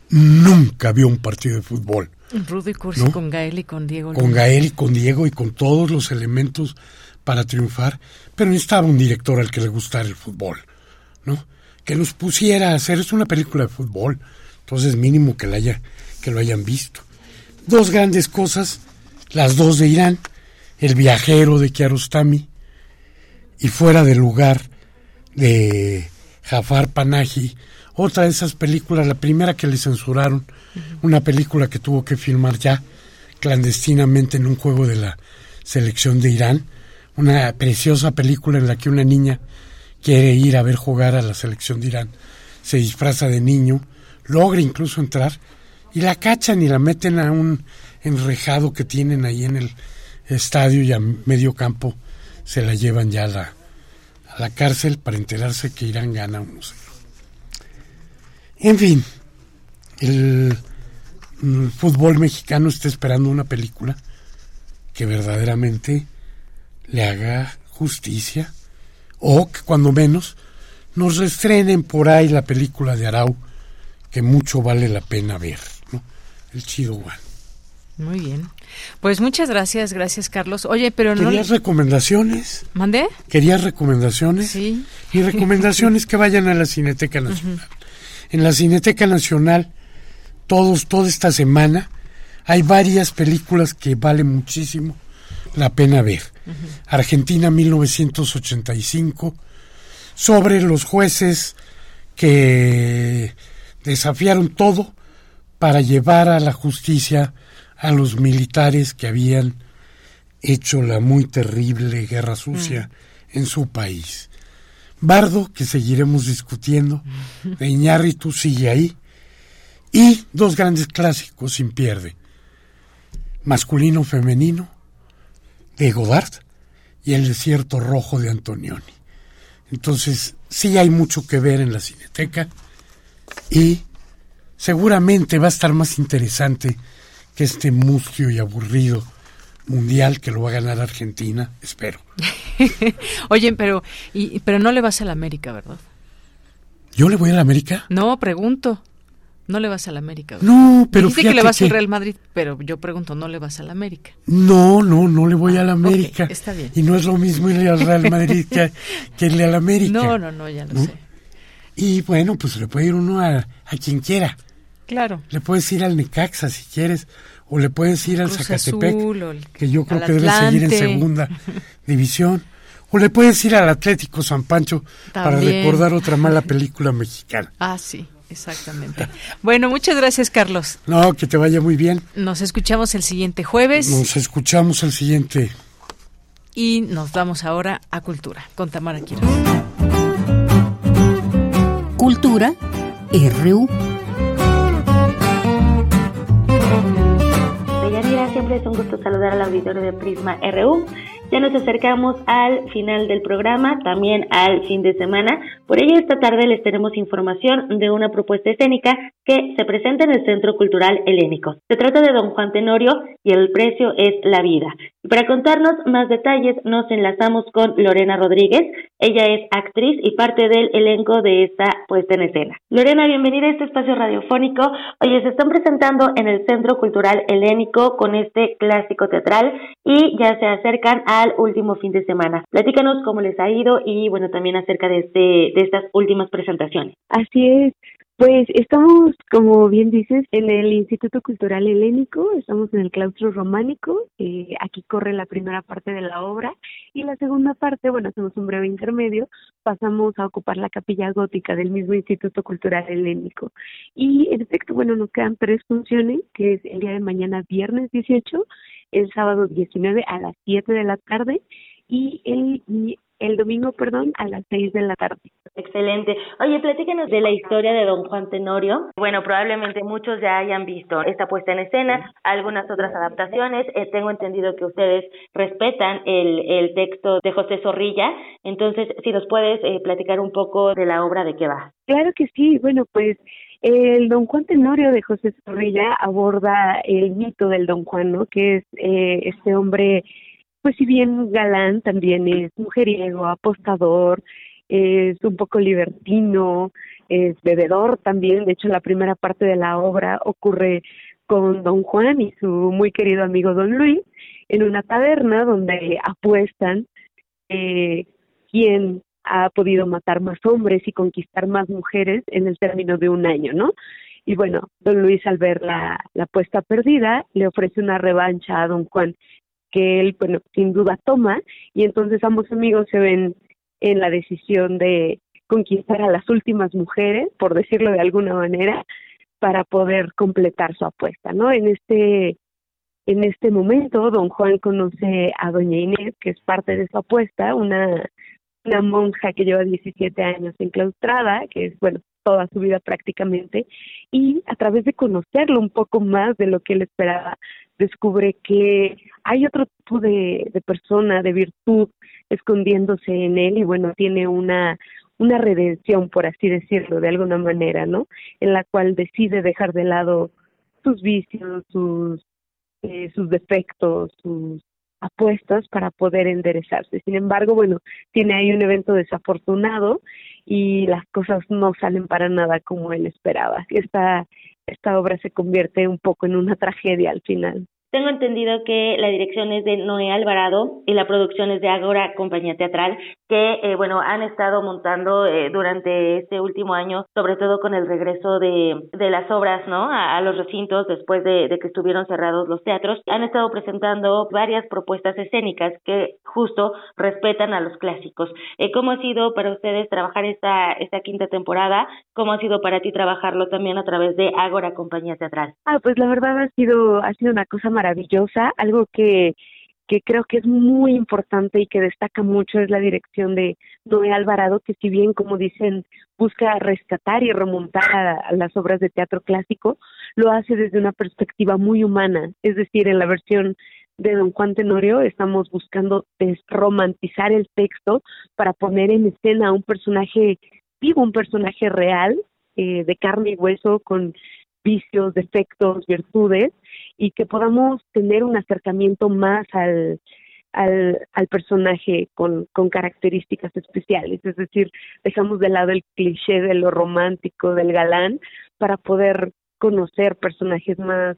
nunca vio un partido de fútbol. Rudy Cursi con Gael y con Diego. Con Gael y con Diego y con todos los elementos para triunfar, pero necesitaba un director al que le gustara el fútbol, ¿no? Que nos pusiera a hacer, es una película de fútbol, entonces mínimo que, la haya, que lo hayan visto. Dos grandes cosas las dos de Irán, El viajero de Kiarostami y Fuera del lugar de Jafar Panahi, otra de esas películas, la primera que le censuraron, una película que tuvo que filmar ya clandestinamente en un juego de la selección de Irán, una preciosa película en la que una niña quiere ir a ver jugar a la selección de Irán, se disfraza de niño, logra incluso entrar y la cachan y la meten a un enrejado que tienen ahí en el estadio y a medio campo se la llevan ya a la, a la cárcel para enterarse que Irán gana 1-0. En fin, el, el fútbol mexicano está esperando una película que verdaderamente le haga justicia o que cuando menos nos restrenen por ahí la película de Arau que mucho vale la pena ver, ¿no? El Chido One. Muy bien. Pues muchas gracias, gracias Carlos. Oye, pero no... ¿Querías recomendaciones? ¿Mandé? ¿Querías recomendaciones? Sí. Mi recomendación es que vayan a la Cineteca Nacional. En la Cineteca Nacional, todos, toda esta semana, hay varias películas que vale muchísimo la pena ver. Argentina 1985, sobre los jueces que desafiaron todo para llevar a la justicia a los militares que habían hecho la muy terrible guerra sucia en su país. Bardo, que seguiremos discutiendo, de Iñárritu sigue ahí, y dos grandes clásicos sin pierde, masculino femenino de Godard y El desierto rojo de Antonioni. Entonces, sí hay mucho que ver en la cineteca y seguramente va a estar más interesante que este mustio y aburrido mundial que lo va a ganar Argentina, espero. Oye, pero, y, pero no le vas a la América, ¿verdad? ¿Yo le voy a la América? No, pregunto. No le vas a la América. ¿verdad? No, pero Dijiste que le vas al Real Madrid, pero yo pregunto, ¿no le vas a la América? No, no, no le voy a la América. Okay, está bien. Y no es lo mismo irle al Real Madrid que, que irle a la América. No, no, no, ya lo ¿no? sé. Y bueno, pues le puede ir uno a, a quien quiera. Claro. Le puedes ir al Necaxa si quieres, o le puedes ir al Cruz Zacatepec, Azul, el, que yo creo que debe seguir en segunda división, o le puedes ir al Atlético San Pancho para recordar otra mala película mexicana. Ah, sí, exactamente. bueno, muchas gracias, Carlos. No, que te vaya muy bien. Nos escuchamos el siguiente jueves Nos escuchamos el siguiente. y nos vamos ahora a Cultura con Tamara Quiroz. Cultura RU. Deyanira, siempre es un gusto saludar al auditorio de Prisma RU. Ya nos acercamos al final del programa, también al fin de semana. Por ello, esta tarde les tenemos información de una propuesta escénica que se presenta en el Centro Cultural Helénico. Se trata de Don Juan Tenorio y el precio es la vida. Para contarnos más detalles, nos enlazamos con Lorena Rodríguez. Ella es actriz y parte del elenco de esta puesta en escena. Lorena, bienvenida a este espacio radiofónico. Oye, se están presentando en el Centro Cultural Helénico con este clásico teatral y ya se acercan al último fin de semana. Platícanos cómo les ha ido y bueno, también acerca de este de estas últimas presentaciones. Así es. Pues estamos, como bien dices, en el Instituto Cultural Helénico, estamos en el claustro románico, eh, aquí corre la primera parte de la obra y la segunda parte, bueno, hacemos un breve intermedio, pasamos a ocupar la capilla gótica del mismo Instituto Cultural Helénico. Y en efecto, bueno, nos quedan tres funciones, que es el día de mañana, viernes 18, el sábado 19 a las 7 de la tarde y el, el domingo, perdón, a las 6 de la tarde. Excelente. Oye, platícanos de la historia de Don Juan Tenorio. Bueno, probablemente muchos ya hayan visto esta puesta en escena, algunas otras adaptaciones. Eh, tengo entendido que ustedes respetan el, el texto de José Zorrilla. Entonces, si nos puedes eh, platicar un poco de la obra, de qué va. Claro que sí. Bueno, pues el Don Juan Tenorio de José Zorrilla aborda el mito del Don Juan, ¿no? Que es eh, este hombre, pues si bien galán, también es mujeriego, apostador, es un poco libertino, es bebedor también. De hecho, la primera parte de la obra ocurre con Don Juan y su muy querido amigo Don Luis en una taberna donde apuestan eh, quién ha podido matar más hombres y conquistar más mujeres en el término de un año, ¿no? Y bueno, don Luis al ver la, la apuesta perdida le ofrece una revancha a don Juan que él, bueno, sin duda toma y entonces ambos amigos se ven en la decisión de conquistar a las últimas mujeres, por decirlo de alguna manera, para poder completar su apuesta, ¿no? En este en este momento, don Juan conoce a doña Inés, que es parte de su apuesta, una una monja que lleva 17 años enclaustrada, que es, bueno, toda su vida prácticamente, y a través de conocerlo un poco más de lo que él esperaba, descubre que hay otro tipo de, de persona, de virtud, escondiéndose en él, y bueno, tiene una, una redención, por así decirlo, de alguna manera, ¿no? En la cual decide dejar de lado sus vicios, sus, eh, sus defectos, sus apuestas para poder enderezarse. Sin embargo, bueno, tiene ahí un evento desafortunado y las cosas no salen para nada como él esperaba. Esta, esta obra se convierte un poco en una tragedia al final. Tengo entendido que la dirección es de Noé Alvarado y la producción es de Agora Compañía Teatral, que, eh, bueno, han estado montando eh, durante este último año, sobre todo con el regreso de, de las obras, ¿no? A, a los recintos después de, de, que estuvieron cerrados los teatros. Han estado presentando varias propuestas escénicas que justo respetan a los clásicos. Eh, ¿Cómo ha sido para ustedes trabajar esta, esta quinta temporada? ¿Cómo ha sido para ti trabajarlo también a través de Agora Compañía Teatral? Ah, pues la verdad ha sido, ha sido una cosa maravillosa, algo que, que creo que es muy importante y que destaca mucho es la dirección de Noé Alvarado, que si bien, como dicen, busca rescatar y remontar a, las obras de teatro clásico, lo hace desde una perspectiva muy humana, es decir, en la versión de Don Juan Tenorio estamos buscando romantizar el texto para poner en escena a un personaje vivo, un personaje real, eh, de carne y hueso, con vicios, defectos, virtudes, y que podamos tener un acercamiento más al, al, al personaje con, con características especiales, es decir, dejamos de lado el cliché de lo romántico, del galán, para poder conocer personajes más,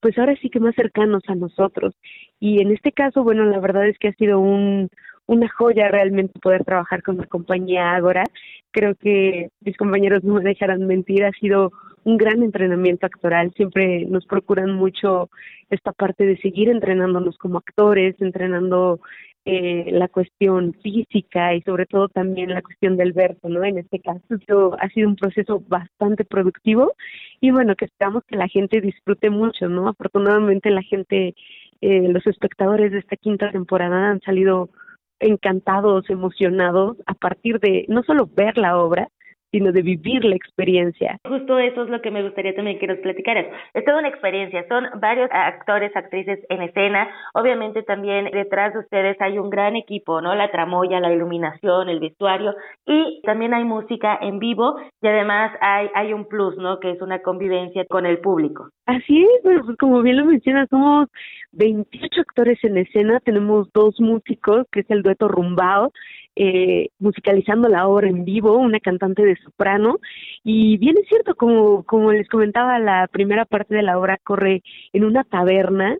pues ahora sí que más cercanos a nosotros. Y en este caso, bueno, la verdad es que ha sido un, una joya realmente poder trabajar con la compañía Ágora. Creo que mis compañeros no me dejarán mentir, ha sido un gran entrenamiento actoral. Siempre nos procuran mucho esta parte de seguir entrenándonos como actores, entrenando eh, la cuestión física y sobre todo también la cuestión del verso, ¿no? En este caso ha sido un proceso bastante productivo y bueno, que esperamos que la gente disfrute mucho, ¿no? Afortunadamente la gente, eh, los espectadores de esta quinta temporada han salido encantados, emocionados a partir de no solo ver la obra, sino de vivir la experiencia. Justo eso es lo que me gustaría también que nos platicaras. Es toda una experiencia, son varios actores, actrices en escena, obviamente también detrás de ustedes hay un gran equipo, ¿no? La tramoya, la iluminación, el vestuario y también hay música en vivo y además hay, hay un plus, ¿no? Que es una convivencia con el público. Así es, pues como bien lo mencionas, somos 28 actores en escena, tenemos dos músicos, que es el dueto Rumbao, eh, musicalizando la obra en vivo, una cantante de soprano, y bien es cierto, como, como les comentaba, la primera parte de la obra corre en una taberna,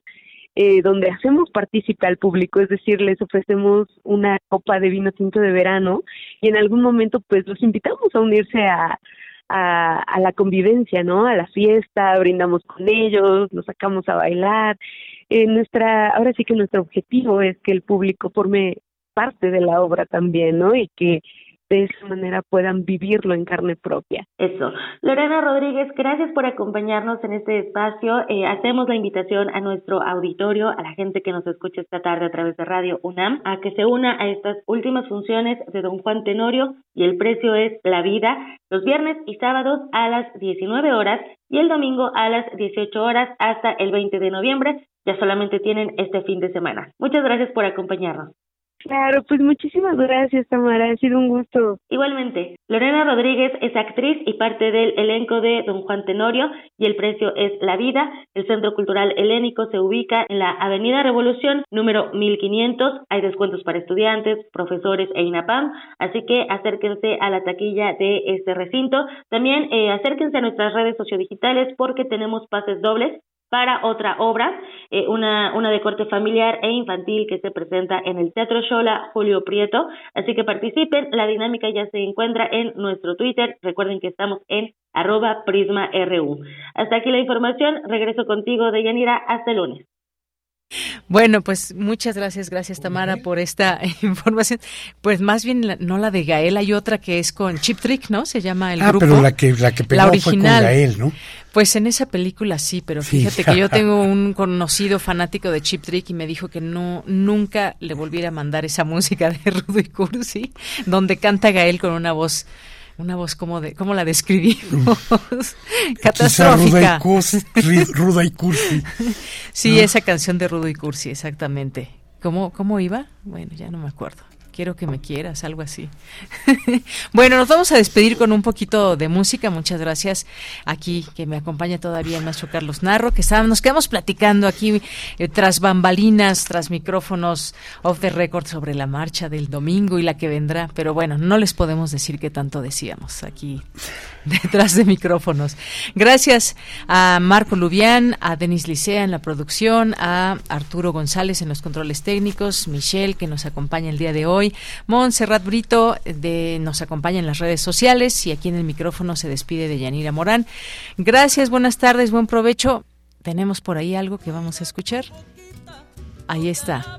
eh, donde hacemos partícipe al público, es decir, les ofrecemos una copa de vino tinto de verano y en algún momento pues los invitamos a unirse a, a, la convivencia, ¿no? A la fiesta, brindamos con ellos, los sacamos a bailar. Eh, nuestra, ahora sí que nuestro objetivo es que el público forme parte de la obra también, ¿no? Y que de esa manera puedan vivirlo en carne propia. Eso. Lorena Rodríguez, gracias por acompañarnos en este espacio. Eh, hacemos la invitación a nuestro auditorio, a la gente que nos escucha esta tarde a través de Radio UNAM, a que se una a estas últimas funciones de Don Juan Tenorio y el precio es la vida, los viernes y sábados a las 19 horas y el domingo a las 18 horas hasta el 20 de noviembre. Ya solamente tienen este fin de semana. Muchas gracias por acompañarnos. Claro, pues muchísimas gracias, Tamara. Ha sido un gusto. Igualmente, Lorena Rodríguez es actriz y parte del elenco de Don Juan Tenorio y el precio es la vida. El Centro Cultural Helénico se ubica en la Avenida Revolución número 1500. Hay descuentos para estudiantes, profesores e INAPAM, así que acérquense a la taquilla de este recinto. También eh, acérquense a nuestras redes sociodigitales porque tenemos pases dobles para otra obra, eh, una, una de corte familiar e infantil que se presenta en el Teatro Shola Julio Prieto. Así que participen, la dinámica ya se encuentra en nuestro Twitter. Recuerden que estamos en arroba prisma.ru. Hasta aquí la información. Regreso contigo, Deyanira. Hasta el lunes. Bueno, pues muchas gracias, gracias Tamara por esta información. Pues más bien no la de Gael, hay otra que es con Chip Trick, ¿no? Se llama el ah, grupo. pero la que la que pegó fue con Gael, ¿no? Pues en esa película sí, pero fíjate que yo tengo un conocido fanático de Chip Trick y me dijo que no nunca le volviera a mandar esa música de Rudo y Cursi, donde canta Gael con una voz una voz como de cómo la describimos catastrófica. Ruda y, cursi sí esa canción de rudo y cursi exactamente. Cómo cómo iba bueno ya no me acuerdo quiero que me quieras, algo así. bueno, nos vamos a despedir con un poquito de música. Muchas gracias aquí que me acompaña todavía el maestro Carlos Narro, que nos quedamos platicando aquí eh, tras bambalinas, tras micrófonos off the record sobre la marcha del domingo y la que vendrá. Pero bueno, no les podemos decir qué tanto decíamos aquí detrás de micrófonos. Gracias a Marco Lubián, a Denis Licea en la producción, a Arturo González en los controles técnicos, Michelle que nos acompaña el día de hoy Montserrat Brito de, nos acompaña en las redes sociales y aquí en el micrófono se despide de Yanira Morán. Gracias, buenas tardes, buen provecho. ¿Tenemos por ahí algo que vamos a escuchar? Ahí está.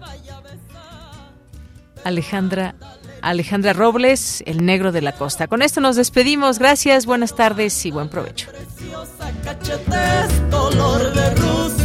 Alejandra Alejandra Robles, el negro de la costa. Con esto nos despedimos. Gracias, buenas tardes y buen provecho. Radio